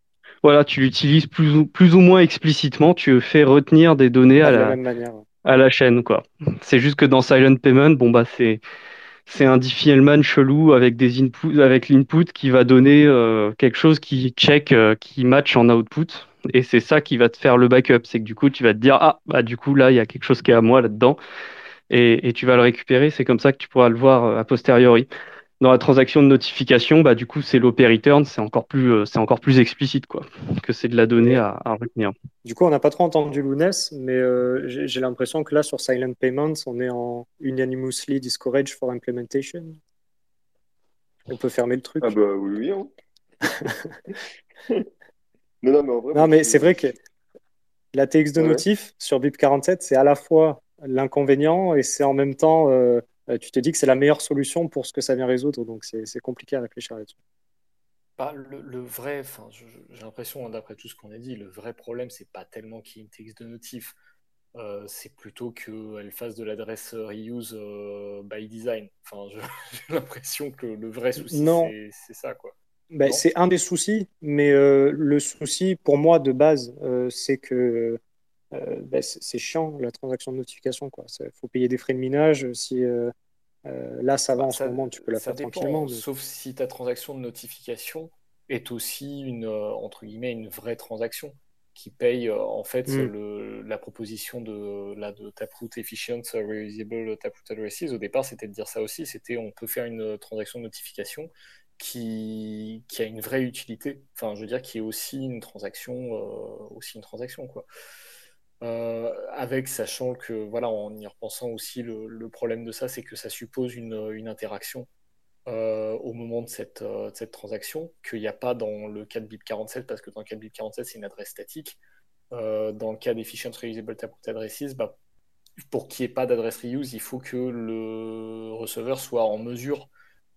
voilà, tu l'utilises plus ou, plus ou moins explicitement. Tu fais retenir des données à, la, à la chaîne. quoi. C'est juste que dans Silent Payment, bon, bah, c'est c'est un Diffie-Hellman chelou avec des inputs, avec l'input qui va donner euh, quelque chose qui check, qui match en output. Et c'est ça qui va te faire le backup. C'est que du coup, tu vas te dire, ah, bah, du coup, là, il y a quelque chose qui est à moi là-dedans et, tu vas le récupérer. C'est comme ça que tu pourras le voir euh, a posteriori. Dans la transaction de notification, bah, du coup, c'est l'OP return, c'est encore, plus, euh, c'est encore plus explicite quoi, que c'est de la donnée à, retenir. Du coup, on n'a pas trop entendu Lounès, mais euh, j'ai l'impression que là, sur Silent Payments, on est en unanimously discouraged for implementation. On peut fermer le truc. Ah bah oui, oui. Hein. non, non, mais en vrai. Non, mais c'est vrai que la TX de notif sur BIP47, c'est à la fois l'inconvénient et c'est en même temps, euh, euh, tu te dis que c'est la meilleure solution pour ce que ça vient résoudre. Donc c'est compliqué à réfléchir là-dessus. Bah, le, vrai, j'ai l'impression, hein, d'après tout ce qu'on a dit, le vrai problème, c'est pas tellement qu'il y ait une texte de notif, euh, c'est plutôt qu'elle fasse de l'adresse reuse by design. Enfin, j'ai l'impression que le vrai souci, c'est ça. quoi. Ben, c'est un des soucis, mais le souci pour moi de base, c'est que euh, ben, c'est chiant la transaction de notification. Il faut payer des frais de minage. Si euh, euh, là, ça va en ce moment, tu peux la faire tranquillement. Sauf si ta transaction de notification est aussi une, entre guillemets, une vraie transaction qui paye en fait le, la proposition de, la, de Taproot Efficient Reusable Taproot Addresses. Au départ, c'était de dire ça aussi, c'était on peut faire une transaction de notification qui, qui, a une vraie utilité, enfin je veux dire qui est aussi une transaction, aussi une transaction quoi. Avec, sachant que, voilà, en y repensant aussi, le, problème de ça, c'est que ça suppose une, interaction au moment de cette, transaction, qu'il n'y a pas dans le cas de BIP47, parce que dans le cas de BIP47, c'est une adresse statique. dans le cas d'Efficient Reusable Taproot Addresses, bah, pour qu'il n'y ait pas d'adresse reuse, il faut que le receveur soit en mesure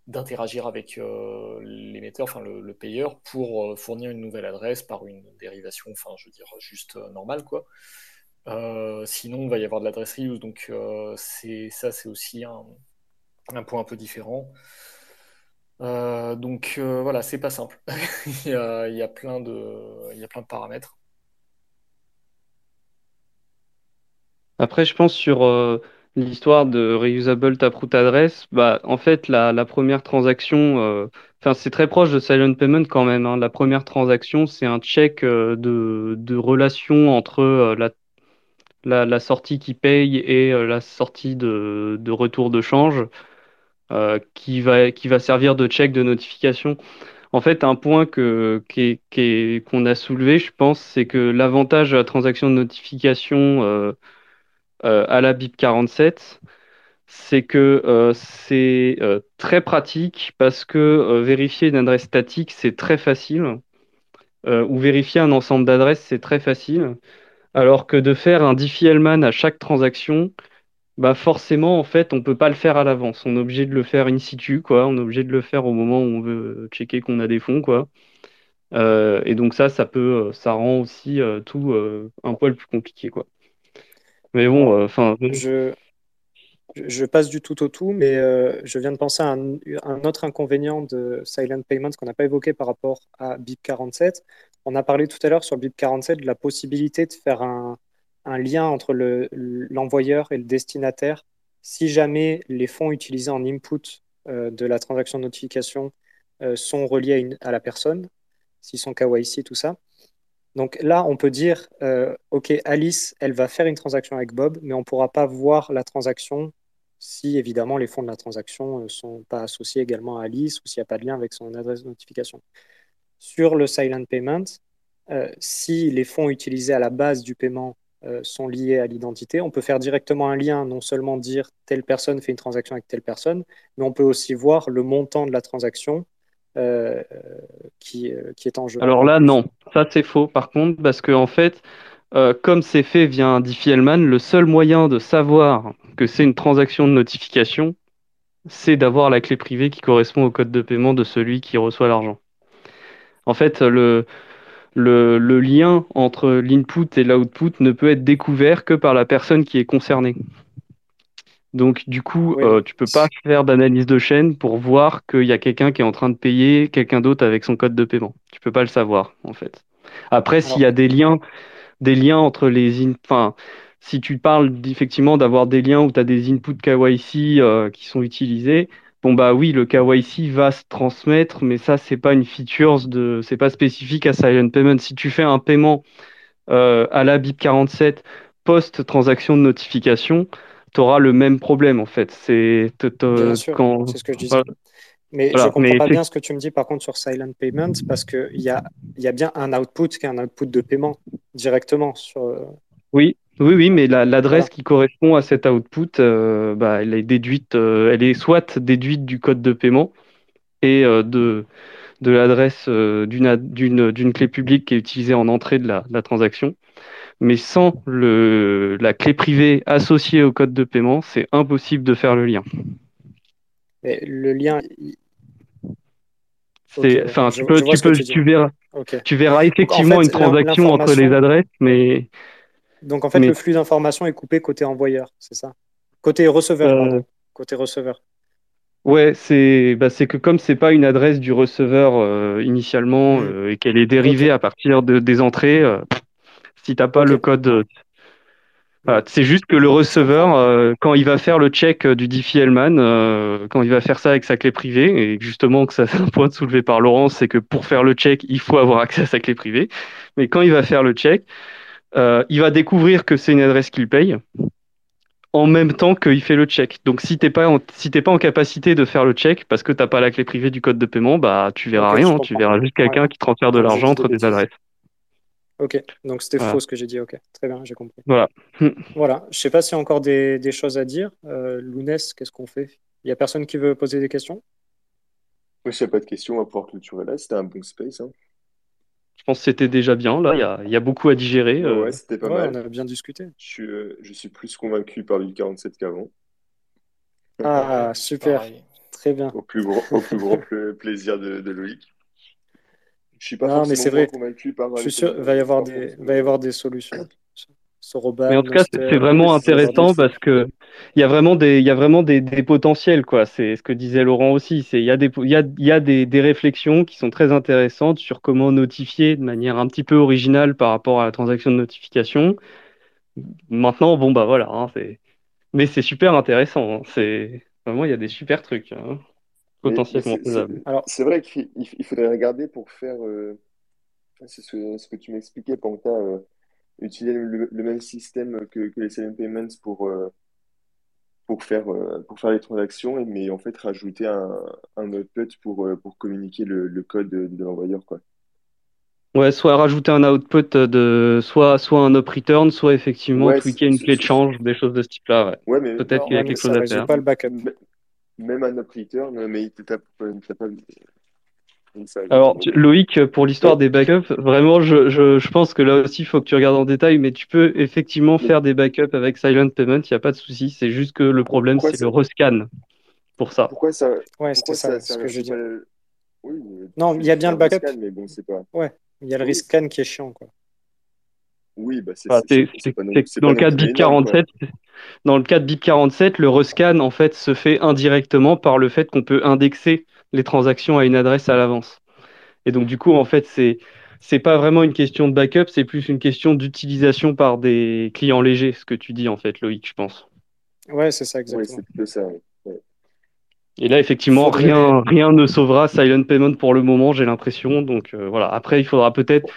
d'interagir avec euh, l'émetteur, enfin le, payeur, pour euh, fournir une nouvelle adresse par une dérivation, enfin je veux dire juste euh, normale quoi. Sinon, il va y avoir de l'adresse reuse, donc c'est ça, c'est aussi un, point un peu différent. donc voilà, c'est pas simple. il, y a, plein de, il y a plein de paramètres. Après, je pense sur l'histoire de reusable taproot address, bah, en fait, la, première transaction, euh, enfin, c'est très proche de silent payment quand même. Hein. La première transaction, c'est un check euh, de, de, relation entre euh, la, la, sortie qui paye et la sortie de, retour de change qui, va, qui va servir de check de notification. En fait, un point qu'on a soulevé, je pense, c'est que l'avantage de la transaction de notification euh, à la BIP 47, c'est que euh, c'est euh, très pratique parce que vérifier une adresse statique, c'est très facile. ou vérifier un ensemble d'adresses, c'est très facile. Alors que de faire un Diffie-Hellman à chaque transaction, bah forcément, en fait, on peut pas le faire à l'avance. On est obligé de le faire in situ, quoi. On est obligé de le faire au moment où on veut checker qu'on a des fonds, quoi. et donc ça, ça peut, ça rend aussi tout un poil plus compliqué, quoi. Mais bon, euh, enfin. je, passe du tout au tout, mais euh, je viens de penser à un, autre inconvénient de Silent Payments qu'on n'a pas évoqué par rapport à BIP47. On a parlé tout à l'heure sur BIP47 de la possibilité de faire un, lien entre l'envoyeur et le destinataire si jamais les fonds utilisés en input euh, de la transaction de notification sont reliés à, la personne, s'ils sont KYC, tout ça. Donc là, on peut dire, euh, OK, Alice, elle va faire une transaction avec Bob, mais on ne pourra pas voir la transaction si évidemment les fonds de la transaction ne euh, sont pas associés également à Alice ou s'il n'y a pas de lien avec son adresse de notification. Sur le silent payment, euh, si les fonds utilisés à la base du paiement sont liés à l'identité, on peut faire directement un lien, non seulement dire telle personne fait une transaction avec telle personne, mais on peut aussi voir le montant de la transaction euh, qui, euh, qui, est en jeu. Alors là, non, ça c'est faux par contre, parce que en fait, euh, comme c'est fait via un Diffie-Hellman, le seul moyen de savoir que c'est une transaction de notification, c'est d'avoir la clé privée qui correspond au code de paiement de celui qui reçoit l'argent. En fait, le, le, le lien entre l'input et l'output ne peut être découvert que par la personne qui est concernée. Donc, du coup, tu euh, tu peux pas faire d'analyse de chaîne pour voir qu'il y a quelqu'un qui est en train de payer quelqu'un d'autre avec son code de paiement. Tu peux pas le savoir, en fait. Après, s'il y a des liens, des liens entre les, enfin, si tu parles effectivement d'avoir des liens où tu as des inputs KYC euh, qui sont utilisés, bon bah oui, le KYC va se transmettre, mais ça c'est pas une feature de, c'est pas spécifique à Silent Payment. Si tu fais un paiement euh, à la BIP 47 post transaction de notification, tu auras le même problème en fait. C'est quand... ce que je disais. Mais je ne comprends pas bien ce que tu me dis par contre sur Silent Payment parce qu'il y a, y a bien un output qui est un output de paiement directement. Sur... Euh, oui, oui, oui, mais l'adresse qui correspond à cet output, euh, bah, elle est déduite, euh, elle est soit déduite du code de paiement et de, de l'adresse d'une clé publique qui est utilisée en entrée de la, de la transaction, mais sans le, la clé privée associée au code de paiement, c'est impossible de faire le lien. le lien. enfin, tu, peux, tu, peux, tu, verras, tu verras effectivement une transaction entre les adresses, mais. Donc en fait, le flux d'informations est coupé côté envoyeur, c'est ça? Côté receveur, euh, Côté receveur. Ouais, c'est bah, que comme c'est pas une adresse du receveur euh, initialement mmh. euh, et qu'elle est dérivée à partir de, des entrées, si tu n'as pas le code. Euh, c'est juste que le receveur, euh, quand il va faire le check euh, du Diffie-Hellman, quand il va faire ça avec sa clé privée, et justement que ça fait un point soulevé par Laurence, c'est que pour faire le check, il faut avoir accès à sa clé privée. Mais quand il va faire le check, il va découvrir que c'est une adresse qu'il paye en même temps qu'il fait le check. Donc si t'es pas en, si pas en capacité de faire le check parce que t'as pas la clé privée du code de paiement, bah tu verras rien, tu verras juste quelqu'un qui transfère de l'argent entre des adresses. Ok, donc c'était faux ce que j'ai dit. Ok, très bien, j'ai compris. Voilà. voilà. Je sais pas s'il y a encore des, des choses à dire. Euh, Lounès, qu'est-ce qu'on fait? Il y a personne qui veut poser des questions? Moi, s'il n'y a pas de questions, on va pouvoir clôturer là. C'était un bon space. Hein. Je pense que c'était déjà bien. Là, il y a, y a, beaucoup à digérer. Ouais, euh. c'était pas mal. On a bien discuté. Je suis, euh, je suis plus convaincu par le 47 qu'avant. Ah, super. Très bien. Au plus grand, au plus grand plaisir de, de Loïc. Je suis pas non, mais c'est vrai. convaincu par. Je suis sûr qu'il va y avoir des, va y avoir des solutions. Mais en tout cas, c'est vraiment intéressant parce que il y a vraiment des, il y a vraiment des, des potentiels quoi. C'est ce que disait Laurent aussi. C'est il y a des, il y a, il y a des, des, réflexions qui sont très intéressantes sur comment notifier de manière un petit peu originale par rapport à la transaction de notification. Maintenant, bon bah voilà, hein, c'est, mais c'est super intéressant. Hein. C'est vraiment, il y a des super trucs. Hein potentiellement faisable. Alors, c'est vrai qu'il faudrait regarder pour faire. Euh, c'est ce, que tu m'expliquais, Panta, euh, utiliser le, même système que, les Silent Payments pour, euh, pour, faire, pour faire les transactions, mais en fait rajouter un, un output pour, pour communiquer le, code de, l'envoyeur. Quoi. Ouais, soit rajouter un output de soit, soit un up return, soit effectivement tweaker une clé de change, des choses de ce type-là. Ouais. Peut-être qu'il y a quelque chose à faire. pas le backup même un up return, mais il te tape, pas. Alors, Loïc, pour l'histoire des backups, vraiment, je, je, je, pense que là aussi, il faut que tu regardes en détail, mais tu peux effectivement faire des backups avec Silent Payment, il n'y a pas de souci. C'est juste que le problème, c'est le rescan pour ça. Pourquoi ça Ouais, c'était ça, ce que je dis. Oui, non, il y a bien le backup. mais bon, c'est pas... Ouais, il y a le rescan qui est chiant, quoi. Oui, bah c'est dans le cas de BIP 47. Dans le cas de BIP 47, le rescan en fait se fait indirectement par le fait qu'on peut indexer les transactions à une adresse à l'avance. Et donc du coup en fait c'est c'est pas vraiment une question de backup, c'est plus une question d'utilisation par des clients légers, ce que tu dis en fait, Loïc, je pense. Ouais, c'est ça exactement. Oui, c'est ça. Et là, effectivement, rien, rien ne sauvera Silent Payment pour le moment, j'ai l'impression. Donc euh, voilà. Après, il faudra peut-être,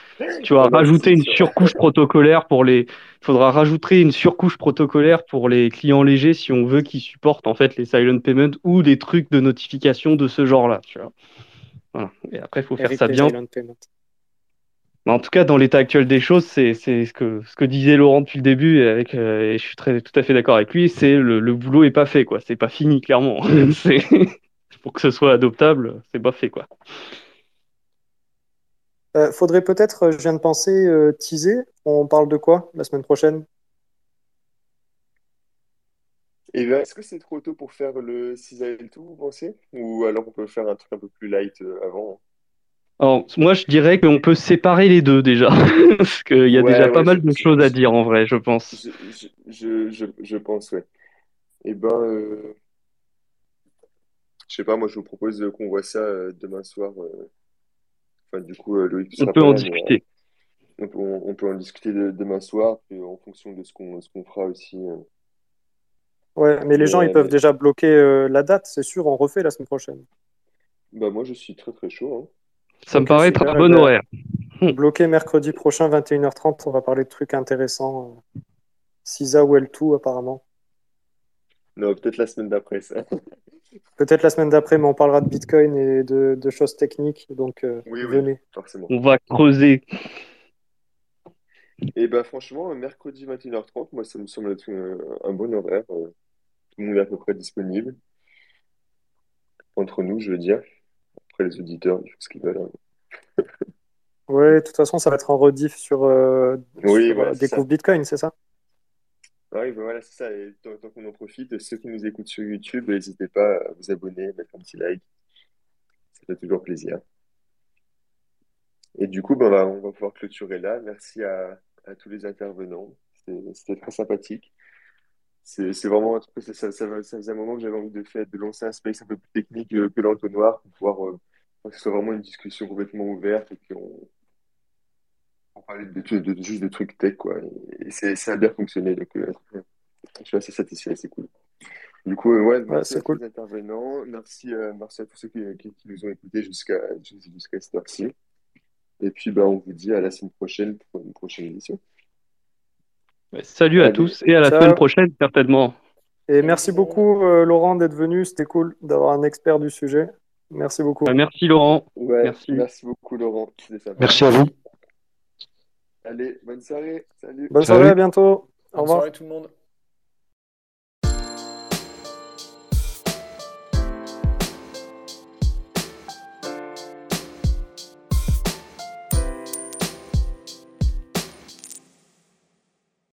tu vois, rajouter une surcouche protocolaire pour les. Il faudra rajouter une surcouche protocolaire pour les clients légers si on veut qu'ils supportent en fait les Silent Payment ou des trucs de notification de ce genre-là. Tu vois. Voilà. Et après, il faut faire ça bien. En tout cas, dans l'état actuel des choses, c'est ce que, ce que disait Laurent depuis le début, et, avec, euh, et je suis très, tout à fait d'accord avec lui, c'est le, le boulot est pas fait, quoi. C'est pas fini, clairement. pour que ce soit adoptable, c'est pas fait, quoi. Euh, faudrait peut-être, je viens de penser, euh, teaser. On parle de quoi la semaine prochaine? Et ben, est-ce que c'est trop tôt pour faire le 6 tout, vous pensez? Ou alors on peut faire un truc un peu plus light avant? Alors, moi, je dirais qu'on peut séparer les deux déjà, parce qu'il y a déjà pas mal de choses à dire en vrai, je pense. Je, je, je, pense, ouais. Et eh ben, euh... je sais pas, moi, je vous propose qu'on voit ça euh, demain soir. Euh, enfin, du coup, euh, Loïc, on peut en discuter. On peut, on, peut, en discuter demain soir, puis en fonction de ce qu'on qu'on fera aussi. Ouais, mais les gens, ils peuvent déjà bloquer la date, c'est sûr, on refait la semaine prochaine. Bah, moi, je suis très très chaud. Hein. Ça me paraît être un bon horaire. Bloqué mercredi prochain, 21h30, on va parler de trucs intéressants. CISA ou L2, apparemment. Non, peut-être la semaine d'après, ça. Peut-être la semaine d'après, mais on parlera de Bitcoin et de, choses techniques. Donc, euh, venez. forcément. On va creuser. Et bah, franchement, mercredi 21h30, moi, ça me semble être un, bon horaire. Euh, tout le monde est à peu près disponible. Entre nous, je veux dire les auditeurs, ce qu'ils veulent. Hein. Oui, de toute façon, ça va être en rediff sur, euh, oui, voilà, Découvre Bitcoin, c'est ça? Oui, ben voilà, c'est ça. Et tant, qu'on en profite, ceux qui nous écoutent sur YouTube, n'hésitez pas à vous abonner, mettre un petit like. Ça fait toujours plaisir. Et du coup, ben, on va pouvoir clôturer là. Merci à, à tous les intervenants. C'était très sympathique. C'est vraiment ça, ça, ça, faisait un moment que j'avais envie de faire, de lancer un space un peu plus technique euh, que l'entonnoir pour pouvoir euh, que ce soit vraiment une discussion complètement ouverte et qu'on on parlait de, de, juste de trucs tech, quoi. Et, ça a bien fonctionné, donc euh, je suis assez satisfait, c'est cool. Du coup, euh, ouais, merci à tous les intervenants, merci, euh, merci à tous ceux qui, qui, nous ont écoutés jusqu'à jusqu'à cette heure-ci. Et puis, bah, on vous dit à la semaine prochaine pour une prochaine émission. salut à tous et à la semaine prochaine, certainement. Et merci beaucoup, Laurent, d'être venu. C'était cool d'avoir un expert du sujet. Merci beaucoup. Bah, merci Laurent. merci. merci beaucoup Laurent. Merci à vous. Allez, bonne soirée. Salut. Bonne soirée, à bientôt. Au revoir. Bonne soirée tout le monde.